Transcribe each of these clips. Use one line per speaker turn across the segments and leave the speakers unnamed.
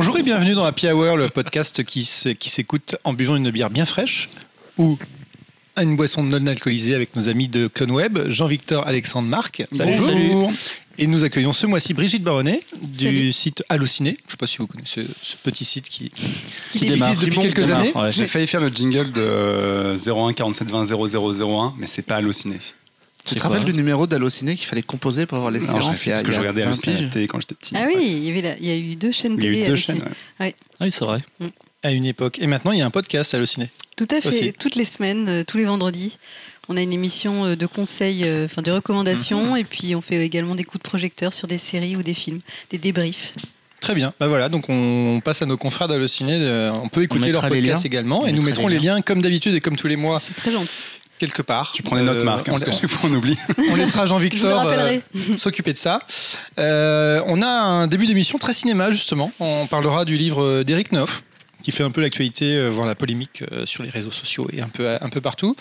Bonjour et bienvenue dans Happy Hour, le podcast qui s'écoute en buvant une bière bien fraîche ou une boisson non alcoolisée avec nos amis de CloneWeb, Jean-Victor Alexandre Marc.
Salut,
Bonjour. Et nous accueillons ce mois-ci Brigitte Baronnet du
Salut.
site Allociné. Je ne sais pas si vous connaissez ce petit site qui,
Qui
qui
démarre.
existe depuis
Qui
quelques
démarre.
années.
Ouais,
J'ai failli faire le jingle de euh, 01 47 20 0001, mais c'est pas Allociné.
Tu te
C'est
rappelles du numéro d'Allociné qu'il fallait composer pour avoir les
Non, je
séances a-
parce que je regardais
20
Allociné à télé quand j'étais petit.
Ah oui, il y, avait la- il y a eu deux chaînes
Il y a
télé.
eu deux chaînes. ouais.
Ah oui, c'est vrai.
à une époque. Et maintenant, il y a un podcast Allociné.
Tout à fait,
Aussi.
toutes les semaines, euh, tous les vendredis. On a une émission euh, de conseils, euh, enfin de recommandations, et puis on fait également des coups de projecteur sur des séries ou des films, des débriefs.
Très bien. Bah voilà, donc on passe à nos confrères d'Allociné. On peut écouter leur
mettra les
podcast également.
On
et nous mettrons
les
les liens comme d'habitude et comme tous les mois
C'est très gentil.
Quelque part.
Tu prends les notes,
Euh,
Marc, hein,
on-
parce que chaque fois on oublie.
On laissera Jean-Victor euh, s'occuper de ça. Euh, on a un début d'émission très cinéma, justement. On parlera du livre d'Éric Neuf, qui fait un peu l'actualité, euh, voire la polémique euh, sur les réseaux sociaux et un peu, un peu partout.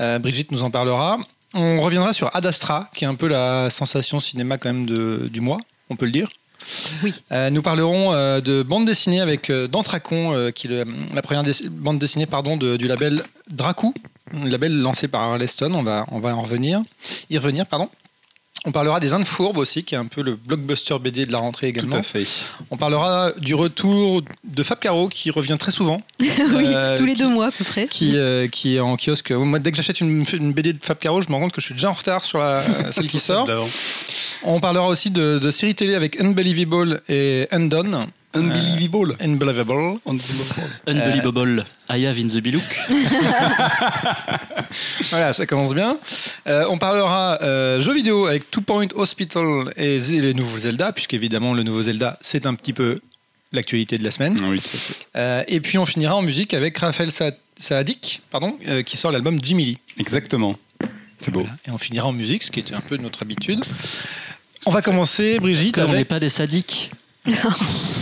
Euh, Brigitte nous en parlera. On reviendra sur Ad Astra, qui est un peu la sensation cinéma quand même de- du mois, on peut le dire.
Oui.
Euh, nous parlerons euh, de bande dessinée avec euh, Dantracon, euh, qui est le- la première bande dessinée pardon, de- du label Dracou, label lancé par Arleston. On va, on va en revenir, y revenir. Pardon. On parlera des Indes Fourbes aussi, qui est un peu le blockbuster BD de la rentrée également.
Tout à fait.
On parlera du retour de Fab Caro, qui revient très souvent.
oui,
Euh,
tous les
qui-
deux mois à peu près.
Qui, euh, qui est en kiosque. Moi, dès que j'achète une, une BD de Fab Caro, je me rends compte que je suis déjà en retard sur la, celle qui sort. On parlera aussi de, de séries télé avec Unbelievable et Undone.
Unbelievable.
Unbelievable.
Unbelievable. I have in the Bilouk.
Voilà, ça commence bien. Euh, on parlera euh, jeux vidéo avec Two Point Hospital et Z- les nouveaux Zelda, puisqu'évidemment le nouveau Zelda, c'est un petit peu l'actualité de la semaine.
Ah Oui, tout à fait.
Euh, et puis on finira en musique avec Raphaël Sa- Saadik, pardon, euh, qui sort l'album Jimmy Lee.
Exactement. C'est beau.
Et on finira en musique, ce qui était un peu notre habitude. On va commencer, Brigitte,
Parce qu'on n'est pas des sadiques.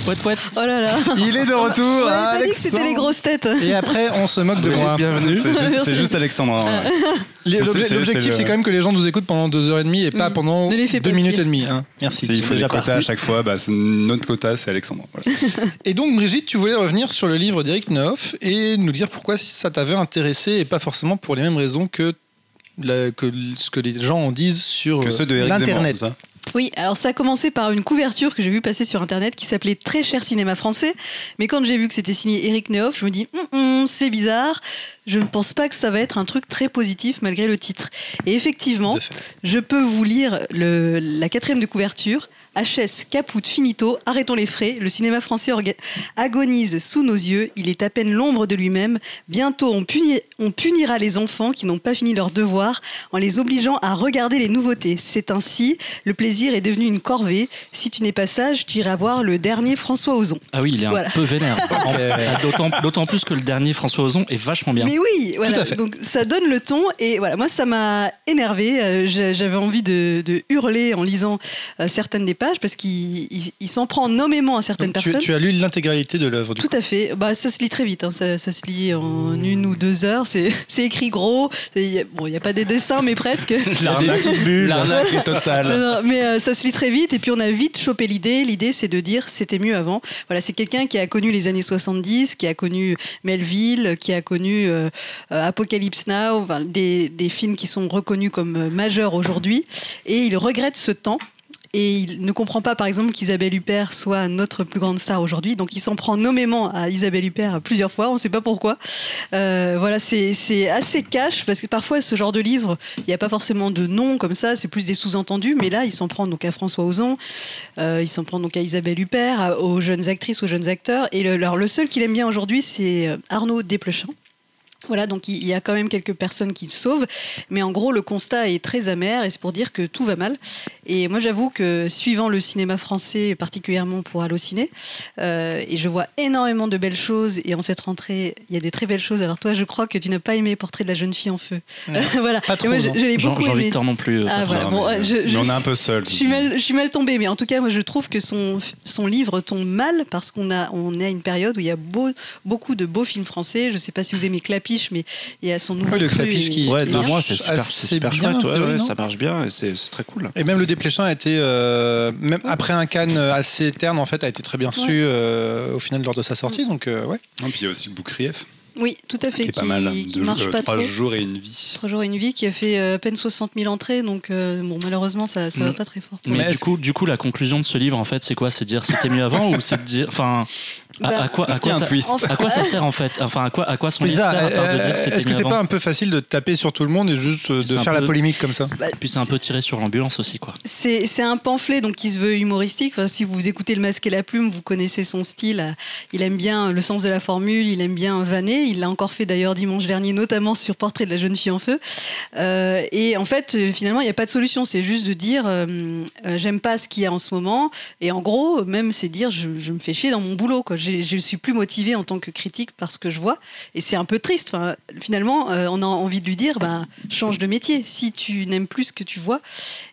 Poète, poète.
Oh là là
Il est de
On
retour,
avait pas dit que c'était les grosses têtes
Et après, on se moque de moi.
bienvenue. C'est juste, Alexandre. hein, ouais.
L'objectif,
c'est
quand même que les gens nous écoutent pendant deux heures et demie et pas
Oui.
pendant
Ne les fais
deux
pas
minutes et demie. hein. Merci.
C'est- Il faut
déjà
quotas
parti.
à chaque fois. Bah, notre quota, c'est Alexandre. Voilà.
Et donc, Brigitte, tu voulais revenir sur le livre d'Éric Neuf et nous dire pourquoi ça t'avait intéressé et pas forcément pour les mêmes raisons que, la- que ce que les gens en disent sur
Que ceux de Eric Zemmour,
l'Internet.
Oui, alors ça a commencé par une couverture que j'ai vue passer sur internet qui s'appelait Très cher cinéma français. Mais quand j'ai vu que c'était signé Eric Nehoff, je me dis Hum, hum, c'est bizarre. Je ne pense pas que ça va être un truc très positif malgré le titre. Et effectivement, je peux vous lire le- la quatrième de couverture. HS, caput, finito, arrêtons les frais. Le cinéma français agonise sous nos yeux. Il est à peine l'ombre de lui-même. Bientôt, on, puni- on punira les enfants qui n'ont pas fini leur devoir en les obligeant à regarder les nouveautés. C'est ainsi, le plaisir est devenu une corvée. Si tu n'es pas sage, tu iras voir le dernier François Ozon.
Ah oui, il est un
Voilà.
peu vénère. D'autant plus que le dernier François Ozon est vachement bien.
Mais oui, voilà.
à fait.
Donc ça donne le ton et voilà, moi ça m'a énervé. Euh, j'a- J'avais envie de, de hurler en lisant euh, certaines des pages parce qu'il il- il s'en prend nommément à certaines
Donc, tu,
personnes.
tu as lu l'intégralité de l'œuvre.
Tout à fait. Bah, ça se lit très vite. hein. Ça, ça se lit en une ou deux heures. C'est écrit gros. Y a- Bon, il n'y a pas des dessins, mais presque.
L'arnaque l'arnaque est totale.
Non, non, mais euh, ça se lit très vite et puis on a vite chopé l'idée. L'idée, c'est de dire c'était mieux avant. Voilà, c'est quelqu'un qui a connu les années 70, qui a connu Melville, qui a connu euh, euh, Apocalypse Now, enfin, des, des films qui sont reconnus comme majeurs aujourd'hui. Et il regrette ce temps. Et il ne comprend pas, par exemple, qu'Isabelle Huppert soit notre plus grande star aujourd'hui. Donc, il s'en prend nommément à Isabelle Huppert plusieurs fois. On ne sait pas pourquoi. Euh, voilà, c'est assez cash parce que parfois, ce genre de livre, il n'y a pas forcément de nom comme ça. C'est plus des sous-entendus. Mais là, il s'en prend donc à François Ozon. euh, il s'en prend donc à Isabelle Huppert, aux jeunes actrices, aux jeunes acteurs. Et le, alors, le seul qu'il aime bien aujourd'hui, c'est euh, Arnaud Desplechin. Voilà, donc il y a quand même quelques personnes qui sauvent, mais en gros le constat est très amer et c'est pour dire que tout va mal. Et moi j'avoue que suivant le cinéma français, particulièrement pour Allociné, euh, et je vois énormément de belles choses et en cette rentrée il y a des très belles choses. Alors toi je crois que tu n'as pas aimé Portrait de la jeune fille en feu.
Non.
voilà,
Pas trop,
moi je, je l'ai
Jean-
beaucoup aimé.
Jean-Victor non plus. euh,
Ah, voilà.
trop.
bon,
mais,
je-
mais
je-
on est un peu seul.
Je suis mal, je suis mal tombée, mais en tout cas, moi, je trouve que son, son livre tombe mal parce qu'on a, on est à une période où il y a beau- beaucoup de beaux films français. Je ne sais pas si vous aimez Clapiche, clapiche, mais il y a son nouveau
Ouais, le
cru
clapiche
et-
qui-
Ouais,
et
deux
marche.
mois, c'est super,
bien,
chouette. ouais, ouais, ça marche bien et c'est très cool.
Et même le dépléchant a été, euh, même après un Cannes assez terne, en fait, a été très bien reçu euh, au final lors de sa sortie. Donc, euh, ouais.
Non, puis il y a aussi le Boucrief,
Oui, tout à fait.
qui est pas
qui,
mal.
qui
Deux-
marche
euh,
pas
trois
trop.
jours et une vie.
Trois jours et une vie qui a fait euh, à peine 60 000 entrées, donc euh, bon, malheureusement, ça, ça va
Mm.
pas très fort.
Mais,
Mais
du coup, du coup, la conclusion de ce livre, en fait, c'est quoi? C'est de dire c'était mieux avant ou c'est de dire, enfin,
Bah,
à quoi, à
un
ça,
twist
à quoi ça sert en fait? Enfin, à quoi, à quoi son
C'est
livre
ça,
sert à part de
euh,
dire
Est-ce que c'est pas un peu facile de taper sur tout le monde et juste euh, de faire la polémique comme ça?
Bah,
Puis c'est un peu tiré sur l'ambulance aussi, quoi.
C'est un pamphlet donc qui se veut humoristique. Enfin, si vous écoutez Le Masque et la Plume, vous connaissez son style. Il aime bien le sens de la formule, il aime bien vanner. Il l'a encore fait d'ailleurs dimanche dernier, notamment sur Portrait de la jeune fille en feu. Euh, et en fait, finalement, il n'y a pas de solution. C'est juste de dire euh, j'aime pas ce qu'il y a en ce moment. Et en gros, même c'est dire je, je me fais chier dans mon boulot. Quoi. Je suis plus motivée en tant que critique par ce que je vois. Et c'est un peu triste. Enfin, finalement, euh, on a envie de lui dire ben, change de métier. Si tu n'aimes plus ce que tu vois,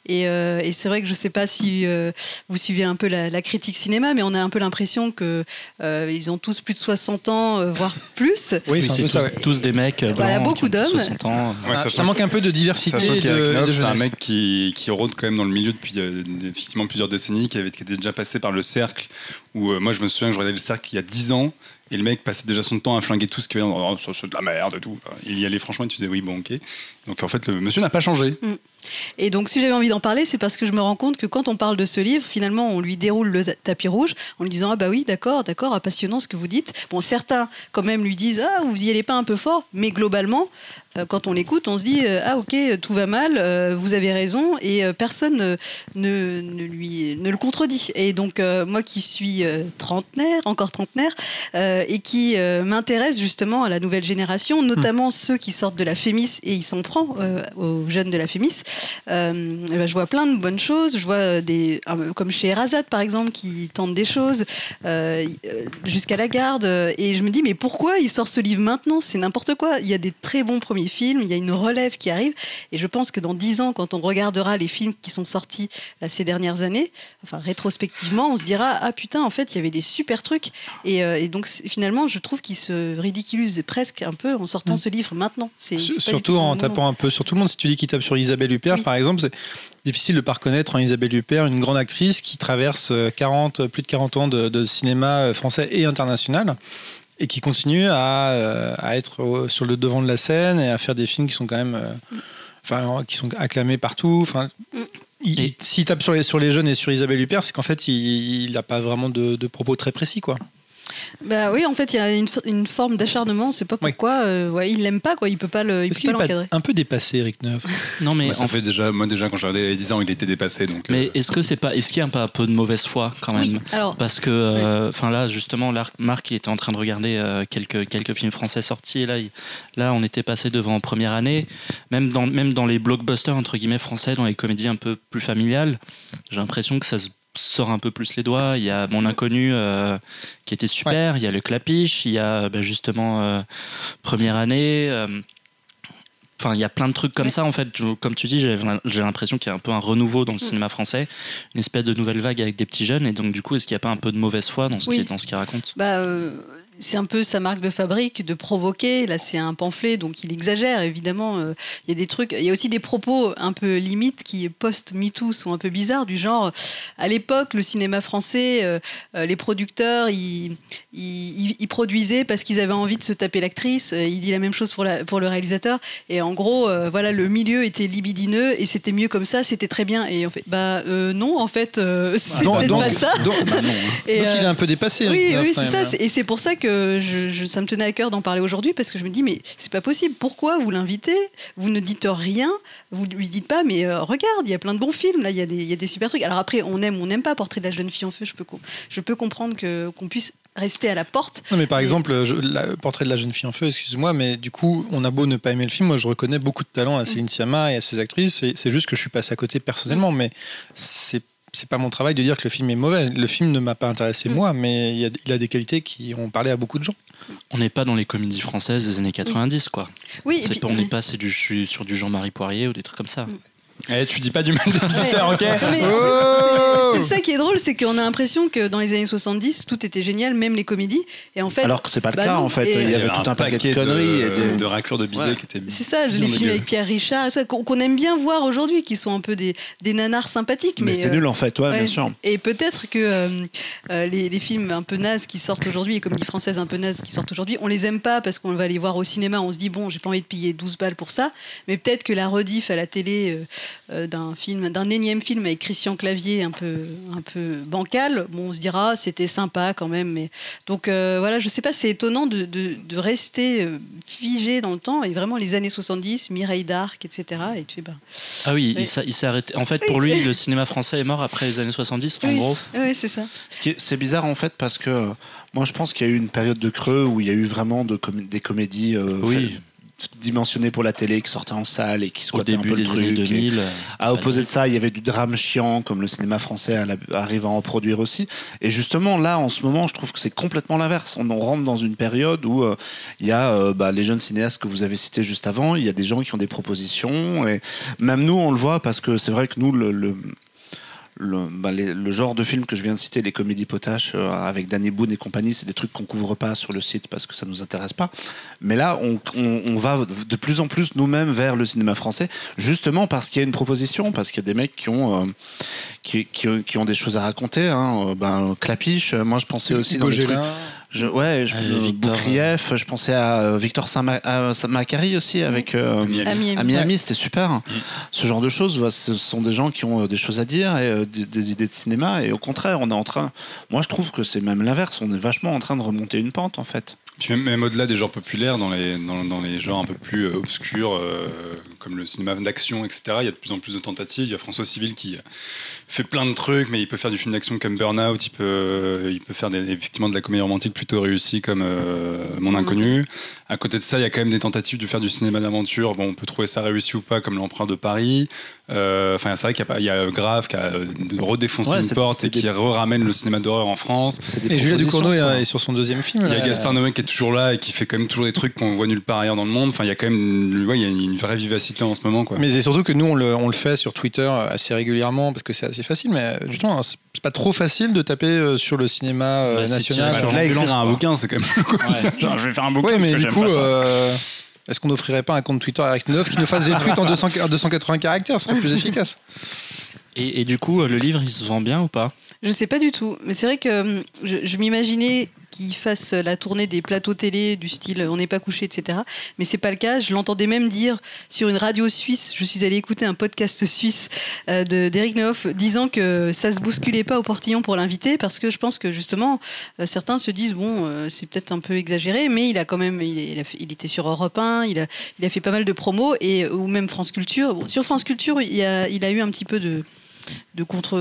et, euh, et c'est vrai que je ne sais pas si euh, vous suivez un peu la, la critique cinéma, mais on a un peu l'impression que euh, ils ont tous plus de 60 ans, euh, voire plus.
Oui, c'est
tous,
ça. ouais.
tous des mecs. euh,
Voilà,
blancs,
beaucoup d'hommes.
60 ans.
Ouais,
Ça, manque un peu de diversité
c'est un mec qui, qui rôde quand même dans le milieu depuis euh, effectivement plusieurs décennies, qui, avait, qui était déjà passé par le cercle, où euh, moi je me souviens je regardais le cercle il y a 10 ans, et le mec passait déjà son temps à flinguer tout ce qui avait oh, ça, c'est de la merde et tout. Il y allait franchement, et tu disais oui, bon, ok. Donc en fait, le monsieur n'a pas changé.
Et donc, si j'avais envie d'en parler, c'est parce que je me rends compte que quand on parle de ce livre, finalement, on lui déroule le ta- tapis rouge en lui disant Ah, bah oui, d'accord, d'accord, passionnant ce que vous dites. Bon, certains, quand même, lui disent Ah, vous y allez pas un peu fort, mais globalement, euh, quand on l'écoute, on se dit euh, Ah, ok, tout va mal, euh, vous avez raison, et personne ne, ne lui, ne le contredit. Et donc, moi qui suis trentenaire, encore trentenaire, et qui m'intéresse justement à la nouvelle génération, notamment ceux qui sortent de la Fémis, et il s'en euh, aux jeunes de la Fémis. Euh, ben, je vois plein de bonnes choses. Je vois euh, des, comme chez Erazat par exemple, qui tentent des choses euh, euh, jusqu'à la garde. Et je me dis, mais pourquoi il sort ce livre maintenant? C'est n'importe quoi. Il y a des très bons premiers films, il y a une relève qui arrive. Et je pense que dans dix ans, quand on regardera les films qui sont sortis là, ces dernières années, enfin rétrospectivement, on se dira, ah putain, en fait, il y avait des super trucs. Et, et donc finalement, je trouve qu'il se ridiculise presque un peu en sortant
Mm.
ce livre maintenant. C'est
Surtout
tout
en
le
un peu sur tout le monde. Si tu dis qu'il tape sur Isabelle Huppert,
Oui.
par exemple, c'est difficile de pas reconnaître en Isabelle Huppert une grande actrice qui traverse euh, 40, plus de 40 ans de, de cinéma euh, français et international et qui continue à, euh, à être sur le devant de la scène et à faire des films qui sont quand même, euh, enfin, qui sont acclamés partout. Enfin, S'il tape sur les, sur les jeunes et sur Isabelle Huppert, c'est qu'en fait, il n'a pas vraiment de, de propos très précis, quoi.
Bah oui, en fait, il y a une, forme d'acharnement. C'est pas
Oui.
pourquoi. euh, ouais, il l'aime pas, quoi. Il peut pas le, il peut pas
est pas
l'encadrer.
un peu dépassé, Eric Neuf?
Non, mais
ça
en
fait déjà, moi déjà quand j'ai regardé il y a 10 ans, il était dépassé. Donc,
Mais
euh,
est-ce que c'est pas, est-ce qu'il y a un peu, un peu de mauvaise foi quand même?
Oui. Alors,
Parce que, euh, enfin là, justement, là, Marc, il était en train de regarder euh, quelques, quelques films français sortis. Et là, il- là, on était passé devant en première année. Même dans, même dans les blockbusters, entre guillemets, français, dans les comédies un peu plus familiales, j'ai l'impression que ça se sort un peu plus les doigts. Il y a Mon Inconnu euh, qui était super. Il y a Le Clapiche. Il y a bah, justement euh, Première année. euh, Enfin, il y a plein de trucs comme
Ouais.
ça, en fait. Comme tu dis, j'ai l'impression qu'il y a un peu un renouveau dans le
Mm.
cinéma français, une espèce de nouvelle vague avec des petits jeunes. Et donc, du coup, est-ce qu'il n'y a pas un peu de mauvaise foi dans ce
Oui.
qu'il dans ce qu'il raconte?
Bah, c'est un peu sa marque de fabrique de provoquer. Là, c'est un pamphlet, donc il exagère, évidemment. Euh, Il y a des trucs, il y a aussi des propos un peu limites qui, post-MeToo, sont un peu bizarres, du genre, à l'époque, le cinéma français, euh, euh, les producteurs, ils, ils, ils- ils produisaient parce qu'ils avaient envie de se taper l'actrice. Euh, Il dit la même chose pour, la, pour le réalisateur. Et en gros, euh, voilà, le milieu était libidineux et c'était mieux comme ça, c'était très bien. Et en fait, bah euh, non, en fait, euh, c'est
Donc-
peut-être
donc-
pas ça.
donc-
Et,
donc il est un peu dépassé.
oui,
Neuf,
oui,
quand
c'est ça. Et c'est pour ça que je, je- ça me tenait à cœur d'en parler aujourd'hui parce que je me dis, mais c'est pas possible. Pourquoi vous l'invitez? Vous ne dites rien. Vous lui dites pas, mais regarde, il y a plein de bons films. Là, il y, a des- il y a des super trucs. Alors après, on aime, on n'aime pas Portrait de la jeune fille en feu. Je peux, co- je peux comprendre que qu'on puisse rester à la porte.
Non, mais par
Mais-
exemple, je- le portrait de la jeune fille en feu, excuse-moi, mais du coup, on a beau ne pas aimer le film, moi je reconnais beaucoup de talent à Céline Sciamma et à ses actrices, et c'est juste que je suis passé à côté personnellement, mais c'est c'est pas mon travail de dire que le film est mauvais. Le film ne m'a pas intéressé
Mm.
moi, mais il, y a, il a des qualités qui ont parlé à beaucoup de gens.
On n'est pas dans les comédies françaises des années 90, quoi.
Oui, et
C'est
puis-
pas- on n'est pas c'est du, je suis sur du Jean-Marie Poirier ou des trucs comme ça.
Mm.
Eh, tu dis pas du mal des visiteurs, ok
Oh
c'est- ça qui est drôle, c'est qu'on a l'impression que dans les années 70, tout était génial, même les comédies. Et en fait,
Alors que c'est pas le
bah
cas
non,
en fait. Il y avait tout un paquet de conneries. et
de, de raclures de billets
Ouais.
qui étaient.
c'est ça, les films avec Pierre Richard, qu'on aime bien voir aujourd'hui, qui sont un peu des, des nanars sympathiques.
Mais
Mais,
c'est
euh,
nul en fait, ouais,
ouais.
bien sûr.
Et peut-être que euh, euh, les, les films un peu nazes qui sortent aujourd'hui, et comédies françaises un peu nazes qui sortent aujourd'hui, on les aime pas parce qu'on va les voir au cinéma, on se dit bon, j'ai pas envie de payer 12 balles pour ça, mais peut-être que la rediff à la télé euh, euh, d'un film, d'un énième film avec Christian Clavier un peu, un peu bancal, bon, on se dira c'était sympa quand même. Mais donc euh, voilà, je sais pas, c'est étonnant de, de, de rester euh, figé dans le temps et vraiment les années 70, Mireille d'Arc, etc. Et tu bah,
Ah oui, il s'est- arrêté. En fait,
Oui.
pour lui, le cinéma français est mort après les années 70, en
oui,
gros.
oui, c'est ça.
Ce qui est- C'est bizarre en fait parce que euh, moi je pense qu'il y a eu une période de creux où il y a eu vraiment de com- des comédies euh,
Oui.
fait- dimensionnées pour la télé qui sortaient en salle et qui
Au
squattaient un peu le truc. et-
2000. euh,
À opposé de ça, il y avait du drame chiant, comme le cinéma français arrive à en produire aussi. Et justement, là, en ce moment, je trouve que c'est complètement l'inverse. On, on rentre dans une période où euh, il y a euh, bah, les jeunes cinéastes que vous avez cités juste avant, il y a des gens qui ont des propositions. Et même nous, on le voit parce que c'est vrai que nous, le, le, le, bah, les- le genre de film que je viens de citer, les comédies potaches euh, avec Danny Boone et compagnie, c'est des trucs qu'on couvre pas sur le site parce que ça nous intéresse pas. Mais là, on, on- on va de plus en plus nous-mêmes vers le cinéma français, justement parce qu'il y a une proposition, parce qu'il y a des mecs qui ont, euh, qui, qui ont, qui ont des choses à raconter. Hein. Euh, Ben, Clapiche, moi je pensais aussi dans les trucs. Je, ouais, je,
Euh,
euh,
Victor,
Boukrieff, je pensais à euh, Victor Saint-Macary aussi avec. euh,
Miami.
À Miami.
c'était super. Ce genre de choses, voilà, ce sont des gens qui ont des choses à dire et euh, des, des idées de cinéma. Et au contraire, on est en train. Moi, je trouve que c'est même l'inverse. On est vachement en train de remonter une pente, en fait.
Puis même, même au-delà des genres populaires, dans les, dans, dans les genres un peu plus obscurs, euh, comme le cinéma d'action, etc., il y a de plus en plus de tentatives. Il y a François Civil qui fait plein de trucs, mais il peut faire du film d'action comme Burnout, il peut, euh, il peut faire des- effectivement de la comédie romantique plutôt réussie comme euh, Mon Inconnu. À côté de ça, il y a quand même des tentatives de faire du cinéma d'aventure. Bon, on peut trouver ça réussi ou pas, comme L'Empereur de Paris. Euh, Enfin, c'est vrai qu'il y a, pas- il y a Grave qui a euh, redéfoncé
Ouais,
une
c'est-
porte
c'est
et qui
des-
re-ramène le cinéma d'horreur en France.
Et Julia Ducournau est, est sur son deuxième film.
Il y a. Gaspard Noé qui est toujours là et qui fait quand même toujours des trucs qu'on voit nulle part ailleurs dans le monde. Enfin, il y a quand même ouais, il y a une vraie vivacité en ce moment. Quoi.
Mais c'est surtout que nous, on le, on le fait sur Twitter assez régulièrement parce que c'est assez facile. Mais justement, c'est c'est pas trop facile de taper euh, sur le cinéma euh,
Bah,
national.
tiré
sur
sur
là, écrire un bouquin, c'est quand même. quoi. Genre, je vais faire un bouquin.
Ouais, mais
parce que
du
j'aime
coup, euh, est-ce qu'on n'offrirait pas un compte Twitter avec 9 qui nous fasse des tweets en 200 en 280 caractères Ce serait plus efficace.
Et, et du coup, le livre, il se vend bien ou pas?
Je sais pas du tout, mais c'est vrai que hum, je, je m'imaginais qu'il fasse la tournée des plateaux télé du style On n'est pas couché, etc. Mais c'est pas le cas. Je l'entendais même dire sur une radio suisse. Je suis allée écouter un podcast suisse euh, de d'Eric Nehoff disant que ça se bousculait pas au portillon pour l'inviter parce que je pense que justement euh, certains se disent bon euh, c'est peut-être un peu exagéré, mais il a quand même il, était sur Europe 1, il a fait pas mal de promos et ou même France Culture. Sur France Culture il il a eu un petit peu de de contre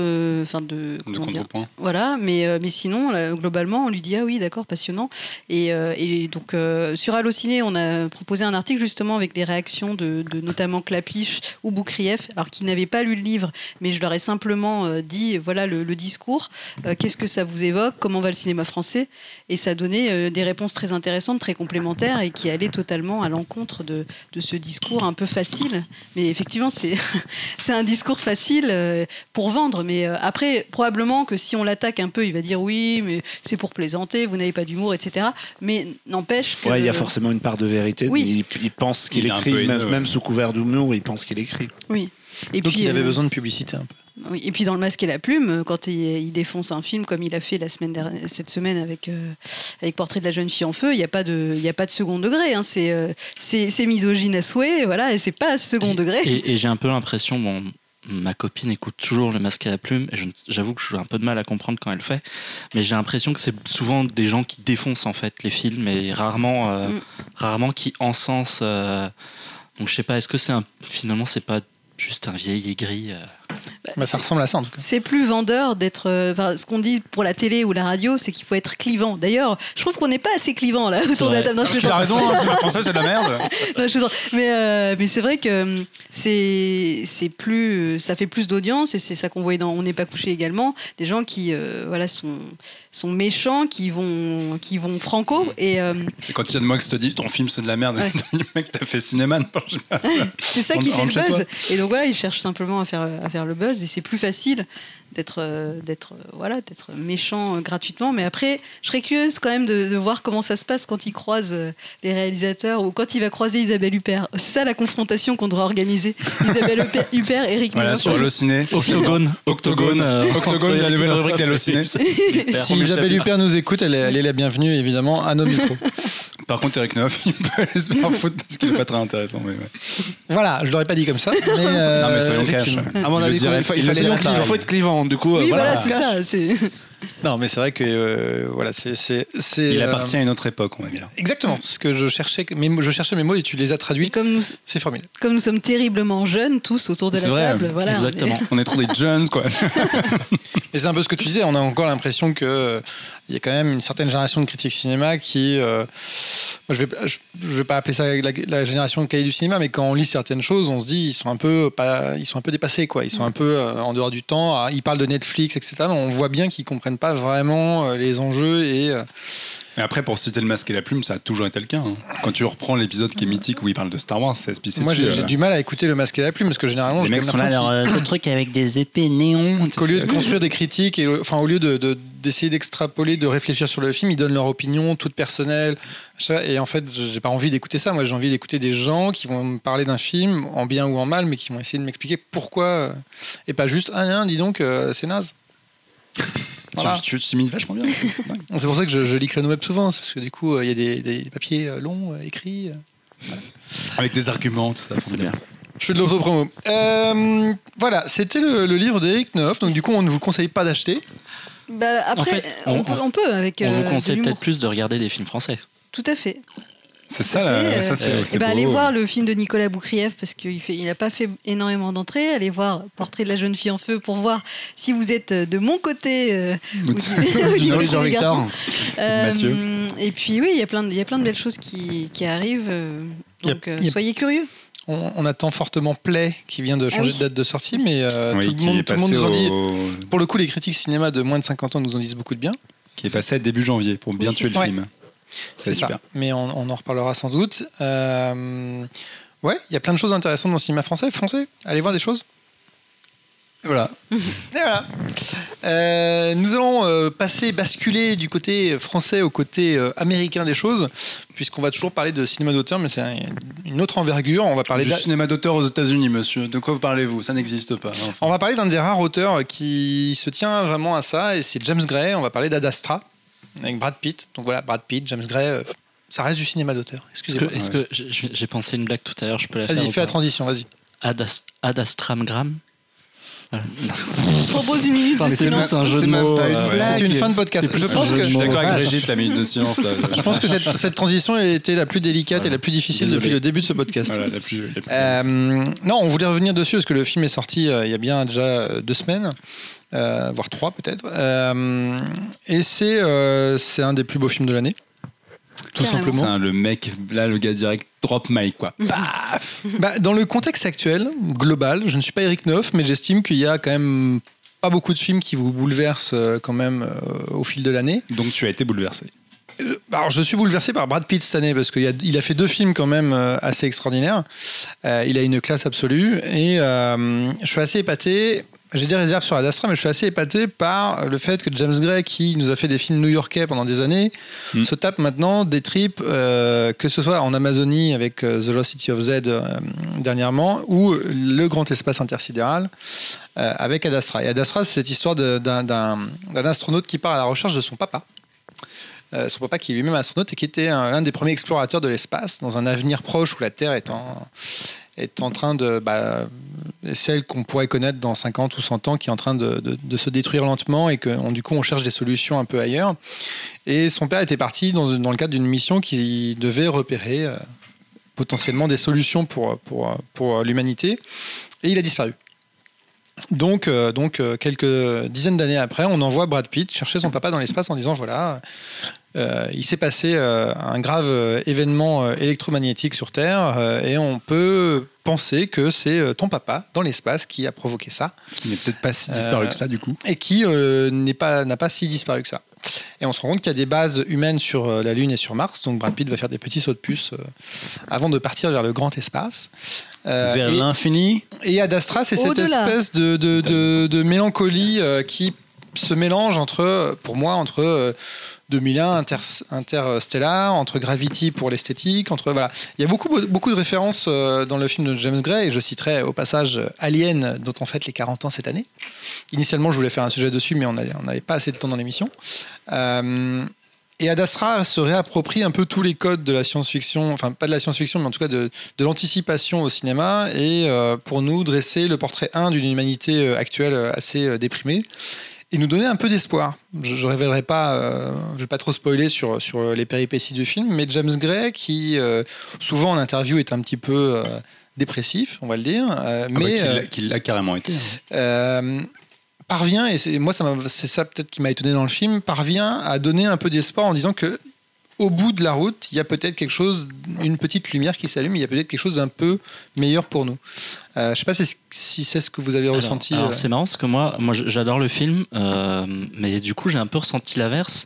enfin de
contrepoint.
voilà, mais, euh, mais sinon, là, globalement, on lui dit Ah oui, d'accord, passionnant. Et, euh, et donc, euh, sur Allociné, on a proposé un article justement avec les réactions de, de notamment Clapiche ou Boukrieff, alors qu'ils n'avaient pas lu le livre, mais je leur ai simplement dit Voilà le, le discours, qu'est-ce que ça vous évoque, comment va le cinéma français? Et ça donnait des réponses très intéressantes, très complémentaires et qui allaient totalement à l'encontre de, de ce discours un peu facile. Mais effectivement, c'est c'est un discours facile pour vendre. Mais euh, après, probablement que si on l'attaque un peu, il va dire oui, mais c'est pour plaisanter, vous n'avez pas d'humour, etc. Mais n'empêche que.
Ouais, il y a forcément une part de vérité.
Oui.
Il, il pense qu'il écrit, même,
haineux,
même
ouais.
sous couvert d'humour, il pense qu'il écrit.
Oui. Et
Donc il avait
euh,
besoin de publicité un peu.
Oui, et puis dans le masque et la plume, euh, quand il, il défonce un film comme il a fait la semaine dernière, cette semaine avec euh, avec Portrait de la jeune fille en feu, il n'y a pas de il y a pas de second degré. Hein, c'est euh, c'est c'est misogyne à souhait, voilà, et c'est pas second degré.
Et, et j'ai un peu l'impression, bon, ma copine écoute toujours le masque à la plume, et j'avoue que j'ai un peu de mal à comprendre quand elle le fait, mais j'ai l'impression que c'est souvent des gens qui défoncent en fait les films, et rarement, euh,
Mm.
rarement qui encensent. euh, donc je sais pas, est-ce que c'est un, finalement c'est pas juste un vieil aigri euh,
Bah, ça ressemble à ça en tout cas.
C'est plus vendeur d'être. euh, enfin, ce qu'on dit pour la télé ou la radio, c'est qu'il faut être clivant. D'ailleurs, je trouve qu'on n'est pas assez clivant là autour de la table.
Tu as raison, hein, c'est pas français, c'est de la merde.
Non, je mais euh, mais c'est vrai que hum, c'est c'est plus ça fait plus d'audience et c'est ça qu'on voyait dans On n'est pas couché également des gens qui euh, voilà sont sont méchants qui vont qui vont franco et euh,
C'est quand Yann Moix te dit ton film c'est de la merde.
Ouais.
Le mec, t'as fait cinéma. non, je sais pas.
c'est ça
On-
qui
on
fait le buzz et donc voilà ils cherchent simplement à faire à faire le buzz et c'est plus facile d'être euh, d'être euh, voilà d'être méchant euh, gratuitement mais après je serais curieuse quand même de, de voir comment ça se passe quand il croise les réalisateurs ou quand il va croiser Isabelle Huppert c'est ça la confrontation qu'on devrait organiser Isabelle Huppert- Huppert Eric
Voilà, sur le ciné.
Octogone.
Octogone.
euh,
Octogone, la nouvelle rubrique d'Allociné.
Si Isabelle. Huppert nous écoute, elle est, elle est la bienvenue évidemment à nos micros.
Par contre, Eric Neuf, il peut aller se faire foutre parce qu'il est pas très intéressant. Mais ouais.
voilà, je l'aurais pas dit comme ça. Mais, euh,
Non, mais soyons cash.
À mon
Il
avis, fallait donc- il faut être clivant. Du coup, euh,
oui voilà, c'est
Cash.
ça
Non, mais c'est vrai que euh, voilà, c'est c'est c'est,
Il
euh,
appartient à une autre époque, on va dire.
Exactement, ce que je cherchais, mes mots- je cherchais mes mots et tu les as
et
traduits.
comme nous
C'est formidable.
comme nous sommes terriblement jeunes tous autour de la
vrai,
table voilà on est-
Exactement.
On est trop des jeunes, quoi.
Et c'est un peu ce que tu disais. On a encore l'impression que euh, il y a quand même une certaine génération de critiques cinéma qui, euh, moi, je vais, je, je vais pas appeler ça la, la génération de cahiers du cinéma, mais quand on lit certaines choses, on se dit ils sont un peu pas, ils sont un peu dépassés, quoi. Ils sont un peu euh, en dehors du temps. Ah, Ils parlent de Netflix, etc. Mais on voit bien qu'ils comprennent pas vraiment euh, les enjeux et euh,
Mais après, pour citer le masque et la plume, ça a toujours été le cas. hein. Quand tu reprends l'épisode qui est mythique où il parle de Star Wars, c'est SPC.
moi j'ai j'ai du mal à écouter le masque et la plume parce que généralement
Les
j'ai
mecs sont là, alors, euh, ce truc avec des épées néons.
qu'au lieu de construire des critiques et enfin au lieu de- de- d'essayer d'extrapoler, de réfléchir sur le film, ils donnent leur opinion toute personnelle. Ça, Et en fait, j'ai pas envie d'écouter ça. Moi, j'ai envie d'écouter des gens qui vont me parler d'un film en bien ou en mal, mais qui vont essayer de m'expliquer pourquoi euh, et pas juste ah non, dis donc euh, c'est naze. Voilà.
Tu, tu t'imites vachement bien. c'est
pour ça que je, je lis Créneau Web souvent, c'est parce que du coup, euh, il y a des, des papiers euh, longs euh, écrits.
Avec des arguments, tout ça.
C'est bien.
Je fais de l'autopromo. Euh, voilà, c'était le, le livre d'Eric Neuf. Donc du coup, on ne vous conseille pas d'acheter.
Bah, après,
fait,
on,
on-
peut, on peut avec.
On
euh,
vous conseille peut-être plus de regarder des films français.
Tout à fait.
C'est ça, là,
euh,
ça c'est c'est
ben,
beau.
allez voir le film de Nicolas Boukrieff parce qu'il il n'a pas fait énormément d'entrées. Allez voir Portrait de la jeune fille en feu pour voir si vous êtes de mon côté. euh, ou
Jean-Victor.
Euh,
Mathieu.
Et puis oui, il y a plein de, il y a plein de belles choses qui, qui arrivent. euh, Donc euh, soyez curieux.
On, on attend fortement Play qui vient de changer
Ah oui.
de date de sortie, mais euh,
Oui,
tout, le monde,
est
tout le monde
passé
nous en dit.
au-
Pour le coup, les critiques cinéma de moins de 50 ans nous en disent beaucoup de bien.
qui est passé à début janvier pour bien
Oui,
tuer le
ça.
film. C'est
ça.
super.
Mais on, on en reparlera sans doute. Euh, ouais, il y a plein de choses intéressantes dans le cinéma français. Foncez, allez voir des choses. Et voilà. Et voilà. Euh, nous allons euh, passer, basculer du côté français au côté euh, américain des choses, puisqu'on va toujours parler de cinéma d'auteur, mais c'est un- une autre envergure. On va parler
Du cinéma d'auteur aux États-Unis, monsieur. De quoi vous parlez-vous? Ça n'existe pas. Enfin,
On va parler d'un des rares auteurs qui se tient vraiment à ça, et c'est James Gray. On va parler d'Ad Astra avec Brad Pitt. Donc voilà, Brad Pitt, James Gray, euh, ça reste du cinéma d'auteur.
Est-ce
Excusez-moi.
que, est-ce que j'ai pensé une blague tout à l'heure, je peux la faire
Vas-y, fais la transition, vas-y.
Ad, Ast- Ad Astramgram Voilà.
Je propose une minute
Enfin,
de silence.
c'est un jeu de mots. euh.
C'est une fin de podcast. Je pense que,
je suis d'accord avec. Brigitte, la minute de silence. Là.
je pense que cette, cette transition a été la plus délicate et la plus difficile
Désolé.
depuis le début de ce podcast.
Voilà, la plus, la plus-
Euh, non, on voulait revenir dessus parce que le film est sorti euh, il y a bien déjà deux semaines, euh, voire trois peut-être. Euh, et c'est euh, c'est un des plus beaux films de l'année. Tout
Carrément.
simplement.
Le mec, là, le gars direct, drop mic, quoi.
Bah, dans le contexte actuel, global, je ne suis pas Eric Neuf, mais j'estime qu'il y a quand même pas beaucoup de films qui vous bouleversent euh, quand même euh, au fil de l'année.
Donc tu as été bouleversé.
Euh, Alors, je suis bouleversé par Brad Pitt cette année parce qu'il a, il a fait deux films quand même euh, assez extraordinaires. Euh, il a une classe absolue et euh, je suis assez épaté. J'ai des réserves sur Ad Astra, mais je suis assez épaté par le fait que James Gray, qui nous a fait des films new-yorkais pendant des années,
Mm.
se tape maintenant des trips, euh, que ce soit en Amazonie avec euh, The Lost City of Z euh, dernièrement, ou le grand espace intersidéral euh, avec Ad Astra. Et Ad Astra, c'est cette histoire d'un astronaute qui part à la recherche de son papa. Euh, son papa qui est lui-même astronaute et qui était un- l'un des premiers explorateurs de l'espace dans un avenir proche où la Terre est en, est en train de... Bah, celle qu'on pourrait connaître dans 50 ou 100 ans qui est en train de, de- se détruire lentement et que du coup on cherche des solutions un peu ailleurs. Et son père était parti dans, dans le cadre d'une mission qui devait repérer euh, potentiellement des solutions pour, pour, pour l'humanité et il a disparu. Donc, euh, donc euh, quelques dizaines d'années après, on envoie Brad Pitt chercher son papa dans l'espace en disant voilà, euh, il s'est passé un grave événement électromagnétique sur Terre et on peut penser que c'est ton papa dans l'espace qui a provoqué ça
Qui n'est peut-être pas si disparu que ça, du coup.
et qui n'est pas n'a pas si disparu que ça. Et on se rend compte qu'il y a des bases humaines sur euh, la Lune et sur Mars, donc Brad Pitt va faire des petits sauts de puce euh, avant de partir vers le grand espace. Euh,
Vers l'infini.
et Ad Astra, c'est cette espèce de, de, de- de mélancolie euh, qui se mélange entre, pour moi, entre euh, 2001, Inter, Interstellar, entre Gravity pour l'esthétique, entre voilà. Il y a beaucoup, beaucoup de références euh, dans le film de James Gray, et je citerai au passage euh, Alien, dont on fête les 40 ans cette année. Initialement, je voulais faire un sujet dessus, mais on n'avait pas assez de temps dans l'émission. Euh, et Ad Astra se réapproprie un peu tous les codes de la science-fiction, enfin pas de la science-fiction, mais en tout cas de, de l'anticipation au cinéma, et pour nous dresser le portrait 1 d'une humanité actuelle assez déprimée, et nous donner un peu d'espoir. Je ne révélerai pas, euh, je vais pas trop spoiler sur, sur les péripéties du film, mais James Gray, qui euh, souvent en interview est un petit peu euh, dépressif, on va le dire, euh,
Ah bah,
mais...
qu'il l'a- qu'il l'a carrément été.
euh, parvient, et c'est- moi ça c'est ça peut-être qui m'a étonné dans le film, parvient à donner un peu d'espoir en disant que au bout de la route, il y a peut-être quelque chose, une petite lumière qui s'allume, il y a peut-être quelque chose d'un peu meilleur pour nous. Euh, je ne sais pas si c'est- ce que vous avez
Alors-
ressenti.
alors,
euh.
c'est marrant parce que moi, j'adore le film, euh, mais du coup j'ai un peu ressenti l'inverse.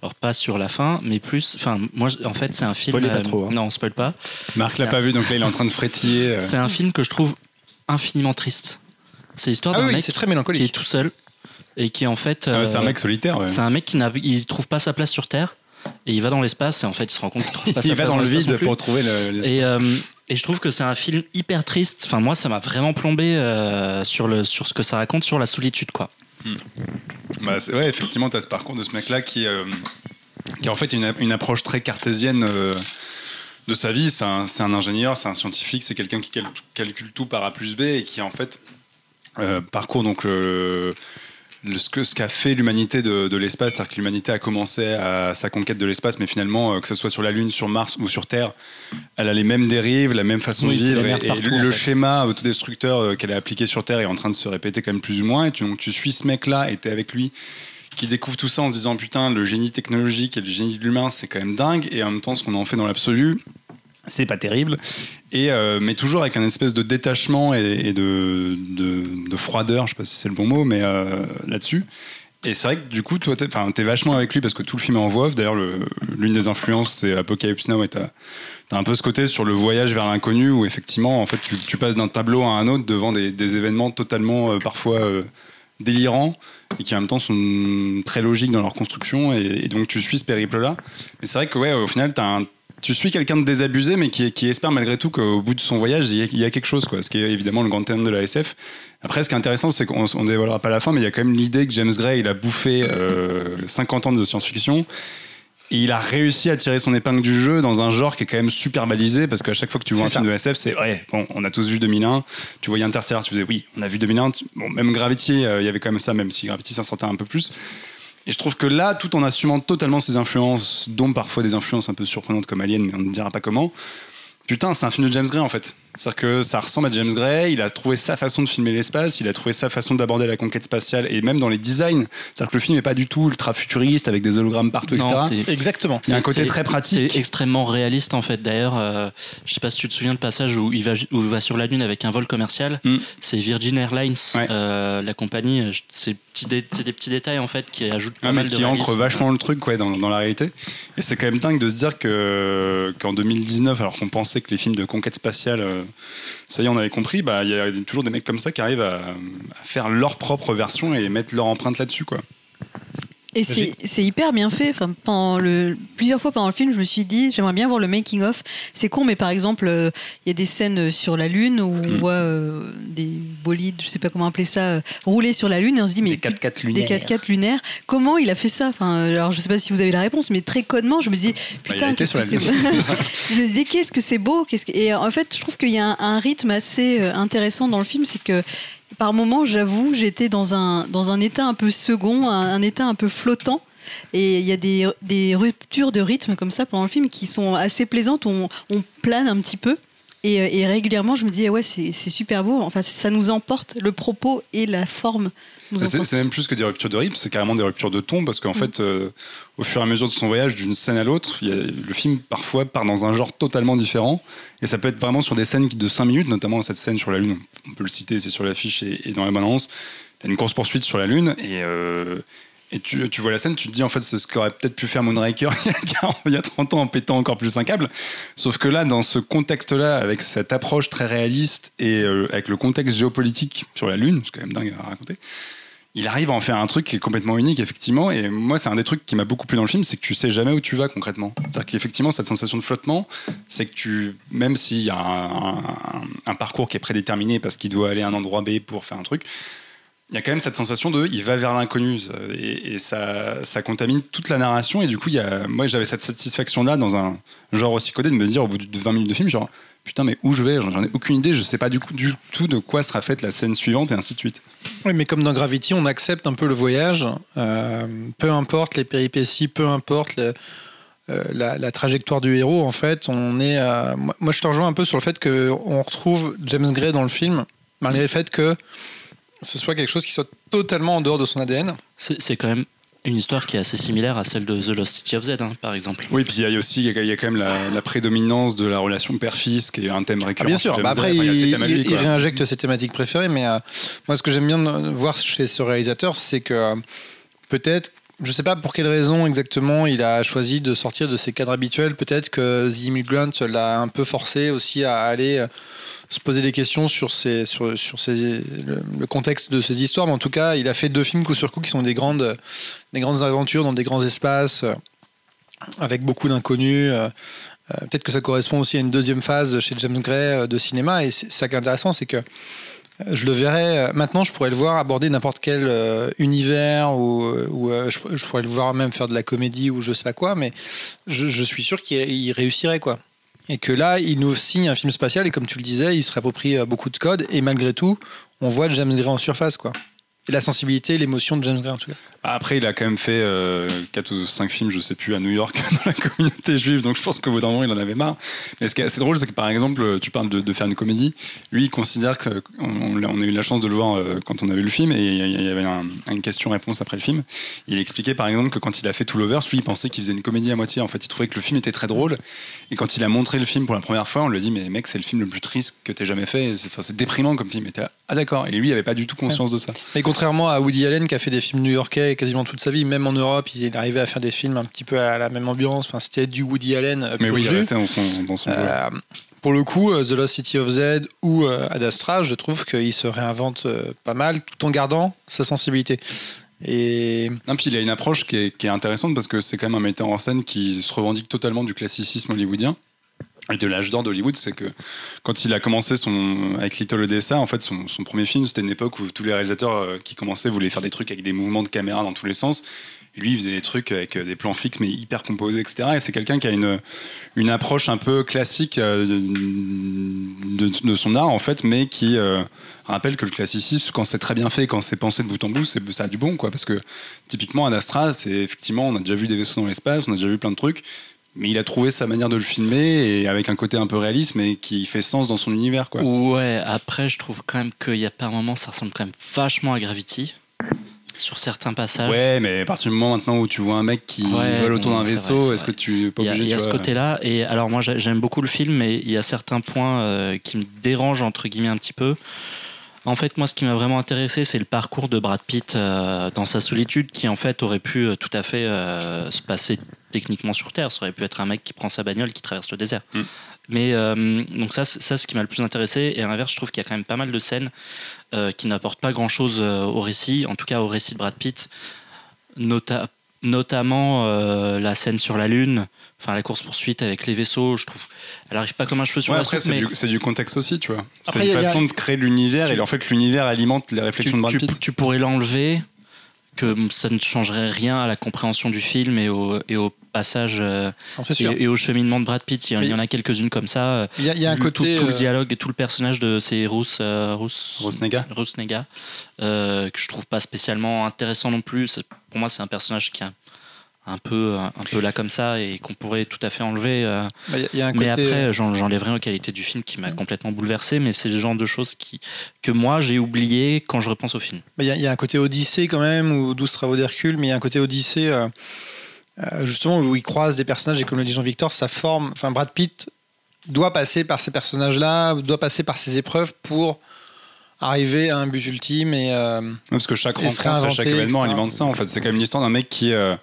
Alors pas sur la fin, mais plus. Enfin, moi, en fait, c'est un film.
Spoilez pas trop, hein.
Non, on spoil pas.
Marc l'a pas vu, donc là, il est en train de frétiller. euh.
C'est un film que je trouve infiniment triste. C'est l'histoire
Ah
d'un
oui,
mec
c'est très
qui est tout seul et qui en fait.
Ah ouais, c'est un mec solitaire. ouais.
C'est un mec qui n'a, il trouve pas sa place sur Terre et il va dans l'espace et en fait il se rend compte qu'il trouve pas sa
Il va dans le vide pour trouver le.
Et, euh, et je trouve que c'est un film hyper triste. Enfin moi ça m'a vraiment plombé euh, sur le sur ce que ça raconte sur la solitude quoi.
Bah, c'est- ouais, effectivement, tu as ce parcours de ce mec-là qui, euh, qui a en fait une, une approche très cartésienne euh, de sa vie. C'est un, c'est un ingénieur, c'est un scientifique, c'est quelqu'un qui cal- calcule tout par A plus B et qui en fait euh, parcourt donc le- ce que ce qu'a fait l'humanité de, de l'espace, c'est-à-dire que l'humanité a commencé à sa conquête de l'espace, mais finalement, euh, que ce soit sur la Lune, sur Mars ou sur Terre, elle a les mêmes dérives, la même façon
Oui,
de vivre, et, le, schéma autodestructeur euh, qu'elle a appliqué sur Terre est en train de se répéter quand même plus ou moins, et tu, donc, tu suis ce mec-là, et t'es avec lui, qui découvre tout ça en se disant putain, le génie technologique et le génie de l'humain, c'est quand même dingue, et en même temps, ce qu'on en fait dans l'absolu, c'est pas terrible. Et, euh, mais toujours avec un espèce de détachement et, de, de, de froideur, je sais pas si c'est le bon mot, mais euh, là-dessus. Et c'est vrai que du coup, toi, t'es, t'es vachement avec lui parce que tout le film est en voix. D'ailleurs, le- l'une des influences, c'est Apocalypse Now et t'as, t'as un peu ce côté sur le voyage vers l'inconnu où effectivement, en fait, tu, passes d'un tableau à un autre devant des, événements totalement, euh, parfois, délirants et qui en même temps sont très logiques dans leur construction. Et, et donc, tu suis ce périple-là. Mais c'est vrai que, ouais, au final, t'as un, tu suis quelqu'un de désabusé, mais qui, qui espère malgré tout qu'au bout de son voyage, il y, a, il y a quelque chose, quoi. Ce qui est évidemment le grand thème de la SF. Après, ce qui est intéressant, c'est qu'on ne dévoilera pas la fin, mais il y a quand même l'idée que James Gray, il a bouffé euh, 50 ans de science-fiction. Et il a réussi à tirer son épingle du jeu dans un genre qui est quand même super balisé, parce qu'à chaque fois que tu vois un film de SF, c'est vrai, bon, on a tous vu 2001, tu voyais Interstellar, tu faisais oui, on a vu 2001, tu- bon, même Gravity, euh, il y avait quand même ça, même si Gravity s'en sortait un peu plus. Et je trouve que là, tout en assumant totalement ses influences, dont parfois des influences un peu surprenantes comme Alien, mais on ne dira pas comment, putain, c'est un film de James Gray en fait. C'est-à-dire que ça ressemble à James Gray, il a trouvé sa façon de filmer l'espace, il a trouvé sa façon d'aborder la conquête spatiale, et même dans les designs. C'est-à-dire que le film n'est pas du tout ultra futuriste avec des hologrammes partout,
Non,
etc.
c'est-
Exactement.
Il y a un
C'est-
côté
c'est-
très pratique.
C'est extrêmement réaliste en fait. D'ailleurs, euh, je sais pas si tu te souviens le passage où il va, ju- où il va sur la lune avec un vol commercial.
Mm.
C'est Virgin Airlines,
Ouais.
euh, la compagnie. C'est c'est des petits détails en fait qui ajoutent pas
Ah,
mal de
qui ancre vachement le truc ouais, dans, dans la réalité. Et c'est quand même dingue de se dire que qu'en 2019, alors qu'on pensait que les films de conquête spatiale, euh, ça y est, on avait compris, bah, il y a toujours des mecs comme ça qui arrivent à, à faire leur propre version et mettre leur empreinte là-dessus. quoi.
Et c'est hyper bien fait. Enfin, pendant le, plusieurs fois pendant le film, je me suis dit, j'aimerais bien voir le making of. C'est con, mais par exemple, euh, il y a des scènes sur la Lune où on
Mm.
voit euh, des bolides, je sais pas comment appeler ça, euh, rouler sur la Lune, et on se dit, mais
Des 4x4
des
lunaires.
4x4 lunaires. Comment il a fait ça? Enfin, Alors, je sais pas si vous avez la réponse, mais très codement, je me dis,
Bah,
putain, qu'est-ce que c'est beau. je me dis, qu'est-ce que c'est beau que... Et en fait, je trouve qu'il y a un, un rythme assez euh, intéressant dans le film, c'est que par moments, j'avoue, j'étais dans un, dans un état un peu second, un, état un peu flottant. Et il y a des, des ruptures de rythme comme ça pendant le film qui sont assez plaisantes, on, plane un petit peu. Et, euh, régulièrement, je me disais, ouais, c'est super beau. Enfin, ça nous emporte, le propos et la forme
C'est même plus que des ruptures de rythme, c'est carrément des ruptures de ton, parce qu'en fait, euh, au fur et à mesure de son voyage d'une scène à l'autre, le film parfois part dans un genre totalement différent, et ça peut être vraiment sur des scènes de 5 minutes, notamment cette scène sur la Lune, on peut le citer, c'est sur l'affiche et, et dans la balance, t'as une course-poursuite sur la Lune, et, euh, et tu, tu vois la scène, tu te dis en fait c'est ce qu'aurait peut-être pu faire Moonraker il y a 40 il y a 30 ans en pétant encore plus un câble, sauf que là, dans ce contexte-là, avec cette approche très réaliste et euh, avec le contexte géopolitique sur la Lune, c'est quand même dingue à raconter, il arrive à en faire un truc qui est complètement unique, effectivement. Et moi, c'est un des trucs qui m'a beaucoup plu dans le film, c'est que tu sais jamais où tu vas concrètement. C'est-à-dire qu'effectivement, cette sensation de flottement, c'est que tu, même s'il y a un, parcours qui est prédéterminé parce qu'il doit aller à un endroit B pour faire un truc, il y a quand même cette sensation de il va vers l'inconnu et, et ça, ça contamine toute la narration et du coup il y a, moi j'avais cette satisfaction là dans un genre aussi codé de me dire au bout de 20 minutes de film genre putain mais où je vais? J'en ai aucune idée je sais pas du, coup, du tout de quoi sera faite la scène suivante et ainsi de suite
Oui, mais comme dans Gravity, on accepte un peu le voyage, euh, peu importe les péripéties, peu importe le- euh, la, la trajectoire du héros. En fait, on est. euh, moi, moi, je te rejoins un peu sur le fait qu'on retrouve James Gray dans le film, malgré le fait que ce soit quelque chose qui soit totalement en dehors de son ADN.
C'est c'est quand même une histoire qui est assez similaire à celle de The Lost City of Z, hein, par exemple.
Oui, puis il y a aussi, il y a- il y a quand même la, la prédominance de la relation père-fils, qui est un thème
Ah,
récurrent.
bien
chez
sûr, bah après, il, réinjecte ses thématiques préférées, mais euh, moi, ce que j'aime bien euh, voir chez ce réalisateur, c'est que euh, peut-être, je sais pas pour quelle raison exactement il a choisi de sortir de ses cadres habituels, peut-être que The Immigrant l'a un peu forcé aussi à aller euh, se poser des questions sur, ses, sur, sur ses- le, contexte de ces histoires, mais en tout cas, il a fait deux films coup sur coup qui sont des grandes, des grandes aventures dans des grands espaces, euh, avec beaucoup d'inconnus. euh, euh, Peut-être que ça correspond aussi à une deuxième phase chez James Gray de cinéma. Et c'est ça qui est intéressant, c'est que je le verrais. Maintenant, je pourrais le voir aborder n'importe quel univers ou, je, pourrais le voir même faire de la comédie ou je sais pas quoi, mais je, je suis sûr qu'il il réussirait quoi. Et que là, il nous signe un film spatial et comme tu le disais, il se réapproprie euh, beaucoup de codes et malgré tout, on voit James Gray en surface quoi. Et la sensibilité, l'émotion de James Gray en tout cas.
Après, il a quand même fait 4 ou 5 films, je sais plus, à New York, dans la communauté juive, donc je pense qu'au bout d'un moment, il en avait marre. Mais ce qui est assez drôle, c'est que par exemple, tu parles de, faire une comédie. Lui, il considère qu'on on, a eu la chance de le voir euh, quand on a vu le film, et il y avait un- une question-réponse après le film. Il expliquait par exemple que quand il a fait Tout Lovers, lui, il pensait qu'il faisait une comédie à moitié. En fait, il trouvait que le film était très drôle. Et quand il a montré le film pour la première fois, on lui a dit Mais mec, c'est le film le plus triste que t'aies jamais fait. C'est déprimant comme film. Et là, ah d'accord. Et lui, il avait pas du tout conscience de ça.
Mais contrairement à Woody Allen qui a fait des films new-yorkais quasiment toute sa vie, même en Europe, il arrivait à faire des films un petit peu à la même ambiance. Enfin, c'était du Woody Allen. euh,
Mais oui, il restait dans son, dans son
Euh, pour le coup, euh, The Lost City of Z ou Ad Astra, je trouve qu'il se réinvente pas mal tout en gardant sa sensibilité. Et
Non, puis il a une approche qui est, qui est intéressante parce que c'est quand même un metteur en scène qui se revendique totalement du classicisme hollywoodien de l'âge d'or d'Hollywood. C'est que quand il a commencé avec Little Odessa, en fait, son, premier film, c'était une époque où tous les réalisateurs euh, qui commençaient voulaient faire des trucs avec des mouvements de caméra dans tous les sens. Et lui, il faisait des trucs avec euh, des plans fixes mais hyper composés, etc. Et c'est quelqu'un qui a une, approche un peu classique euh, de, son art, en fait, mais qui rappelle que le classicisme, quand c'est très bien fait, quand c'est pensé de bout en bout, ça a du bon, quoi. Parce que typiquement, Ad Astra, c'est effectivement, on a déjà vu des vaisseaux dans l'espace, on a déjà vu plein de trucs, mais il a trouvé sa manière de le filmer et avec un côté un peu réaliste, mais qui fait sens dans son univers, quoi.
Ouais, après, je trouve quand même qu'il y a pas un moment, ça ressemble quand même vachement à Gravity. Sur certains passages.
Ouais, mais à partir du moment maintenant où tu vois un mec qui
Ouais,
vole autour d'un vaisseau, est-ce que tu es pas
Il y a,
obligé
il y a ce côté-là. Et alors, moi, j'a- j'aime beaucoup le film, mais il y a certains points euh, qui me dérangent, entre guillemets, un petit peu. En fait, moi, ce qui m'a vraiment intéressé, c'est le parcours de Brad Pitt euh, dans sa solitude, qui en fait aurait pu euh, tout à fait euh, se passer techniquement sur Terre. Ça aurait pu être un mec qui prend sa bagnole, qui traverse le désert.
Mm.
Mais donc ça, c'est ça, ce qui m'a le plus intéressé. Et à l'inverse, je trouve qu'il y a quand même pas mal de scènes qui n'apportent pas grand-chose au récit, en tout cas au récit de Brad Pitt, nota- notamment euh, la scène sur la Lune, enfin la course poursuite avec les vaisseaux. Je trouve, elle arrive pas comme un cheveu sur
Ouais,
la
après,
soupe,
c'est
mais
du, c'est du contexte aussi, tu vois. C'est
Après,
une
y a-
façon de créer l'univers
Tu-
et en fait, l'univers alimente les
tu,
réflexions de Brad
tu-
Pitt.
tu pourrais l'enlever, que ça ne changerait rien à la compréhension du film et au, et au passage euh,
non, c'est
et, au cheminement de Brad Pitt. Il y en, en a quelques-unes comme ça. euh,
Il y a, il y a un
tout-
côté.
tout, le
euh,
dialogue et tout le personnage de euh, Rousse,
Rosnega.
Rousse Nega, euh, que je trouve pas spécialement intéressant non plus. Pour moi, c'est un personnage qui a un peu, un peu là comme ça et qu'on pourrait tout à fait enlever.
Bah, Il y a- il y a un
mais
côté-
après, j'en- j'enlève rien aux qualités du film qui m'a complètement bouleversé, mais c'est le genre de choses qui, que moi j'ai oublié quand je repense au film.
Bah, Il y, a- il y a un côté Odyssée quand même, ou 12 travaux d'Hercule, mais il y a un côté Odyssée, euh, euh, justement, où il croise des personnages, et comme le dit Jean-Victor, ça forme. Enfin, Brad Pitt doit passer par ces personnages-là, doit passer par ces épreuves pour arriver à un but ultime. Et, euh,
Ouais, parce que chaque rencontre et chaque événement alimente ça. En fait, c'est quand même l'histoire d'un mec qui euh,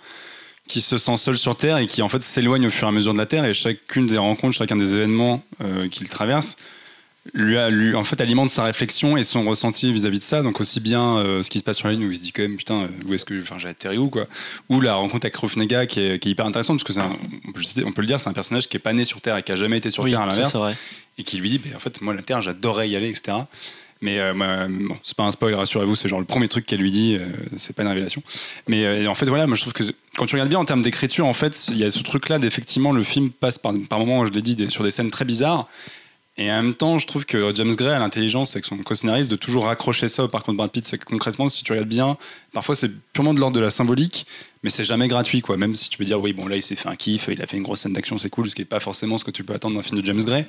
qui se sent seul sur Terre et qui en fait s'éloigne au fur et à mesure de la Terre. Et chacune des rencontres, chacun des événements qu'il traverse, lui, a- lui en fait alimente sa réflexion et son ressenti vis-à-vis de ça. Donc aussi bien euh, ce qui se passe sur la ligne où il se dit quand même putain euh, où est-ce que enfin j'ai atterri où quoi. Ou la rencontre avec Rufnega qui est, qui est hyper intéressante parce que c'est un- on, peut le citer- on peut le dire c'est un personnage qui est pas né sur Terre et qui a jamais été sur
Oui,
Terre à l'inverse et qui lui dit bah, en fait moi la Terre j'adorerais y aller etc mais euh, bon, c'est pas un spoil rassurez-vous c'est genre le premier truc qu'elle lui dit euh, c'est pas une révélation mais euh, en fait voilà moi je trouve que quand tu regardes bien en termes d'écriture en fait il y a ce truc là d'effectivement le film passe par, par moments je l'ai dit des- sur des scènes très bizarres et en même temps je trouve que James Gray a l'intelligence avec son co-scénariste de toujours raccrocher ça par contre Brad Pitt. C'est que concrètement si tu regardes bien parfois c'est purement de l'ordre de la symbolique mais c'est jamais gratuit quoi. Même si tu peux dire oui bon là il s'est fait un kiff il a fait une grosse scène d'action c'est cool ce qui est pas forcément ce que tu peux attendre d'un film de James Gray.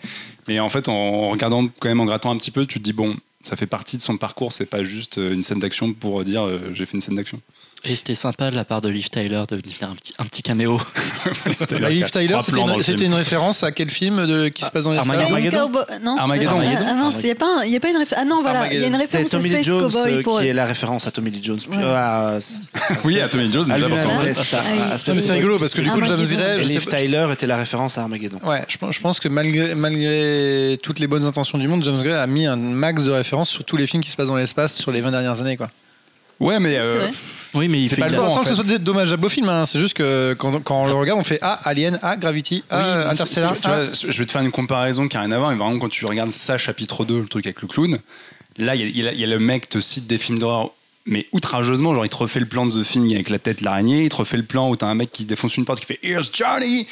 Mais en fait en regardant quand même en grattant un petit peu tu te dis bon ça fait partie de son parcours c'est pas juste euh, une scène d'action pour dire euh, j'ai fait une scène d'action
Et c'était sympa de la part de Liv Tyler de venir faire un petit, un petit caméo.
bah, Liv Tyler, c'était une, c'était référence à quel film de, qui se passe dans les
Armageddon.
Space
Armageddon?
Cowboy. Non,
Armageddon.
Armageddon.
Ah, mince, il n'y a, pas un- il y a pas une référence. Ah non, voilà, il y a une référence
Lee
Space
Jones
Cowboy
euh,
pour.
qui est la référence à Tommy Lee Jones.
Ouais.
Ah,
oui à Tommy Lee Jones
à
déjà pour
lui-même,
commencer.
c'est ça.
Ah oui.
à
Non, mais
Space
c'est rigolo parce que du coup, James
Armageddon.
Gray,
Et
je sais
Liv
pas-
Tyler était la référence à Armageddon.
Ouais, je pense, je pense que malgré, malgré toutes les bonnes intentions du monde, James Gray a mis un max de références sur tous les films qui se passent dans l'espace sur les 20 dernières années. Quoi.
ouais mais
C'est
euh,
vrai.
Oui, mais il fait
pas le
Sans,
bon,
sans
en
que ce soit à beau film, hein, c'est juste que quand, quand on le regarde, on fait Ah, Alien, Ah, Gravity, Ah,
Oui,
Interstellar.
Tu vois, je vais te faire une comparaison qui n'a rien à voir, mais vraiment quand tu regardes ça, chapitre 2, le truc avec le clown, là, il y a- y, y le mec te cite des films d'horreur, mais outrageusement, genre il te refait le plan de The Thing avec la tête de l'araignée, il te refait le plan où t'as un mec qui défonce une porte qui fait Here's Johnny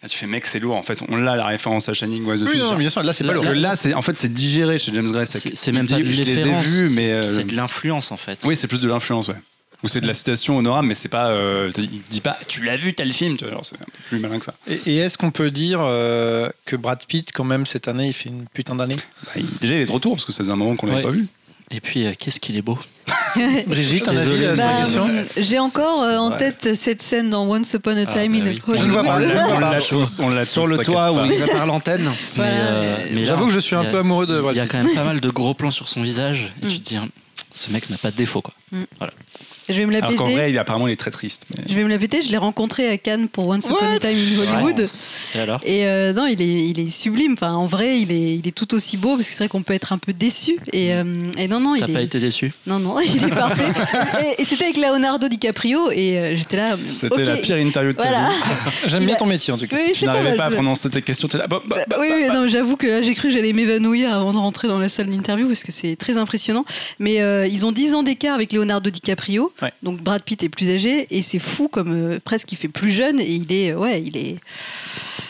Là, tu fais mec, c'est lourd, en fait, on l'a la référence à Shining ou à The
Oui,
Thing.
non,
genre.
bien sûr, là, c'est pas lourd.
Que là, c'est en fait, c'est digéré chez James Gray.
C'est même pas de
Je les ai vus, mais. euh,
c'est de l'influence en fait.
oui, c'est plus de l'influence, ouais. Ou c'est de la citation honorable, mais c'est pas. euh, il dit pas, tu l'as vu tel film, tu vois, genre, c'est un peu plus malin que ça.
Et, et est-ce qu'on peut dire euh, que Brad Pitt, quand même, cette année, il fait une putain d'année?
Bah, déjà, il est de retour, parce que ça faisait un moment qu'on l'avait
Ouais.
pas vu.
Et puis, euh, qu'est-ce qu'il est beau.
Brigitte, un avis
Désolé.
à cette
Bah,
question
J'ai encore euh, en
Ouais.
tête cette scène dans Once Upon a
Ah,
Time
bah
in
oui.
Hollywood.
Je ne vois pas. je ne vois
On l'a
Sur le toit où il va par l'antenne.
Voilà.
Mais,
J'avoue que je suis un peu amoureux de Brad
Il y a quand même pas mal de gros plans sur son visage et
Mm.
tu te dis, hein, ce mec n'a pas de défaut quoi.
Je vais me la
Alors qu'en
péter.
vrai, il, apparemment, il est très triste. mais-
Je vais me la péter. Je l'ai rencontré à Cannes pour Once Upon a Time in Hollywood.
Et alors?
Et euh, non, il est, il est sublime. Enfin, en vrai, il est, il est tout aussi beau parce que c'est vrai qu'on peut être un peu déçu. Et, euh, et non, non, il
T'as
est.
pas été déçu?
Non, non, il est parfait. et et c'était avec Leonardo DiCaprio et euh, j'étais là.
C'était
ok.
la pire interview de ta
Voilà.
vie.
J'aime bien ton métier, en tout cas.
Oui, pas
n'arrivais
mal.
pas à prononcer tes questions. là, bah, bah,
Bah,
bah,
oui, oui, non, j'avoue que là, j'ai cru que j'allais m'évanouir avant de rentrer dans la salle d'interview parce que c'est très impressionnant. Mais euh, ils ont 10 ans d'écart avec Leonardo DiCaprio.
Ouais.
Donc Brad Pitt est plus âgé et c'est fou comme euh, presque il fait plus jeune et il est, euh, ouais, il est.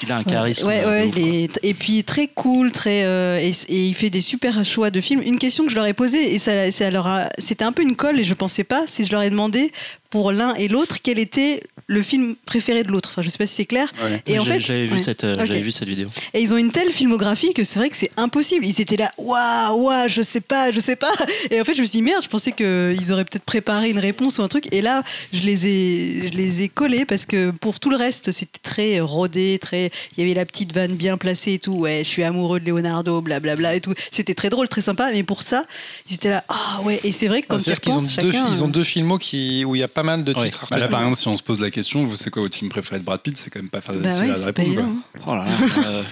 Il a un charisme.
ouais,
de
ouais,
ouf,
il est- et puis très cool, très euh, et, et il fait des super choix de films. Une question que je leur ai posée et ça, ça leur a- c'était un peu une colle et je pensais pas si je leur ai demandé pour l'un et l'autre quel était le film préféré de l'autre. Enfin, je sais pas si c'est clair.
Ouais.
Et en fait,
j'avais vu
ouais.
cette, euh, vu cette vidéo.
Et ils ont une telle filmographie que c'est vrai que c'est impossible. Ils étaient là, waouh, waouh, je sais pas, je sais pas. Et en fait, je me suis dit, merde, je pensais qu'ils auraient peut-être préparé une réponse ou un truc. Et là, je les ai, je les ai collés parce que pour tout le reste, c'était très rodé, très. Il y avait la petite vanne bien placée et tout. Ouais, je suis amoureux de Leonardo, blablabla et tout. C'était très drôle, très sympa. Mais pour ça, ils étaient là, ah ouais. Et c'est vrai que quand ils
C'est-à-dire qu'ils ont,
repensent,
deux,
chacun.
ils ont deux films qui, où il y a pas mal de titres.
Bah là, par exemple, si on se pose la question, vous c'est quoi votre film préféré de Brad Pitt C'est quand même pas facile
Bah ouais,
à
pas
répondre.
Oh là là. euh,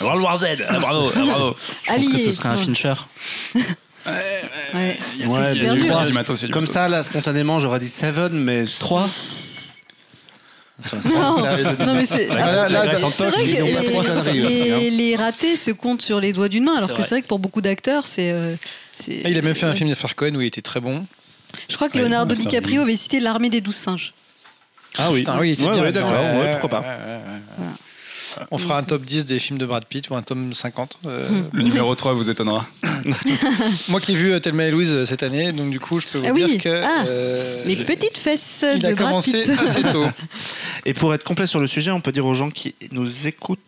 World War Z, ah, bravo, ah, bravo. Je pense que
Allié.
ce serait un. Fincher.
Ouais.
Ouais, Comme
matos.
ça, là, spontanément, j'aurais dit Seven, mais.
3
Non, non, mais c'est
dans-
vrai que
pas
les,
hein.
les- les ratés se comptent sur les doigts d'une main, alors que c'est vrai que pour beaucoup d'acteurs, c'est. euh,
Ah, il a même fait un film d'affaires Cohen où il était très bon.
Je crois que
Ouais,
Leonardo DiCaprio avait cité l'armée des douze singes.
Ah oui.
Putain, oui, il était
Ouais,
bien
ouais, d'accord, pourquoi pas.
ouais, ouais, ouais. On fera un top 10 des films de Brad Pitt ou un tome 50. euh,
Le numéro 3 vous étonnera.
moi qui ai vu euh, Thelma et Louise euh, cette année, donc du coup, je peux vous
Ah
dire
oui,
que.
ah,
euh,
Les petites fesses
Il
de
a
Brad
commencé
Pitt.
assez tôt.
Et pour être complet sur le sujet, on peut dire aux gens qui nous écoutent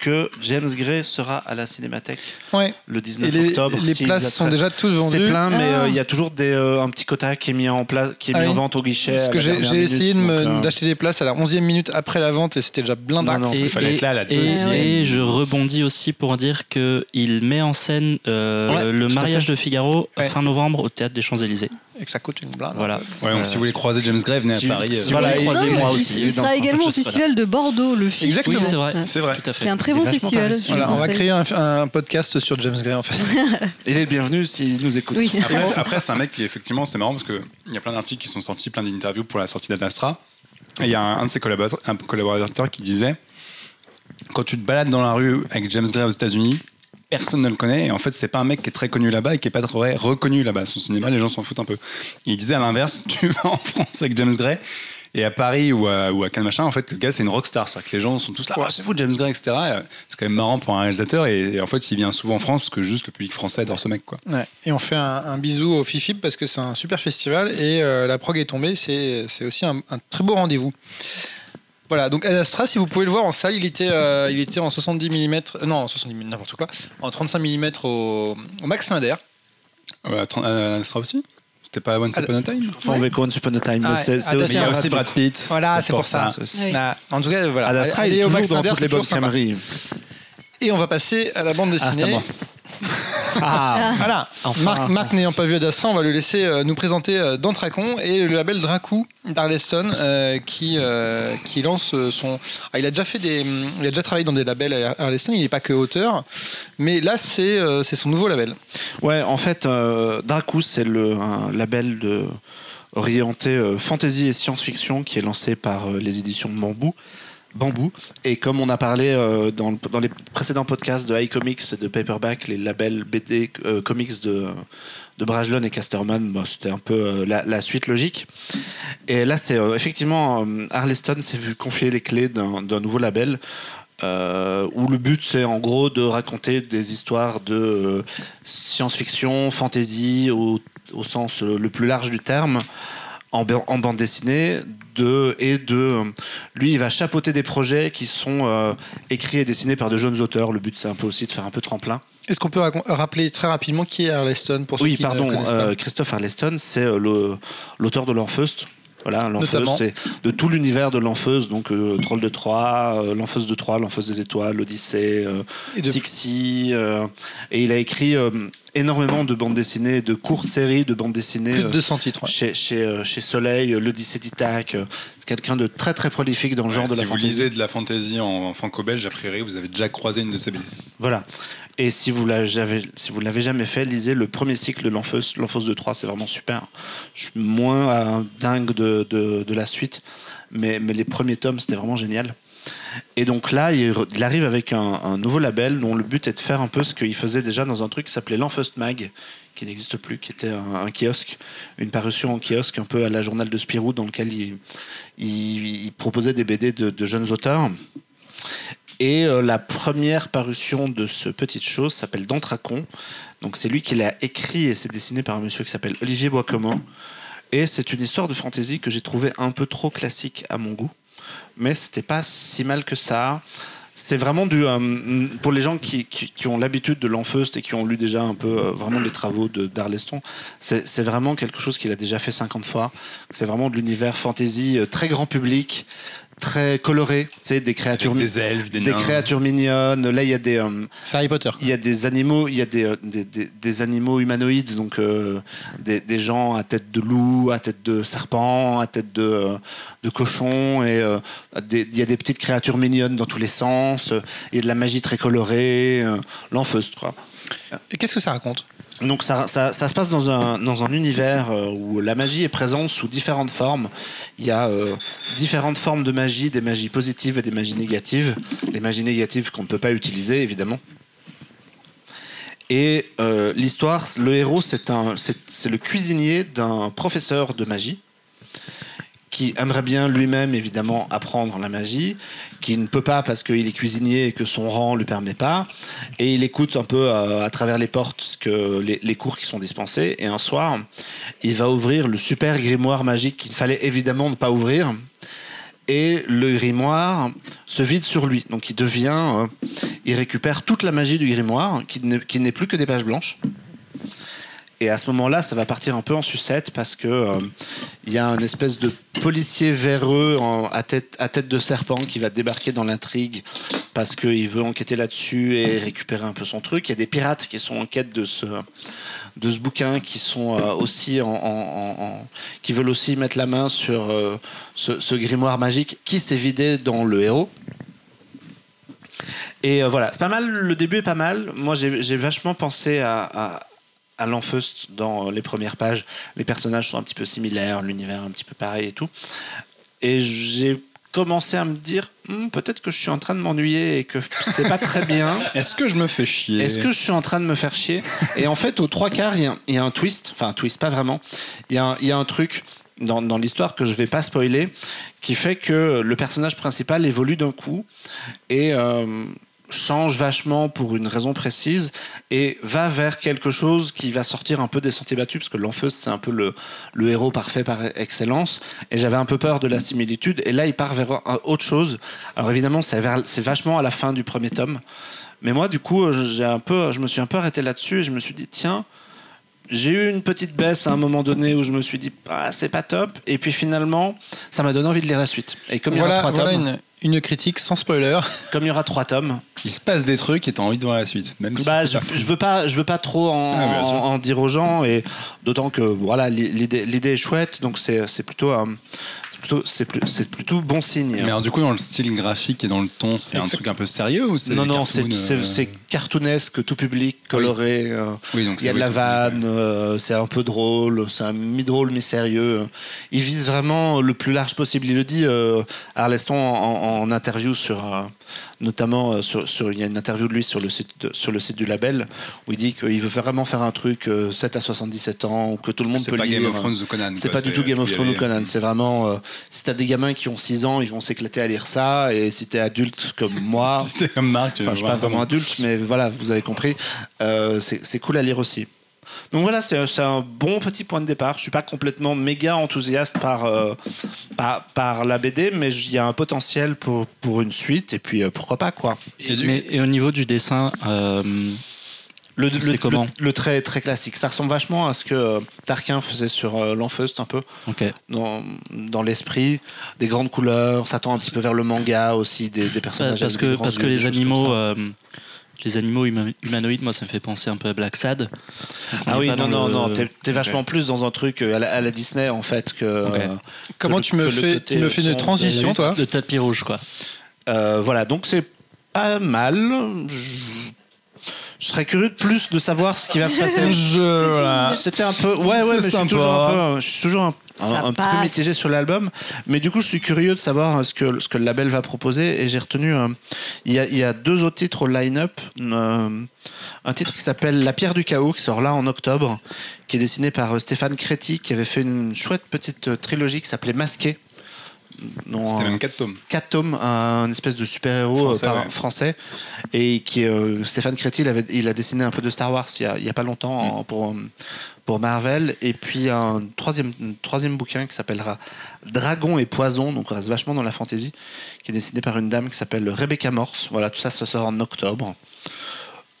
que James Gray sera à la Cinémathèque
Ouais.
le 19
Et les,
octobre.
les places sont déjà toutes vendues.
C'est plein, mais
Ah.
euh, il y a toujours des, euh, un petit quota qui est mis en place, qui est
Ah oui.
en vente au guichet.
Parce que j'ai essayé
euh,
d'acheter des places à la 11e minute après la vente et c'était déjà blindé.
Il fallait être là à la
et,
deuxième.
et je rebondis aussi pour dire que il met en scène euh,
Ouais,
le mariage de Figaro
Ouais.
fin novembre au théâtre des Champs-Élysées.
Et que ça coûte une blinde.
Voilà.
Ouais, donc
Euh,
si vous voulez croiser James Gray, venez à
si-
Paris.
si
euh,
vous
Voilà,
Non,
moi
il-
aussi.
Il sera également au festival de Bordeaux, le FIF.
Exactement.
Oui, c'est vrai.
C'est vrai.
Tout à fait.
Qui est un très
Il
bon festival.
Voilà, on va créer un, un podcast sur James Gray en fait.
Il est bienvenu s'il nous écoute.
Oui.
Après, après, c'est un mec qui, effectivement, c'est marrant parce qu'il y a plein d'articles qui sont sortis, plein d'interviews pour la sortie d'Adastra. Et il y a un, un de ses collaborateurs, un collaborateur qui disait Quand tu te balades dans la rue avec James Gray aux États-Unis, personne ne le connaît. Et en fait, c'est pas un mec qui est très connu là-bas et qui est pas très reconnu là-bas. Son cinéma, les gens s'en foutent un peu. Il disait à l'inverse Tu vas en France avec James Gray. Et à Paris ou à, ou machin, en fait, le gars, c'est une rockstar. C'est-à-dire que les gens sont tous là, Ah, c'est fou, James Gray, etc. Et, euh, C'est quand même marrant pour un réalisateur. Et, en fait, il vient souvent en France parce que juste le public français adore ce mec, quoi.
Ouais. Et on fait un, bisou au FIFIP parce que c'est un super festival et euh, la prog est tombée. C'est aussi un très beau rendez-vous. Voilà, donc Ad Astra, si vous pouvez le voir en salle, il était, euh, il était en 70 mm, non, 70 mm, n'importe quoi, en 35 mm au, au Max Linder.
Ouais, euh, Astra aussi C'était pas Once Upon a Time
Enfin, avec Once Upon a Time.
Ah,
c'est c'est
ah,
aussi,
Brad
aussi Brad Pitt.
Voilà,
C'est
pour ça.
ça.
Oui.
Ah, en tout cas, voilà.
Ad Astra, il
Allez
est
au
toujours
Max
dans
Linder,
toutes les bonnes.
Et on va passer à la bande
Ah,
dessinée.
moi.
Ah,
Voilà.
Enfin.
Marc, Marc n'ayant pas vu Ad Astra, on va le laisser euh, nous présenter euh, Dantracon et le label Dracou d'Arleston euh, qui, euh, qui lance euh, son. Ah, il a déjà fait des. Il a déjà travaillé dans des labels à Arleston, il n'est pas que auteur, mais là c'est euh, c'est son nouveau label.
Ouais, en fait, euh, Dracus, c'est le un label de orienté euh, fantasy et science-fiction qui est lancé par euh, les éditions Bambou. Bambou. Et comme on a parlé euh, dans, le- dans les précédents podcasts de iComics et de Paperback, les labels BD euh, comics de, de Brajlon et Casterman, bon, c'était un peu euh, la, suite logique. Et là, c'est effectivement, Arleston s'est vu confier les clés d'un nouveau label. où le but c'est en gros de raconter des histoires de science-fiction, fantasy au, sens le plus large du terme, en bande dessinée, de, et de euh, lui il va chapeauter des projets qui sont euh, écrits et dessinés par de jeunes auteurs. Le but c'est un peu aussi de faire un peu tremplin.
Est-ce qu'on peut rappeler très rapidement qui est Arleston pour ceux
Oui,
qui
pardon,
ne connaissent pas?
euh, Christophe Arleston, c'est euh, l'auteur de l'Enfeust. Voilà, l'Enfeust, c'est de tout l'univers de l'Enfeust, donc euh, Troll de Troie, euh, l'Enfeust de Troie, l'Enfeust des étoiles, l'Odyssée, euh,
Et de-
Sixi, euh, et il a écrit euh, énormément de bandes dessinées, de courtes séries de bandes dessinées.
Plus de
euh,
200 titres. ouais.
Chez, chez, euh, chez Soleil, l'Odyssée d'Ithaque. euh, C'est quelqu'un de très très prolifique dans le genre
Ouais,
de
si
la
vous
fantasy.
lisez de la fantasy en, en franco-belge, a priori, vous avez déjà croisé une de ces BD.
Voilà. Et si vous l'avez si vous l'avez jamais fait, lisez le premier cycle de l'Enfeust, l'Enfeust de 3, c'est vraiment super. Je suis moins euh, dingue de, de, la suite, mais, mais les premiers tomes, c'était vraiment génial. Et donc là, il, arrive avec un, nouveau label dont le but est de faire un peu ce qu'il faisait déjà dans un truc qui s'appelait l'Enfeust Mag, qui n'existe plus, qui était un, kiosque, une parution en kiosque un peu à la journal de Spirou, dans lequel il, il- il proposait des BD de, de jeunes auteurs. Et euh, la première parution de ce petite chose s'appelle Dantracon. Donc c'est lui qui l'a écrit et c'est dessiné par un monsieur qui s'appelle Olivier Boiscommun. Et c'est une histoire de fantasy que j'ai trouvé un peu trop classique à mon goût. Mais c'était pas si mal que ça. C'est vraiment du. euh, pour les gens qui, qui- ont l'habitude de l'Enfeust et qui ont lu déjà un peu euh, vraiment les travaux de- d'Arleston, c'est c'est vraiment quelque chose qu'il a déjà fait 50 fois. C'est vraiment de l'univers fantasy très grand public, très coloré. Tu sais, des créatures,
Avec des elfes, des,
des
nains.
créatures mignonnes. Là, il y a des. euh,
C'est Harry Potter.
il y a des animaux, il y a des, euh, des, des- des animaux humanoïdes, donc euh, des, des gens à tête de loup, à tête de serpent, à tête de, euh, de cochon, et euh, des- il y a des petites créatures mignonnes dans tous les sens, euh, il y a de la magie très colorée, euh, l'enfeust, quoi.
Et qu'est-ce que ça raconte?
Donc ça, ça- se passe dans un, dans un univers euh, où la magie est présente sous différentes formes. Il y a euh, différentes formes de magie, des magies positives et des magies négatives. Les magies négatives qu'on ne peut pas utiliser, évidemment. Et euh, l'histoire, le héros, c'est le cuisinier d'un professeur de magie qui aimerait bien lui-même évidemment apprendre la magie, qui ne peut pas parce qu'il est cuisinier et que son rang lui permet pas, et il écoute un peu euh, à travers les portes que les, cours qui sont dispensés, et un soir, il va ouvrir le super grimoire magique qu'il fallait évidemment ne pas ouvrir, et le grimoire se vide sur lui. Donc il devient, euh, il récupère toute la magie du grimoire, qui n'est plus que des pages blanches. Et à ce moment-là, ça va partir un peu en sucette parce que euh, il y a un espèce de policier véreux à, tête, de serpent qui va débarquer dans l'intrigue parce qu'il veut enquêter là-dessus et récupérer un peu son truc. Il y a des pirates qui sont en quête de ce, bouquin qui sont euh, aussi qui veulent aussi mettre la main sur euh, ce, grimoire magique qui s'est vidé dans le héros. Et voilà, c'est pas mal, le début est pas mal. Moi, j'ai vachement pensé à, à Lanfeust dans les premières pages. Les personnages sont un petit peu similaires, l'univers un petit peu pareil et tout. Et j'ai commencé à me dire, Hmm, peut-être que je suis en train de m'ennuyer et que c'est pas très bien.
Est-ce que je me fais chier?
Est-ce que je suis en train de me faire chier? Et en fait, aux trois quarts, il y a- il y, a un twist, enfin un twist, pas vraiment. Il y, a un- il y a un truc dans, dans l'histoire que je vais pas spoiler, qui fait que le personnage principal évolue d'un coup et euh, change vachement pour une raison précise et va vers quelque chose qui va sortir un peu des sentiers battus, parce que l'Enfeuse, c'est un peu le, le héros parfait par excellence. Et j'avais un peu peur de la similitude. Et là, il part vers autre chose. Alors évidemment, c'est vachement à la fin du premier tome. Mais moi, du coup, j'ai un peu, je me suis un peu arrêté là-dessus et je me suis dit, tiens, j'ai eu une petite baisse à un moment donné où je me suis dit, ah, c'est pas top. Et puis finalement, ça m'a donné envie de lire la suite. Et comme il y
Voilà,
trois
voilà
tomes,
une, une critique sans spoiler.
comme il y aura trois tomes,
Il se passe des trucs et t'as envie de voir la suite. Même si
bah, je,
pas
je veux pas, je veux pas trop en,
Ah,
en- en dire aux gens et d'autant que voilà, l'idée, l'idée est chouette, donc c'est, c'est plutôt, euh, c'est plutôt, c'est plus- c'est plutôt bon signe.
Mais alors, du coup, dans le style graphique et dans le ton, c'est un truc un peu sérieux ou c'est
non, non, c'est, c'est,
euh,
c'est cartoonesque, tout public, coloré. euh,
Oui, donc
Il y a
c'est
de la vanne, euh, c'est un peu drôle, c'est un mi-drôle, mi-sérieux. Il vise vraiment le plus large possible. Il le dit, euh, Arleston, en, en interview sur. euh, notamment, sur, sur- il y a une interview de lui sur le site, de- sur le site du label, où il dit qu'il veut vraiment faire un truc euh, 7 à 77 ans, que tout le monde
C'est
peut
pas
lire.
Game of Thrones ou Conan.
C'est pas du tout Game of Thrones ou Conan. C'est vraiment. si t'as des gamins qui ont 6 ans, ils vont s'éclater à lire ça. Et si t'es adulte comme moi.
C'était comme Marc. tu
je suis pas vraiment adulte, mais voilà, vous avez compris. Euh, c'est cool à lire aussi. Donc voilà, c'est c'est un bon petit point de départ. Je suis pas complètement méga enthousiaste par, euh, par, par la BD, mais il y a un potentiel pour, pour une suite, et puis euh, pourquoi pas, quoi.
Et, mais- et au niveau du dessin, euh,
Le,
comment
le, le trait est très classique. Ça ressemble vachement à ce que euh, Tarquin faisait sur euh, l'Enfeust, un peu, dans, dans l'esprit. Des grandes couleurs, ça tend un petit peu vers le manga aussi, des, des personnages
parce
avec
que parce que les animaux, euh, les animaux huma- humanoïdes, moi, ça me fait penser un peu à Black Sad.
Ah oui, non, non,
le-
non, t'es vachement plus dans un truc euh, à la, à la Disney en fait que. Euh,
Comment tu me fais, tu me fais une transition, toi
Le tapis rouge, quoi.
euh, voilà, donc c'est pas mal. Je, je serais curieux de plus de savoir ce qui va se passer.
Je-.
C'était un peu. Ouais, ouais, mais je suis toujours un peu, je suis toujours un, un- petit peu mitigé sur l'album. Mais du coup, je suis curieux de savoir euh, ce que, ce que le label va proposer. Et j'ai retenu. euh, il, y a, il y a deux autres titres au line-up. Euh, un titre qui s'appelle La pierre du chaos, qui sort là en octobre, qui est dessiné par euh, Stéphane Créti, qui avait fait une chouette petite euh, trilogie qui s'appelait Masqué.
C'était même 4 tomes.
4 tomes, un espèce de super-héros
Français,
euh,
ouais.
français. Et qui, euh, Stéphane Créti, il, avait, il a dessiné un peu de Star Wars il y a, pas longtemps
Mm.
pour, euh, pour Marvel. Et puis un troisième, un troisième bouquin qui s'appellera Dragon et Poison, donc on reste vachement dans la fantasy, qui est dessiné par une dame qui s'appelle Rebecca Morse. Voilà, tout ça, ça sort en octobre.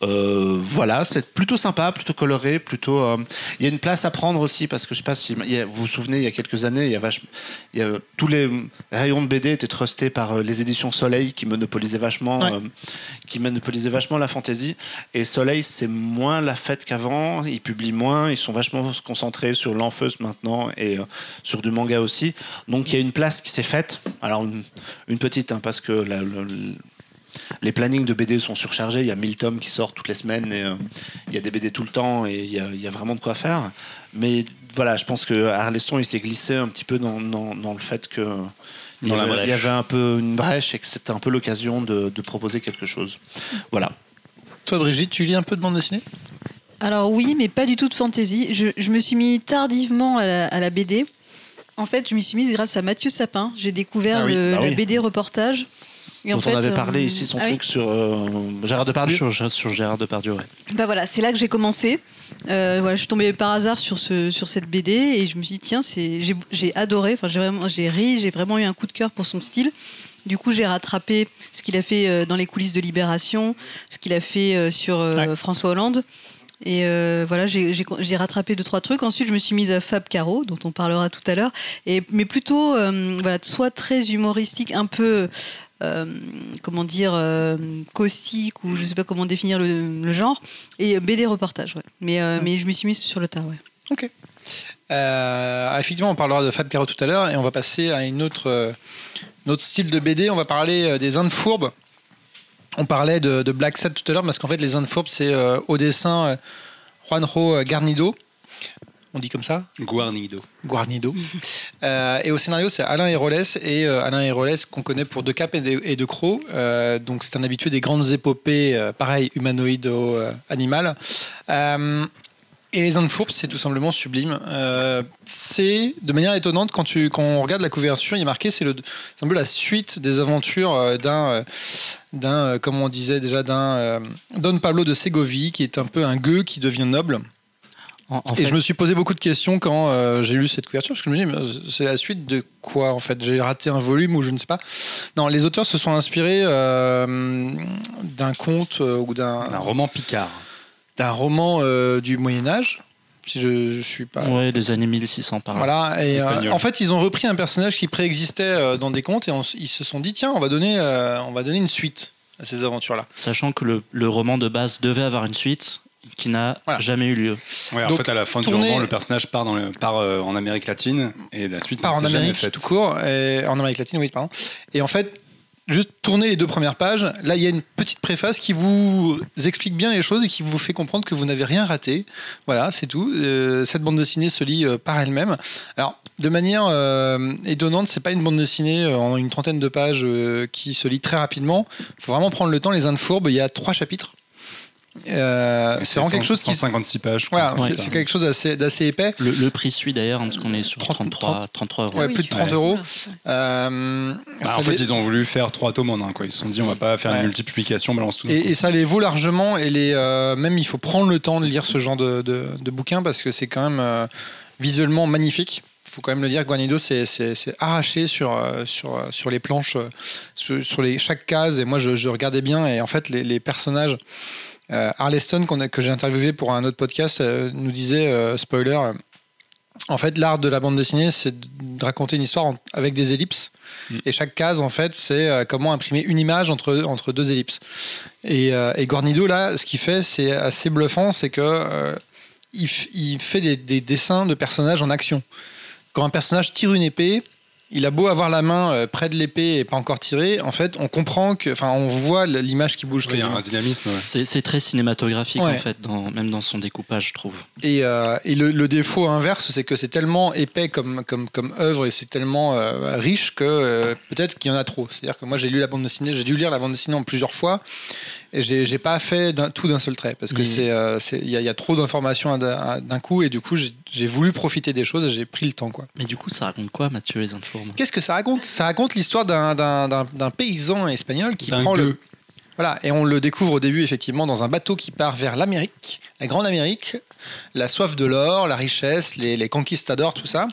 Euh, voilà, c'est plutôt sympa, plutôt coloré, plutôt. euh, Il y a une place à prendre aussi parce que je sais pas si il y a- vous vous souvenez, il y a quelques années, il y a vach- il y a, tous les rayons de BD étaient trustés par euh, les éditions Soleil qui monopolisaient vachement,
Ouais.
qui monopolisaient vachement la fantaisie. Et Soleil, c'est moins la fête qu'avant. Ils publient moins, ils sont vachement concentrés sur l'enfeust maintenant et sur du manga aussi. Donc il y a une place qui s'est faite. Alors une, une petite, hein, parce que la- les plannings de BD sont surchargés. Il y a 1000 tomes qui sortent toutes les semaines et euh, il y a des BD tout le temps et il y a, il y a vraiment de quoi faire. Mais voilà, je pense que Arleston il s'est glissé un petit peu dans, dans- dans le fait que il y, avait,
brèche.
il y avait un peu une brèche et que c'était un peu l'occasion de, de proposer quelque chose. Voilà.
Toi, Brigitte, tu lis un peu de bande dessinée?
Alors oui, mais pas du tout de fantasy. Je, je me suis mis tardivement à la, à la BD. En fait, je m'y suis mise grâce à Mathieu Sapin. J'ai découvert
Ah oui,
le-
bah
la
oui.
BD reportage. Et
dont
en fait,
on avait
euh,
parlé ici, son
ah oui.
truc sur euh, Gérard Depardieu.
Sur, sur Gérard Depardieu, ouais.
Bah voilà, c'est là que j'ai commencé. Euh, voilà, je suis tombée par hasard sur ce sur cette BD et je me suis dit tiens, c'est j'ai j'ai adoré. Enfin, j'ai vraiment j'ai ri, j'ai vraiment eu un coup de cœur pour son style. Du coup, j'ai rattrapé ce qu'il a fait euh, dans les coulisses de Libération, ce qu'il a fait euh, sur euh, François Hollande. Et euh, voilà, j'ai j'ai- j'ai rattrapé deux trois trucs. Ensuite, je me suis mise à Fab Caro, dont on parlera tout à l'heure. Et mais plutôt, euh, voilà, soit très humoristique, un peu, euh, comment dire, euh, caustique ou je sais pas comment définir le, le genre. Et BD reportage, ouais. Mais euh, mais je me suis mise sur le tard, ouais.
Ok. Euh, effectivement, on parlera de Fab Caro tout à l'heure et on va passer à une autre, un autre style de BD. On va parler des Indes fourbes. On parlait de, de Black Sad tout à l'heure parce qu'en fait, les Indes fourbes, c'est au dessin Juanjo Garnido. On dit comme ça
Guarnido.
Guarnido. Euh, et au scénario, c'est Alain Héroles. Et euh, Alain Héroles, qu'on connaît pour De Cap et de, et de Croc. Euh, donc, c'est un habitué des grandes épopées, pareil, humanoïdo-animales. Euh, et les Indes fourbes, c'est tout simplement sublime. C'est de manière étonnante quand, tu, quand on regarde la couverture, il est marqué, c'est le- c'est un peu la suite des aventures d'un, d'un, comme on disait déjà, d'un Don Pablo de Ségovie, qui est un peu un gueux qui devient noble.
En, en
Et
fait,
je me suis posé beaucoup de questions quand euh, j'ai lu cette couverture, parce que je me dis, c'est la suite de quoi en fait? J'ai raté un volume ou je ne sais pas. Non, les auteurs se sont inspirés euh, d'un conte euh, ou d'un
Un roman Picard.
d'un roman euh, du Moyen Âge, si je, je suis pas.
ouais, des années 1600 par là.
Voilà. Et euh, en fait, ils ont repris un personnage qui préexistait euh, dans des contes et on ils se sont dit, tiens, on va donner, euh, on va donner une suite à ces aventures-là.
Sachant que le, le roman de base devait avoir une suite qui n'a
Voilà.
jamais eu lieu.
Ouais, en
Donc,
fait, à la fin
tourner-
du roman, le personnage part, dans le, part euh, en Amérique latine et la suite ne
en Amérique
faite.
tout court, et en Amérique latine, oui, pardon. Et en fait, juste tourner les deux premières pages, là, il y a une petite préface qui vous explique bien les choses et qui vous fait comprendre que vous n'avez rien raté. Voilà, c'est tout. Euh, cette bande dessinée se lit euh, par elle-même. Alors, de manière euh, étonnante, c'est pas une bande dessinée euh, en une trentaine de pages euh, qui se lit très rapidement. Il faut vraiment prendre le temps. Les Indes fourbes, il y a trois chapitres. Euh, c'est vraiment quelque chose qui
156 pages.
voilà, c'est quelque chose d'assez épais.
Le, le prix suit d'ailleurs, hein, parce qu'on est sur
30,
33, 33 euros.
Ouais,
oui.
plus de 30
Ouais.
euros. Euh,
Bah, en fait,
les-
ils ont voulu faire trois tomes en un. Quoi. Ils se sont dit, on va pas faire
Ouais.
une multiplication, on balance tout.
Et, et ça les vaut largement. Et les, euh, même, il faut prendre le temps de lire ce genre de, de, de bouquin parce que c'est quand même euh, visuellement magnifique. Il faut quand même le dire, Guanido, c'est arraché sur, sur, sur les planches, sur, sur les, chaque case. Et moi, je, je regardais bien. Et en fait, les, les personnages. Euh, Arleston, a- que j'ai interviewé pour un autre podcast, euh, nous disait, euh, spoiler, en fait, l'art de la bande dessinée, c'est de raconter une histoire en- avec des ellipses.
Mm.
Et chaque case, en fait, c'est euh, comment imprimer une image entre, entre deux ellipses. Et, euh, et Guarnido, là, ce qu'il fait, c'est assez bluffant, c'est que euh, il, il fait des, des dessins de personnages en action. Quand un personnage tire une épée, il a beau avoir la main euh, près de l'épée et pas encore tirée, en fait, on comprend que, enfin, on voit l'image qui bouge.
Oui, il y a un dynamisme. ouais.
C'est très cinématographique
Ouais.
en fait, dans, même dans son découpage, je trouve.
Et, euh, et le, le défaut inverse, c'est que c'est tellement épais comme, comme, comme œuvre et c'est tellement euh, riche que euh, peut-être qu'il y en a trop. C'est-à-dire que moi, j'ai lu la bande dessinée, j'ai dû lire la bande dessinée en plusieurs fois et j'ai pas fait tout d'un seul trait parce que
Mhm.
c'est euh, il y, a- il y a trop d'informations d'un coup et du coup, j'ai voulu profiter des choses et j'ai pris le temps. quoi.
Mais du coup, ça raconte quoi, Mathieu Les
Qu'est-ce que ça raconte? Ça raconte l'histoire d'un- paysan espagnol qui prend le.
gueux.
Voilà, et on le découvre au début effectivement dans un bateau qui part vers l'Amérique, la grande Amérique, la soif de l'or, la richesse, les, les conquistadors, tout ça,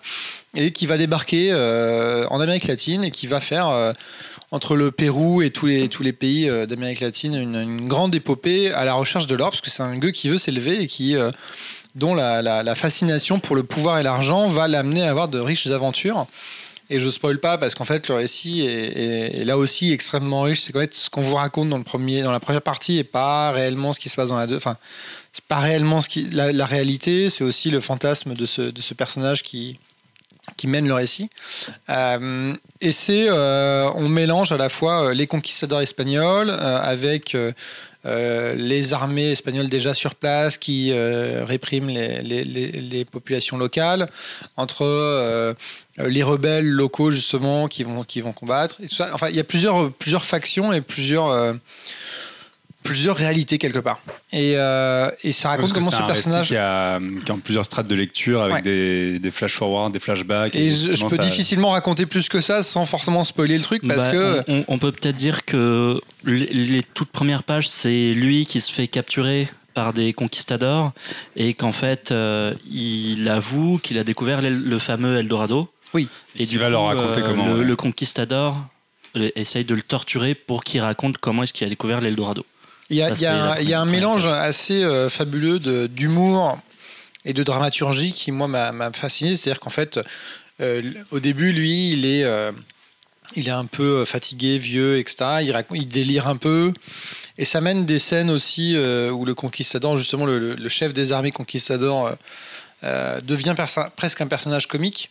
et qui va débarquer euh, en Amérique latine et qui va faire euh, entre le Pérou et tous les, tous les pays euh, d'Amérique latine une, une grande épopée à la recherche de l'or, parce que c'est un gueux qui veut s'élever et qui, euh, dont la, la- la fascination pour le pouvoir et l'argent va l'amener à avoir de riches aventures. Et je spoil pas parce qu'en fait le récit est, là aussi extrêmement riche. C'est qu'en fait ce qu'on vous raconte dans le premier, dans la première partie est pas réellement ce qui se passe dans la deux. Enfin, c'est pas réellement ce qui, la, réalité. C'est aussi le fantasme de ce, de ce personnage qui qui mène le récit. Euh, et c'est, euh, on mélange à la fois euh, les conquistadors espagnols avec les armées espagnoles déjà sur place qui répriment les, les- populations locales, entre les rebelles locaux justement qui vont, qui vont combattre. Et tout ça. Enfin, il y a plusieurs, plusieurs factions et plusieurs, euh, plusieurs réalités quelque part. Et, euh, et ça raconte comment
c'est
ce personnage.
qui a, qui a plusieurs strates de lecture avec
Ouais.
des, des flash forward, des flashbacks.
Et je, je peux
ça-
difficilement raconter plus que ça sans forcément spoiler le truc parce
Bah,
que
on, on peut peut-être dire que les, les toutes premières pages, c'est lui qui se fait capturer par des conquistadors et qu'en fait, euh, il avoue qu'il a découvert le fameux Eldorado.
Oui.
Et
Qui va leur raconter comment,
Le,
ouais.
le conquistador euh, essaye de le torturer pour qu'il raconte comment est-ce qu'il a découvert l'Eldorado.
il y a,
ça,
il y a
c'est
un, y a mélange assez euh, fabuleux d'humour et de dramaturgie qui moi m'a fasciné. C'est-à-dire qu'en fait, euh, au début, lui, il est, euh, il est un peu fatigué, vieux, etc. Il, raconte, il délire un peu. Et ça mène des scènes aussi euh, où le conquistador, justement le, le- chef des armées conquistador, euh, euh, devient presque un personnage comique.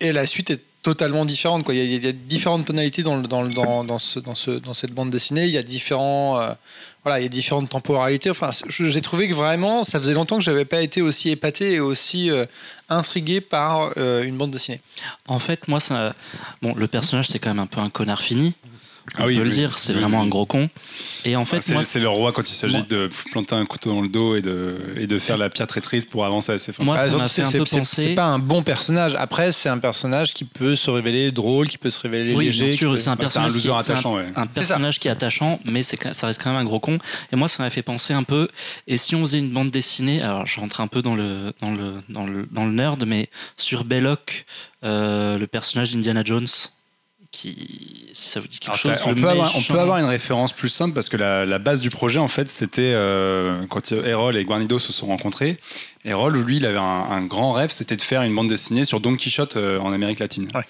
Et la suite est totalement différente. Quoi. Il, y a, différentes tonalités dans, dans, dans, ce, dans, ce, dans cette bande dessinée. Il y a différents, euh, voilà, il y a différentes temporalités. Enfin, j'ai trouvé que vraiment, ça faisait longtemps que j'avais pas été aussi épaté et aussi euh, intrigué par euh, une bande dessinée.
En fait, moi, ça, bon, le personnage, c'est quand même un peu un connard fini. On
Ah oui,
peut le dire, c'est
Oui,
vraiment un gros con. Et en fait,
c'est
moi,
c'est le roi quand il s'agit
moi-
de planter un couteau dans le dos et de, et de faire la pierre traîtrise pour avancer à ses fins.
Moi,
Par
ça m'a fait
c'est-
un peu penser-
C'est pas un bon personnage. Après, c'est un personnage qui peut se révéler drôle, qui peut se révéler
Oui,
léger.
bien sûr,
peut-
c'est un
Bah, c'est un
personnage
loser
qui- c'est
attachant, ouais.
un
ça.
personnage qui est attachant, mais c'est que- ça reste quand même un gros con. Et moi, ça m'a fait penser un peu. Et si on faisait une bande dessinée, alors je rentre un peu dans le dans le dans le, dans le nerd, mais sur Belloc, euh, le personnage d'Indiana Jones, qui si ça vous dit quelque
Alors,
chose.
on, peut avoir, on
méchant-
peut avoir une référence plus simple parce que la, la base du projet, en fait, c'était euh, quand Errol et Guarnido se sont rencontrés. Errol, lui, il avait un, un grand rêve, c'était de faire une bande dessinée sur Don Quichotte euh, en Amérique latine.
Ouais.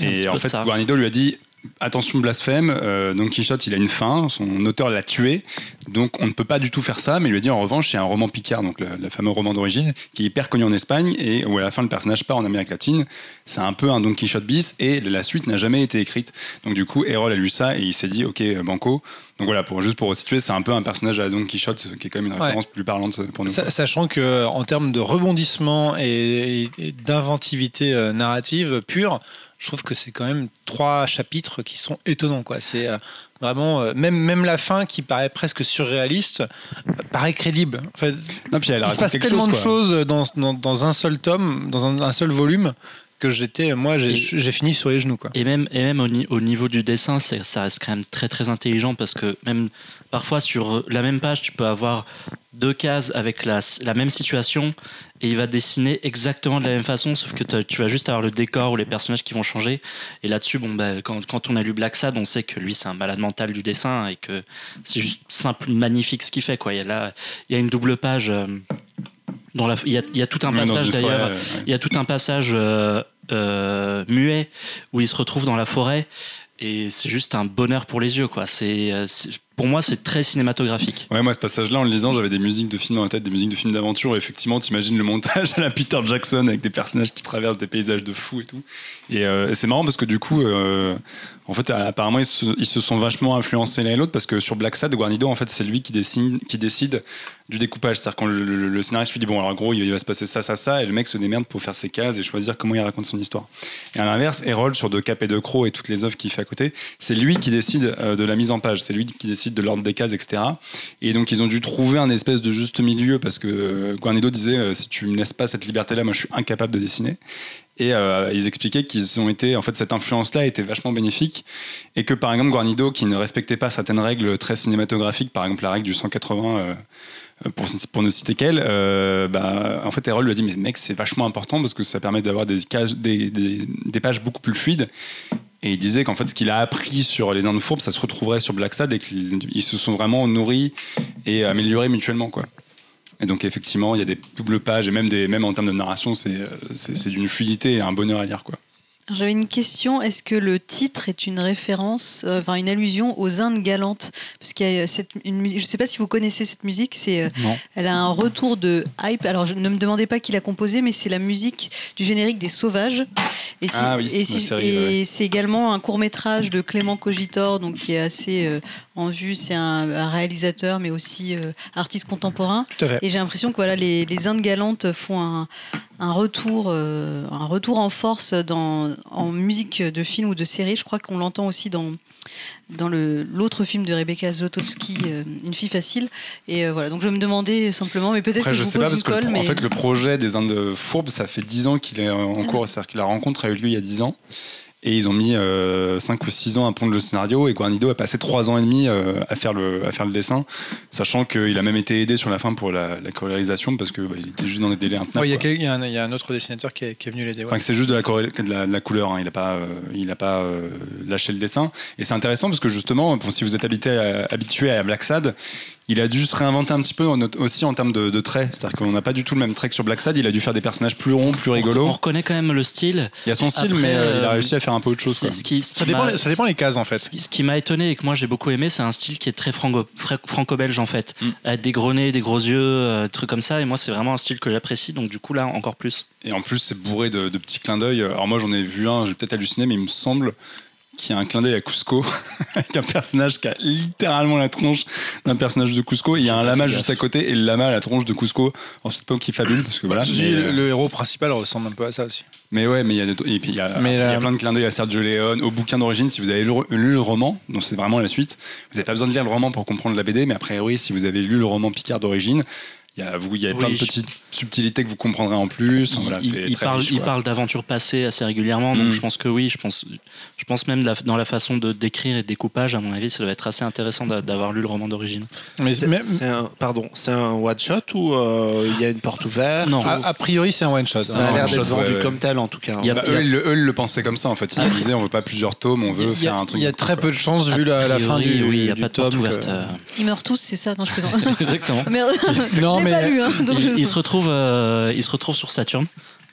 Et en fait. Guarnido lui a dit attention blasphème, euh, Don Quichotte, il a une fin, son auteur l'a tué, donc on ne peut pas du tout faire ça. Mais il lui dit en revanche, c'est un roman Picard, donc le, le fameux roman d'origine, qui est hyper connu en Espagne et où à la fin le personnage part en Amérique latine. C'est un peu un Don Quichotte bis et la suite n'a jamais été écrite. Donc du coup, Errol a lu ça et il s'est dit ok, Banco. Donc voilà, pour, juste pour resituer, c'est un peu un personnage à la Don Quichotte qui est quand même une
Ouais.
référence plus parlante pour nous.
Sa- Sachant que en termes de rebondissement et, et d'inventivité euh, narrative pure, je trouve que c'est quand même trois chapitres qui sont étonnants. Quoi. C'est euh, vraiment euh, même même la fin qui paraît presque surréaliste euh, paraît crédible. En fait,
Non, puis elle
il se passe tellement
chose,
de choses dans, dans, dans un seul tome, dans un, un seul volume, que j'étais, moi, j'ai fini sur les genoux. Quoi.
Et même, et même au, ni- au niveau du dessin, ça reste quand même très très intelligent parce que même parfois sur la même page, tu peux avoir deux cases avec la, la même situation et il va dessiner exactement de la même façon, sauf que tu vas juste avoir le décor ou les personnages qui vont changer. Et là-dessus, bon, bah, quand, quand on a lu Black Sad, on sait que lui c'est un malade mental du dessin et que c'est juste simple, magnifique ce qu'il fait. Quoi. Il, y a là, il y a une double page. euh, dans la, il, y a, il y a tout un passage d'ailleurs.
ouais.
Il y a tout un passage euh, euh, muet où il se retrouve dans la forêt et c'est juste un bonheur pour les yeux quoi. C'est euh, c'est- pour moi c'est très cinématographique.
Ouais, moi, ce passage-là, en le lisant, j'avais des musiques de films dans la tête, des musiques de films d'aventure. Effectivement, t'imagines le montage à la Peter Jackson avec des personnages qui traversent des paysages de fous et tout. Et euh, c'est marrant parce que du coup, euh, en fait, apparemment, ils se, sont vachement influencés l'un et l'autre parce que sur Black Sad, Guarnido, en fait, c'est lui qui, dessine, qui décide du découpage. C'est-à-dire quand le, scénariste lui dit, bon, alors gros, il va se passer ça, ça, ça, et le mec se démerde pour faire ses cases et choisir comment il raconte son histoire. Et à l'inverse, Errol, sur De Cap et De Croc et toutes les œuvres qu'il fait à côté, c'est lui qui décide euh, de la mise en page, c'est lui qui décide de l'ordre des cases, etc. Et donc, ils ont dû trouver un espèce de juste milieu parce que euh, Guarnido disait euh, si tu me laisses pas cette liberté-là, moi je suis incapable de dessiner. Et euh, ils expliquaient qu'ils ont été, en fait, cette influence-là était vachement bénéfique et que par exemple Guarnido, qui ne respectait pas certaines règles très cinématographiques, par exemple la règle du 180. euh, pour, ne citer qu'elle, bah, en fait, Errol lui a dit Mais mec, c'est vachement important parce que ça permet d'avoir des, des- des pages beaucoup plus fluides. Et il disait qu'en fait, ce qu'il a appris sur les Indes fourbes, ça se retrouverait sur Black Sad et qu'ils ils se sont vraiment nourris et améliorés mutuellement. Quoi. Et donc, effectivement, il y a des doubles pages et même, des, même en termes de narration, c'est euh, d'une fluidité et un bonheur à lire. Quoi.
J'avais une question. Est-ce que le titre est une référence, euh, enfin une allusion aux Indes galantes? Parce qu'il y a cette, une musique. Je ne sais pas si vous connaissez cette musique. C'est, euh, elle a un retour de hype. Alors je, ne me demandez pas qui l'a composé, mais c'est la musique du générique des Sauvages. Et, si-
Ah oui,
et, si-
série,
et
ouais.
c'est également un court métrage de Clément Cogitor, donc qui est assez euh, en vue. C'est un, un réalisateur, mais aussi euh, artiste contemporain.
Tout à fait.
Et j'ai l'impression que voilà, les, les Indes galantes font un, un retour, euh, un retour en force dans, en musique de film ou de série. Je crois qu'on l'entend aussi dans, dans le- l'autre film de Rebecca Zlotowski, euh, Une fille facile. Et euh, voilà, donc je me demandais simplement, mais peut-être
Après,
que
je
je vous
sais pas, parce
une
que le
colle,
en fait, le projet des Indes Fourbes, ça fait 10 ans qu'il est en cours. C'est-à-dire que la rencontre a eu lieu il y a 10 ans. Et ils ont mis 5 ou 6 ans à pondre le scénario. Et Guarnido a passé 3 ans et demi euh, à, faire le, à faire le dessin. Sachant qu'il a même été aidé sur la fin pour la, la colorisation parce qu'il il était juste dans des délais
Ouais,
intenables.
Il y, il y a un- il y a un autre dessinateur qui est, qui est venu l'aider. ouais.
Enfin, c'est juste de la, coré- de la, de la couleur, hein. il n'a pas, euh, il a pas euh, lâché le dessin. Et c'est intéressant parce que justement, pour, si vous êtes habité à- habitué à Black Sad, il a dû se réinventer un petit peu en- aussi en termes de, de traits. C'est-à-dire qu'on n'a pas du tout le même trait que sur Black Sad, il a dû faire des personnages plus ronds, plus
On
rigolos.
reconnaît quand même le style.
Il y a son style,
Après,
mais euh, il a
euh,
réussi à faire un peu autre chose.
Ce qui, ce
Ça
qui
dépend, ça dépend les cases en fait.
Ce qui, m'a étonné et que moi j'ai beaucoup aimé, c'est un style qui est très franco- fra- franco-belge en fait.
Mm.
Avec des gros nez, des gros yeux, euh, trucs comme ça. Et moi, c'est vraiment un style que j'apprécie. Donc, du coup, là, encore plus.
Et en plus, c'est bourré de, de petits clins d'œil. Alors moi, j'en ai vu un, j'ai peut-être halluciné, mais il me semble qu'il y a un clin d'œil à Cusco, avec un personnage qui a littéralement la tronche d'un personnage de Cusco. Il y a un lama juste à côté, et le lama a la tronche de Cusco. Alors c'est pas qui fabule, parce que voilà.
Si,
mais,
le,
euh,
le héros principal ressemble un peu à ça aussi.
mais ouais, mais il y a, et puis il y a,
Mais
il y a plein de clins d'œil à Sergio Leone, au bouquin d'origine. Si vous avez lu, lu le roman, donc c'est vraiment la suite, vous n'avez pas besoin de lire le roman pour comprendre la BD, mais après, oui, si vous avez lu le roman Picard d'origine, il y a, vous, il y a plein de
je-
petites subtilités que vous comprendrez en plus. Voilà,
il,
c'est
il
très
parle,
riche,
il parle d'aventures passées assez régulièrement. Donc,
Mm.
je pense que oui. Je pense, je pense même la- dans la façon de décrire et de découpage, à mon avis, ça doit être assez intéressant d'a- d'avoir lu le roman d'origine.
Mais
C'est
même-
c'est un, pardon, c'est un one shot ou euh, il y a une porte ouverte
Non.
ou-
a, a priori, c'est un one shot.
Ça a l'air d'être vendu
ouais, ouais.
comme tel en tout cas.
Il y a-
Bah, eux, ils le, eux, ils le pensaient comme ça en fait. Ils disaient on veut pas plusieurs tomes, on veut
a-
faire un truc.
il y a très
coup,
peu de chances vu la, fin du,
oui, il n'y a pas de porte ouverte. euh.
ils meurent tous, c'est ça? Non, je plaisante.
Exactement.
Merde,
Non, mais-
pas lu. Hein, donc
il,
je-
il se retrouve, euh, il se retrouve sur Saturne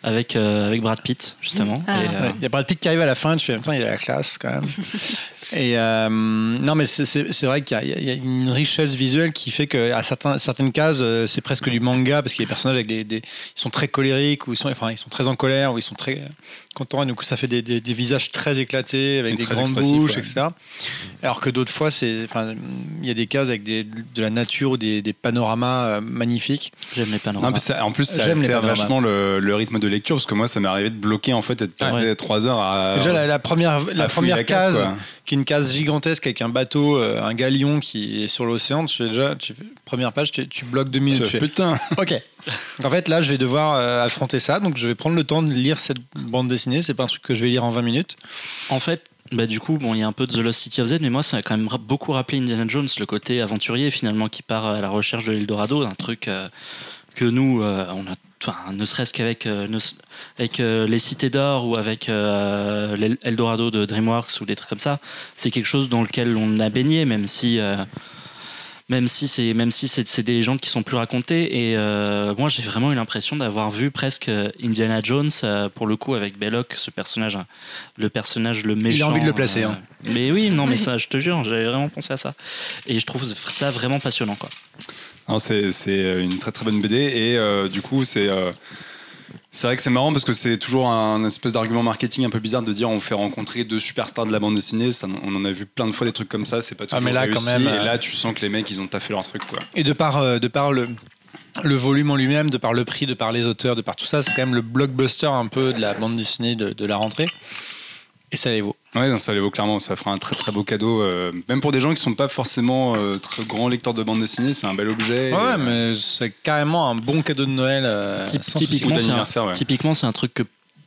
avec, euh, avec Brad Pitt, justement.
Ah.
Et, euh,
Ouais, Il y a Brad Pitt qui arrive à la fin, tu fais, il a la classe quand même. Et euh, non, mais c'est- vrai qu'il y, a- il y a une richesse visuelle qui fait qu'à certaines cases, euh, c'est presque du manga parce qu'il y a des personnages avec des, des- ils sont très colériques ou ils sont, enfin, ils sont très en colère ou ils sont très contents. Et du coup, ça fait des, des- des visages très éclatés avec des grandes bouches,
ouais.
etc. Alors que d'autres fois, c'est, enfin, il y a des cases avec des, de la nature ou des, des panoramas euh, magnifiques.
J'aime les
Non,
panoramas.
mais ça- en plus, ça
J'aime les
altère
panoramas.
vachement le, le rythme de lecture parce que moi, ça m'est arrivé de bloquer en fait et de passer
Ouais.
trois heures à.
Déjà, la, la première, la première
la case,
case, qui une case gigantesque avec un bateau, euh, un galion qui est sur l'océan, tu fais déjà, tu fais- première page, tu, tu bloques deux minutes. Tu fais,
Putain.
ok. Donc, en fait, là, je vais devoir euh, affronter ça, donc je vais prendre le temps de lire cette bande dessinée. C'est pas un truc que je vais lire en 20 minutes.
En fait, bah, du coup, bon, il y a un peu de The Lost City of Z, mais moi, ça a quand même ra- beaucoup rappelé Indiana Jones, le côté aventurier finalement qui part à la recherche de l'Eldorado, un truc euh, que nous, euh, on a, enfin, ne serait-ce qu'avec euh, avec euh, les Cités d'Or ou avec euh, l'El- Eldorado de DreamWorks ou des trucs comme ça, c'est quelque chose dans lequel on a baigné, même si. euh, même si c'est même si c'est des légendes qui sont plus racontées et moi j'ai vraiment eu l'impression d'avoir vu presque Indiana Jones pour le coup avec Belloc ce personnage hein, le personnage le méchant
envie de le placer, hein.
mais oui non mais ça je te jure j'avais vraiment pensé à ça et je trouve ça vraiment passionnant quoi
C'est c'est une très très bonne BD et euh, du coup c'est euh, c'est vrai que c'est marrant parce que c'est toujours un espèce d'argument marketing un peu bizarre de dire on fait rencontrer deux superstars de la bande dessinée. Ça, on en a vu plein de fois des trucs comme ça. C'est pas
Ah,
toujours
mais là,
réussi.
quand même,
et
euh,
là tu sens que les mecs ils ont taffé leur truc quoi.
Et de par, euh, de par le, le volume en lui-même, de par le prix, de par les auteurs, de par tout ça, c'est quand même le blockbuster un peu de la bande dessinée de, de la rentrée. Et ça les vaut.
Ouais, non, ça les vaut clairement. Ça fera un très très beau cadeau. euh, même pour des gens qui sont pas forcément euh, très grands lecteurs de bande dessinée, c'est un bel objet.
Ouais,
Et, euh,
mais c'est carrément un bon cadeau de Noël. euh,
Typ- typiquement, c'est un,
ouais.
typiquement, c'est un truc que,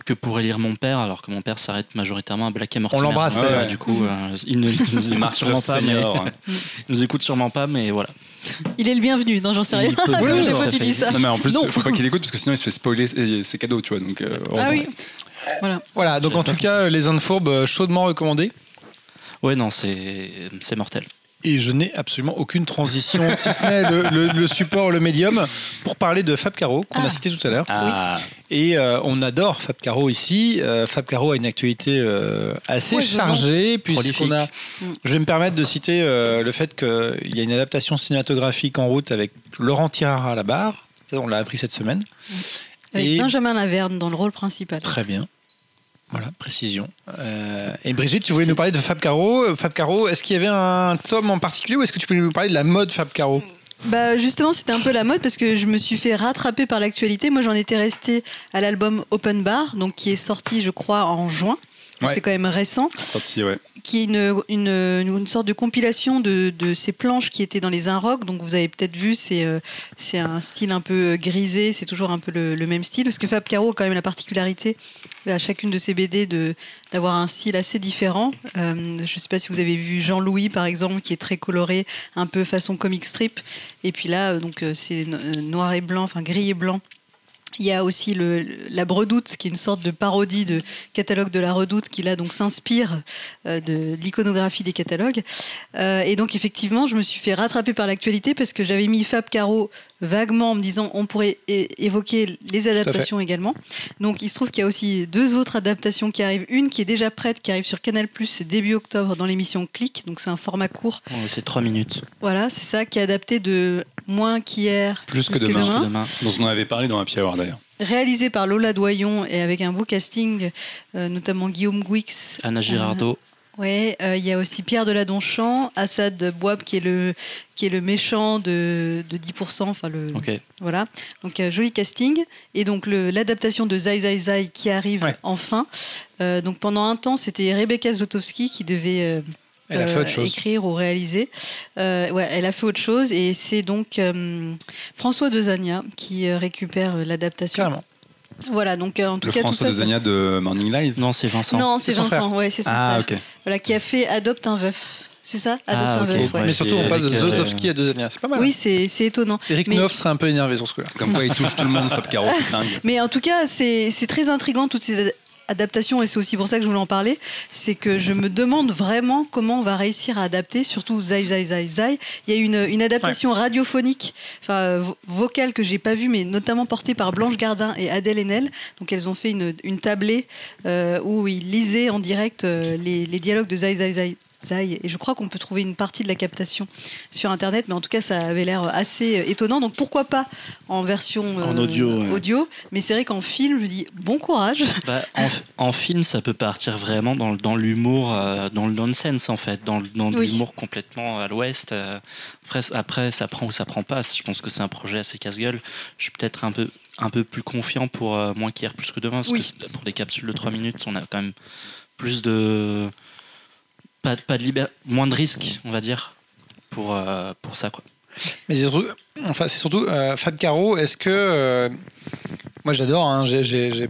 que pourrait lire mon père, alors que mon père s'arrête majoritairement à Black et Mortimer.
l'embrasse,
Ouais,
ouais.
Du coup, euh, il ne il nous écoute sûrement pas, mais, il nous écoute sûrement pas, mais voilà.
Il est le bienvenu, non, j'en sais rien.
Peut- Oui,
fois
à
tu dis ça.
Non, mais en plus,
Non.
faut pas qu'il écoute parce que sinon il se fait spoiler ses, ses cadeaux, tu vois. Donc, euh,
Ah oui. Voilà.
Voilà, donc en tout cas, les Indes Fourbes, euh, chaudement recommandés.
Ouais, non, c'est c'est mortel.
Et je n'ai absolument aucune transition, si ce n'est le, le- le support, le médium, pour parler de Fab Caro, qu'on a
Ah.
cité tout à l'heure.
Ah,
Et euh, on adore Fab Caro ici. Euh, Fab Caro a une actualité euh, assez chargée, puisqu'on a. Je vais me permettre de citer euh, le fait qu'il y a une adaptation cinématographique en route avec Laurent Tirard à la barre. Ça, on l'a appris cette semaine.
Avec
Et-
Benjamin Laverne dans le rôle principal.
Très bien. Voilà, précision. Euh, et Brigitte, tu voulais nous parler de Fab Caro. Fab Caro, est-ce qu'il y avait un tome en particulier ou est-ce que tu voulais nous parler de la mode Fab Caro?
Bah justement, c'était un peu la mode parce que je me suis fait rattraper par l'actualité. Moi, j'en étais restée à l'album Open Bar, donc qui est sorti, je crois, en juin.
Ouais.
C'est quand même récent.
Sorti, ouais.
qui est une, une, une sorte de compilation de, de ces planches qui étaient dans les Inrock. Donc vous avez peut-être vu, c'est euh, c'est un style un peu grisé, c'est toujours un peu le, le même style. Parce que Fab Caro a quand même la particularité à chacune de ses BD d'avoir un style assez différent. Euh, je ne sais pas si vous avez vu Jean-Louis par exemple, qui est très coloré, un peu façon comic strip. Et puis là, euh, donc euh, c'est no- euh, noir et blanc, enfin gris et blanc. Il y a aussi la Bredoute, qui est une sorte de parodie de catalogue de la Redoute, qui là donc s'inspire euh, de l'iconographie des catalogues. Euh, et donc effectivement, je me suis fait rattraper par l'actualité parce que j'avais mis Fab Caro vaguement en me disant on pourrait évoquer les adaptations également. Donc il se trouve qu'il y a aussi deux autres adaptations qui arrivent. Une qui est déjà prête, qui arrive sur Canal Plus début octobre dans l'émission Click. Donc c'est un format court.
Oh, c'est 3 minutes.
Voilà, c'est ça, qui est adapté de moins qu'hier,
Plus que demain.
Parce que demain.
Dont on avait parlé dans Happy Hour d'ailleurs.
réalisé par Lola Doyon et avec un beau casting, euh, notamment Guillaume Gouix.
Anna Girardot.
Ouais, euh, il y a aussi Pierre Deladonchamp, Assad Bouab qui est le qui est le méchant de, de 10%, enfin le
Ok.
voilà. Donc euh, joli casting et donc l'adaptation de Zai Zai Zai qui arrive
Ouais.
enfin. Euh, donc pendant un temps, c'était Rebecca Zlotowski qui devait euh,
Elle a fait autre chose.
écrire ou réaliser. Euh, ouais, elle a fait autre chose et c'est donc euh, François Dezania qui récupère l'adaptation. Voilà, donc euh, en tout
Le
cas tout
François
ça.
de Zania de Morning Live.
Non, c'est Vincent.
Non, c'est Vincent, ouais, c'est son
Ah,
frère.
ok.
Voilà, qui a fait Adopte un veuf. C'est ça Adopte
Ah,
un
ok.
veuf, ouais.
Mais surtout, on passe de
avec, euh,
à Dezania. C'est pas mal.
Oui, c'est c'est étonnant.
Eric
Mais-
Neuf serait un peu énervé sur ce coup-là.
Comme quoi il touche tout le monde, Fab Caro, c'est dingue.
Mais en tout cas, c'est c'est très intriguant toutes ces ad- adaptations et c'est aussi pour ça que je voulais en parler. C'est que je me demande vraiment comment on va réussir à adapter, surtout Zai Zai Zai Zai. Il y a une, une adaptation radiophonique, enfin vo- vocale que j'ai pas vue, mais notamment portée par Blanche Gardin et Adèle Haenel. Donc elles ont fait une, une tablée euh, où ils lisaient en direct euh, les, les dialogues de Zai Zai Zai. Zai. Et je crois qu'on peut trouver une partie de la captation sur Internet, mais en tout cas, ça avait l'air assez étonnant. Donc pourquoi pas en version euh,
En audio, ouais.
audio Mais c'est vrai qu'en film, je dis bon courage.
Bah, en, en film, ça peut partir vraiment dans, l'humour, euh, dans le nonsense en fait, dans,
Oui.
l'humour complètement à l'ouest. euh. après, après, ça prend ou ça prend pas. Je pense que c'est un projet assez casse-gueule. Je suis peut-être un peu, un peu plus confiant pour euh, moins qu'hier, plus que demain. Parce
Oui.
que pour des capsules de 3 minutes, on a quand même plus de. Pas, pas de liber- moins de risques, on va dire, pour, euh, pour ça. Quoi.
Mais c'est surtout, enfin, c'est surtout euh, Fab Caro, est-ce que. euh, moi j'adore, hein, j'ai- j'ai j'ai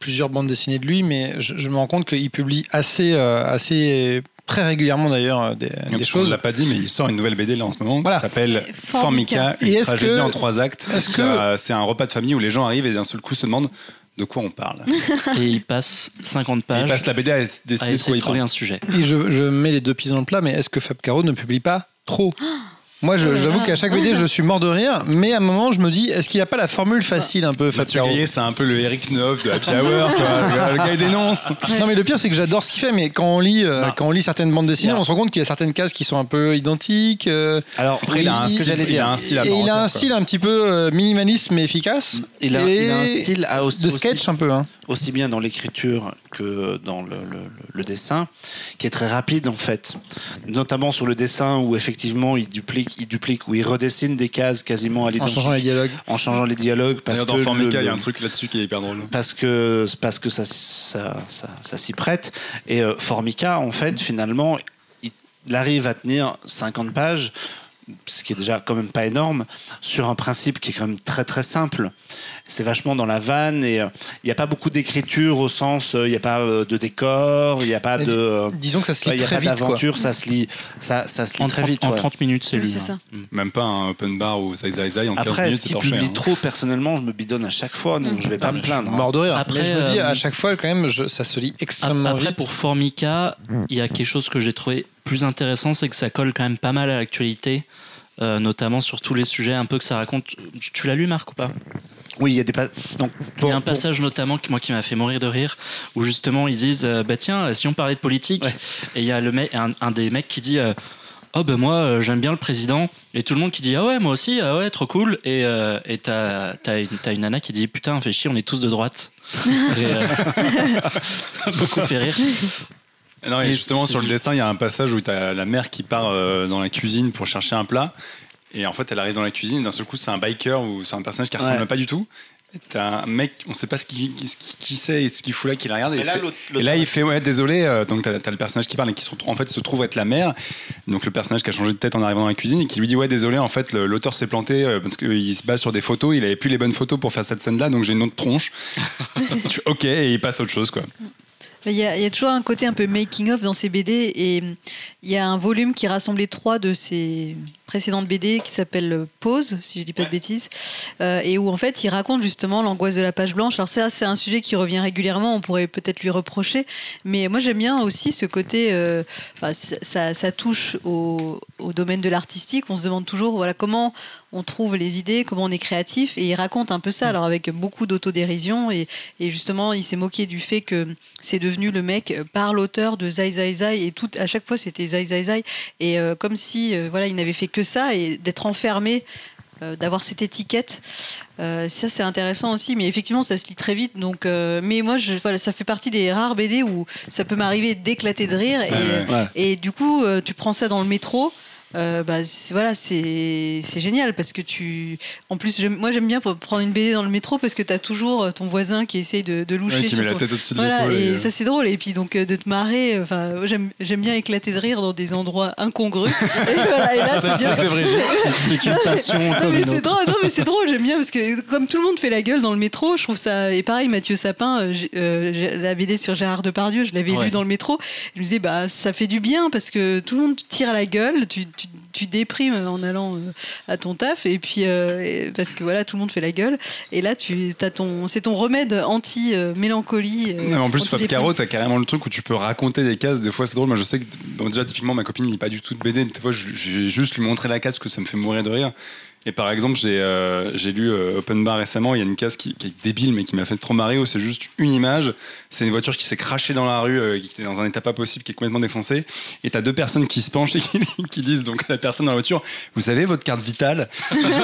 plusieurs bandes dessinées de lui, mais je, je me rends compte qu'il publie assez, euh, assez très régulièrement d'ailleurs des, des
On ne
choses.
l'a pas dit, mais il sort une nouvelle BD là en ce moment
Voilà.
qui s'appelle
Formica.
Une tragédie
que-
en trois actes.
est-ce que-
C'est un repas de famille où les gens arrivent et d'un seul coup se demandent de quoi on parle?
Et il passe 50
Et
pages
il passe la BD à
à
décider de quoi
essayer de
il
trouver
parle.
un sujet.
Et je, je mets les deux pieds dans le plat, mais est-ce que Fab Caro ne publie pas trop? Moi,
Oh
j'avoue qu'à chaque BD, je suis mort de rire, mais à un moment, je me dis, est-ce qu'il n'a pas la formule facile un peu,
Mathieu Gaillet, c'est un peu le Eric Neuf de Happy Hour. quoi. Le gars, il dénonce.
Non, mais le pire, c'est que j'adore ce qu'il fait, mais quand on lit, euh,
Non.
quand on lit certaines bandes dessinées,
Non.
on se rend compte qu'il y a certaines cases qui sont un peu identiques. euh,
Alors,
Après, il a un style- il a un style à
et il a un
quoi.
style un petit peu euh, minimaliste mais efficace.
Il a,
et
il a un style à aussi,
de sketch
aussi-
un peu. Hein.
aussi bien dans l'écriture que dans le, le- le dessin, qui est très rapide en fait. Notamment sur le dessin où effectivement il duplique, il duplique ou il redessine des cases quasiment à
En
l'identique
changeant les dialogues.
en changeant les dialogues parce
D'ailleurs,
que
dans Formica, il y a un truc là-dessus qui est hyper drôle.
parce que parce que ça ça, ça, ça s'y prête et euh, Formica en fait finalement il, il arrive à tenir 50 pages ce qui est déjà quand même pas énorme sur un principe qui est quand même très très simple c'est vachement dans la vanne et euh, il n'y a pas beaucoup d'écriture au sens euh, il n'y a pas euh, de décor il n'y a pas
Mais
de euh,
Disons que ça se lit
il y a
très
pas
vite. Quoi.
d'aventure ça se lit ça, ça se lit
En
très
30,
vite
en
ouais.
30 minutes, c'est
Oui,
lu.
c'est
hein.
ça.
Même pas un open bar ou Zai Zai Zai en 15
après
minutes,
ce
c'est torché.
publie
hein.
trop personnellement je me bidonne à chaque fois donc je vais pas
Ah,
me
mais je suis
plaindre hein.
mort de rire.
Après,
mais je me dis,
euh,
à chaque fois, quand même, je- ça se lit extrêmement
Après,
vite.
pour Formica, il y a quelque chose que j'ai trouvé plus intéressant, c'est que ça colle quand même pas mal à l'actualité, euh, notamment sur tous les sujets un peu que ça raconte. Tu, tu l'as lu, Marc, ou pas?
Oui il y a des pas donc
Il y a un
pour-
passage notamment qui, moi, qui m'a fait mourir de rire, où justement ils disent euh, Bah tiens, si on parlait de politique,
Ouais.
et il y a le mec, un, un des mecs qui dit euh, Oh, ben moi, euh, j'aime bien le président. Et tout le monde qui dit Ah ouais, moi aussi, ah ouais, trop cool. Et euh, et t'as t'as une, t'as une nana qui dit Putain, fait chier, on est tous de droite. et, euh, ça m'a beaucoup fait rire.
Non, et
Et
justement, sur le dessin, il y a un passage où tu as la mère qui part euh, dans la cuisine pour chercher un plat. Et en fait, elle arrive dans la cuisine et d'un seul coup, c'est un biker ou c'est un personnage qui ressemble
Ouais.
pas du tout. T'as un mec, on sait pas ce qu'il qui, qui c'est et ce qu'il fout là, qui la regarde. Et,
là,
fait-
l'autre-
et
l'autre
là, il fait ouais, désolé. euh, donc t'as as le personnage qui parle et qui se retrouve, en fait se trouve être la mère. Donc le personnage qui a changé de tête en arrivant dans la cuisine et qui lui dit ouais désolé en fait l'auteur s'est planté euh, parce qu'il se base sur des photos. Il avait plus les bonnes photos pour faire cette scène là, donc j'ai une autre tronche. Fais, ok et il passe à autre chose quoi.
Il y, a, il y a toujours un côté un peu making of dans ces BD et il y a un volume qui rassemblait trois de ces précédentes BD qui s'appelle euh, Pause, si je dis pas de bêtises, euh, et où en fait il raconte justement l'angoisse de la page blanche. Alors ça c'est un sujet qui revient régulièrement, on pourrait peut-être lui reprocher, mais moi j'aime bien aussi ce côté, euh, enfin, ça, ça- ça touche au, au domaine de l'artistique. On se demande toujours voilà comment on trouve les idées, comment on est créatif, et il raconte un peu ça, alors avec beaucoup d'autodérision et, et justement il s'est moqué du fait que c'est devenu le mec par l'auteur de Zai Zai Zai et tout à chaque fois c'était Et euh, comme si euh, voilà il n'avait fait que ça et d'être enfermé euh, d'avoir cette étiquette. Ça c'est intéressant aussi mais effectivement ça se lit très vite. Donc mais moi je, voilà ça fait partie des rares BD où ça peut m'arriver d'éclater de rire et,
Ouais,
ouais.
et du coup tu prends ça dans le métro euh, bah, c'est- voilà, c'est c'est génial parce que tu. En plus, moi j'aime bien pour prendre une BD dans le métro parce que tu as toujours euh, ton voisin qui essaye de, de loucher
Ouais, qui
sur
met la tête au-dessus de
voilà, et
et, euh,
ça c'est drôle. Et puis donc de te marrer, enfin j'aime j'aime bien éclater de rire dans des endroits incongrus. et, voilà, et là c'est bien.
C'est une passion
Non
comme
mais c'est drôle, non mais c'est drôle, j'aime bien parce que comme tout le monde fait la gueule dans le métro, je trouve ça et pareil Mathieu Sapin, euh, la BD sur Gérard Depardieu, je l'avais
Ouais.
lu dans le métro, je me disais bah ça fait du bien parce que tout le monde tire à la gueule, tu, tu, tu déprimes en allant euh, à ton taf et puis euh, parce que voilà tout le monde fait la gueule et là tu as ton c'est ton remède anti euh, mélancolie.
Non, mais en plus, Fab Caro, t'as carrément le truc où tu peux raconter des cases. Des fois, c'est drôle. Moi, je sais que, bon, déjà, typiquement, ma copine lit pas du tout de BD. Des fois, je, je vais juste lui montrer la case que ça me fait mourir de rire. Et par exemple, j'ai euh, j'ai lu euh, Open Bar récemment. Il y a une case qui, qui est débile, mais qui m'a fait trop marrer où c'est juste une image. C'est une voiture qui s'est crachée dans la rue, euh, qui était dans un état pas possible, qui est complètement défoncée. Et t'as deux personnes qui se penchent et qui, qui disent donc à la personne dans la voiture Vous avez votre carte vitale?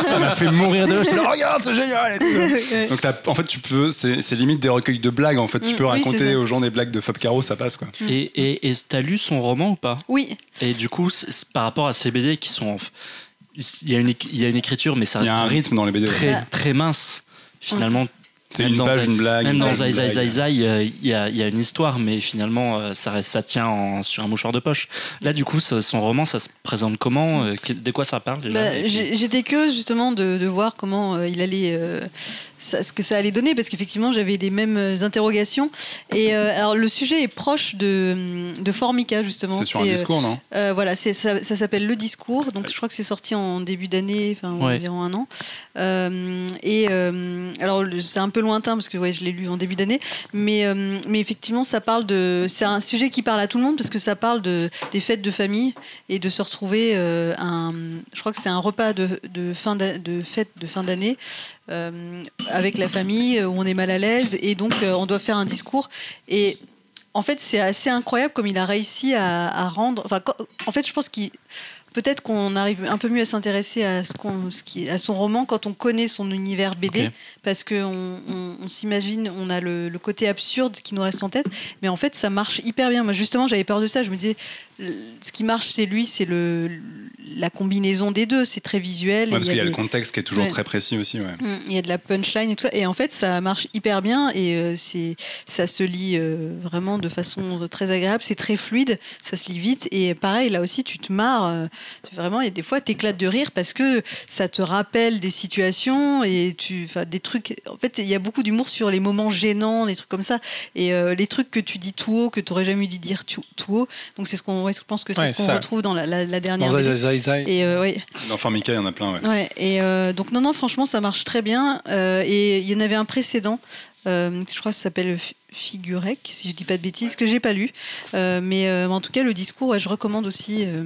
Ça m'a fait mourir de rire. Regarde, c'est génial et tout. Donc, t'as- en fait, tu peux, c'est limite des recueils de blagues. En fait, tu
Mm,
peux
oui,
raconter aux gens des blagues de Fab Caro, ça passe quoi.
Et et- et t'as lu son roman ou pas?
Oui,
Et du coup, par rapport à ces BD qui sont. en Il y, a une, éc- il y a une écriture, mais ça
Il y
reste
a un rythme dans les BD. ouais.
très, très mince. Finalement,
C'est une page, une blague.
même dans Zai Zai. Zai Zai, euh, il y, a, une histoire, mais finalement, euh, ça, tient en- sur un mouchoir de poche. Là, du coup, ça- son roman, ça se présente comment Euh, De quoi ça parle
Bah, J'étais curieuse justement de, de voir comment euh, il allait, euh, ça- ce que ça allait donner, parce qu'effectivement j'avais les mêmes euh, interrogations. Et euh, alors le sujet est proche de, de Formica justement.
C'est sur un
euh,
discours, non?
euh, voilà, c'est ça, ça s'appelle Le Discours. Donc je crois que c'est sorti en début d'année, enfin
Ouais.
environ un an. Euh, et euh, alors c'est un peu lointain parce que ouais, je l'ai lu en début d'année, mais euh, mais effectivement ça parle de, c'est un sujet qui parle à tout le monde parce que ça parle de des fêtes de famille et de se retrouver euh, un, je crois que c'est un repas de, de fin de fête de fin d'année euh, avec la famille où on est mal à l'aise et donc euh, on doit faire un discours et en fait, c'est assez incroyable comme il a réussi à, à rendre. Enfin, en fait, je pense qu'il peut-être qu'on arrive un peu mieux à s'intéresser à ce qu'on, ce qui, à son roman quand on connaît son univers BD, parce que on, on- on s'imagine, on a le, le côté absurde qui nous reste en tête, mais en fait, ça marche hyper bien. Moi, justement, j'avais peur de ça. Je me disais, ce qui marche chez lui, c'est le la combinaison des deux. C'est très visuel.
Ouais, Parce
il y a
qu'il y a le contexte qui est toujours
Ouais.
très précis aussi. Ouais.
Mm, Il y a de la punchline et tout ça. Et en fait, ça marche hyper bien et euh, c'est, ça se lit euh, vraiment de façon très agréable. C'est très fluide, ça se lit vite. Et pareil, là aussi, tu te marres. euh, vraiment, et des fois, tu éclates de rire parce que ça te rappelle des situations et tu, enfin, des trucs. En fait, il y a beaucoup d'humour sur les moments gênants, des trucs comme ça. Et euh, les trucs que tu dis tout haut, que tu aurais jamais dû dire tout, tout haut. Donc, c'est ce qu'on, ouais, je pense que c'est ce qu'on retrouve dans la, la- la dernière.
Dans
Et euh.
Dans Formica, il y en a plein. Ouais.
Ouais, et euh, donc non, non, franchement, ça marche très bien. Euh, et il y en avait un précédent, euh, je crois que ça s'appelle Figurec, si je dis pas de bêtises, que j'ai pas lu. Euh, mais euh, en tout cas, le discours, ouais, je recommande aussi. euh,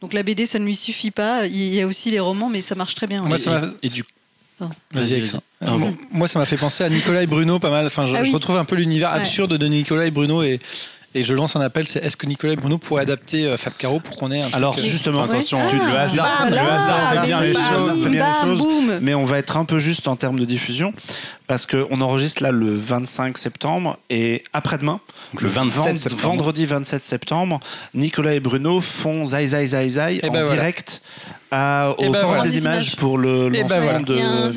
donc la BD, ça ne lui suffit pas. Il y a aussi les romans, mais ça marche très bien. ouais.
Moi, ça
et- et du.
Vas-y, bon, moi, ça m'a fait penser à Nicolas et Bruno pas mal. Enfin, je,
Ah oui.
je retrouve un peu l'univers
Ouais.
absurde de Nicolas et Bruno et, et je lance un appel. C'est est-ce que Nicolas et Bruno pourraient adapter euh, Fab Caro pour qu'on ait un truc,
Alors
euh,
justement,
Attention, le
Ah,
hasard,
bah
le
là,
hasard fait
mais
bien les choses.
fait bien les choses.
boum.
Mais on va être un peu juste en termes de diffusion parce qu'on enregistre là le 25 septembre et après-demain,
le 27
vend-
septembre.
vendredi 27 septembre, Nicolas et Bruno font Zai Zai Zai Zai
Eh
en
ben voilà.
direct à, au
Et ben
Forum
voilà.
des images pour le
Et ben
lancement
voilà.
un-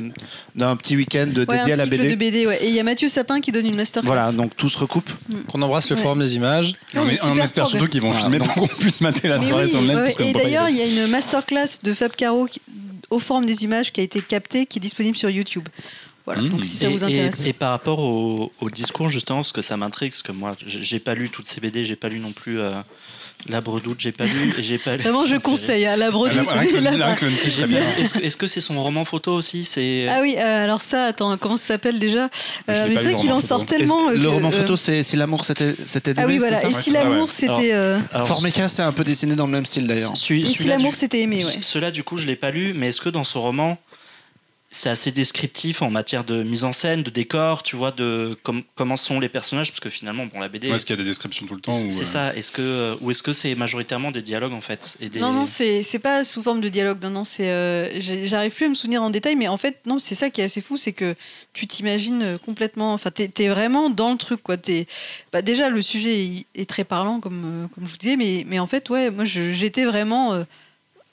d'un petit week-end
Ouais,
dédié
un
à la BD.
de BD, ouais. Et il y a Mathieu Sapin qui donne une masterclass.
Voilà, donc tout se recoupe.
Qu'on embrasse le
Ouais.
forum des images.
on,
Non, mais
on
super
espère surtout qu'ils vont
Voilà,
filmer
donc-
pour qu'on puisse mater la soirée
oui,
sur le net.
et d'ailleurs, il y a une masterclass de Fab Caro au Forum des images qui a été captée, qui est disponible sur YouTube. Voilà,
Mmh.
donc si ça
et,
vous intéresse.
et par rapport au, au discours, justement, parce que ça m'intrigue, parce que moi, j'ai pas lu toutes ces BD, j'ai pas lu non plus euh, La Bredoute, j'ai pas lu, j'ai pas lu.
Vraiment, je conseille à la
Ah,
Bredoute.
Est-ce que c'est son roman photo aussi C'est
Ah oui, euh, alors ça, attends, comment ça s'appelle déjà? Euh, Mais c'est vrai qu'il en sort
photo.
tellement. Euh,
le roman
euh,
photo, c'est Si l'amour c'était c'était
Ah oui, voilà. Et si l'amour, c'était. euh,
Alors,
Formica, c'est un peu dessiné dans le même style d'ailleurs.
Et si l'amour, c'était aimé, ouais.
Cela, du coup, je l'ai pas lu, mais est-ce que dans ce roman, c'est assez descriptif en matière de mise en scène, de décor, tu vois, de com- comment sont les personnages, parce que finalement, bon, la BD.
Ouais, Est-ce qu'il y a des descriptions tout le temps
c'est
euh,
ça. Est-ce que ou est-ce que c'est majoritairement des dialogues en fait et des...
Non, non, c'est c'est pas sous forme de dialogue. Non, non, c'est. euh, J'arrive plus à me souvenir en détail, mais en fait, non, c'est ça qui est assez fou, c'est que tu t'imagines euh, complètement. Enfin, t'es es vraiment dans le truc, quoi. Es, bah, déjà, le sujet est, très parlant, comme, euh, comme je vous disais, mais, mais en fait, ouais, moi, j'étais vraiment. euh,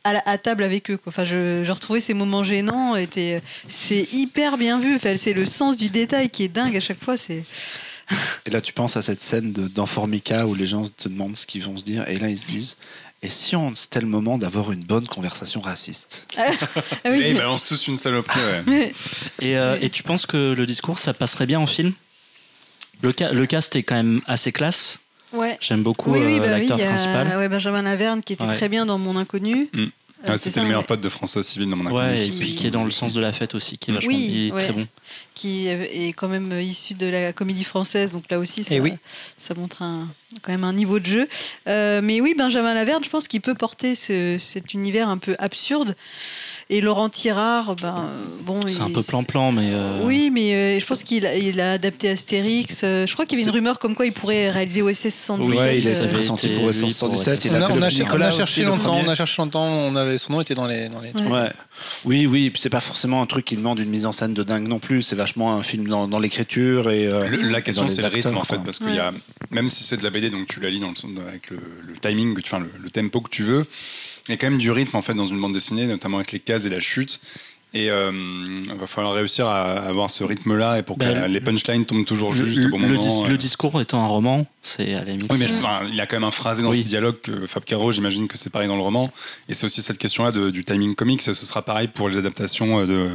à, la- à table avec eux. Quoi. Enfin, je, je retrouvais ces moments gênants. était- C'est hyper bien vu. Enfin, c'est le sens du détail qui est dingue à chaque fois. C'est
Et là, tu penses à cette scène de- dans Formica où les gens te demandent ce qu'ils vont se dire, et là, ils se disent Et si on c'était le moment d'avoir une bonne conversation raciste
ah
Et
oui.
ils balancent tous une saloperie, ouais.
Et, euh, et tu penses que le discours ça passerait bien en film? Le, ca- le cast est quand même assez classe.
Ouais.
J'aime beaucoup
Oui, oui,
euh,
bah
l'acteur
a
principal.
ouais, Benjamin Laverne qui était
Ouais.
très bien dans Mon Inconnu.
Mm.
Euh,
Ah, C'était
ça,
le meilleur pote de François Civil dans mon
Ouais,
inconnu.
et puis qui est dans le sens de la fête aussi, qui est vachement
Oui, ouais.
très bon.
qui est quand même issu de la comédie française, donc là aussi ça,
Eh oui.
ça montre un, quand même un niveau de jeu. Euh, mais oui, Benjamin Laverne, je pense qu'il peut porter ce- cet univers un peu absurde. Et Laurent Tirard, ben, euh, bon,
C'est un peu plan-plan, mais. euh,
Oui, mais euh, je pense qu'il a, il a adapté Astérix. Euh, je crois qu'il y avait une rumeur comme quoi il pourrait réaliser OSS 117.
Ouais, il a été
été,
pour
oui,
s
pour
117. Il
On
a
on on cherché longtemps, on a cherché longtemps, on avait, son nom était dans les, dans les trucs.
Ouais. Oui, oui, et puis c'est pas forcément un truc qui demande une mise en scène de dingue non plus. C'est vachement un film dans, dans l'écriture et. euh,
Le- la question c'est le rythme en fait parce qu'il y a même si c'est de la BD donc tu la lis dans le avec le, le timing que tu enfin, le, le tempo que tu veux il y a quand même du rythme en fait dans une bande dessinée notamment avec les cases et la chute et euh, il va falloir réussir à avoir ce rythme là et pour que
Ben,
les punchlines tombent toujours
Le,
juste au bon
le
moment
dis-
euh.
le discours étant un roman, c'est à la limite.
oui, mais je- il y a quand même un phrasé dans
Oui.
ce dialogue que Fab Caro, j'imagine que c'est pareil dans le roman. Et c'est aussi cette question-là du timing comique. Ce sera pareil pour les adaptations euh, de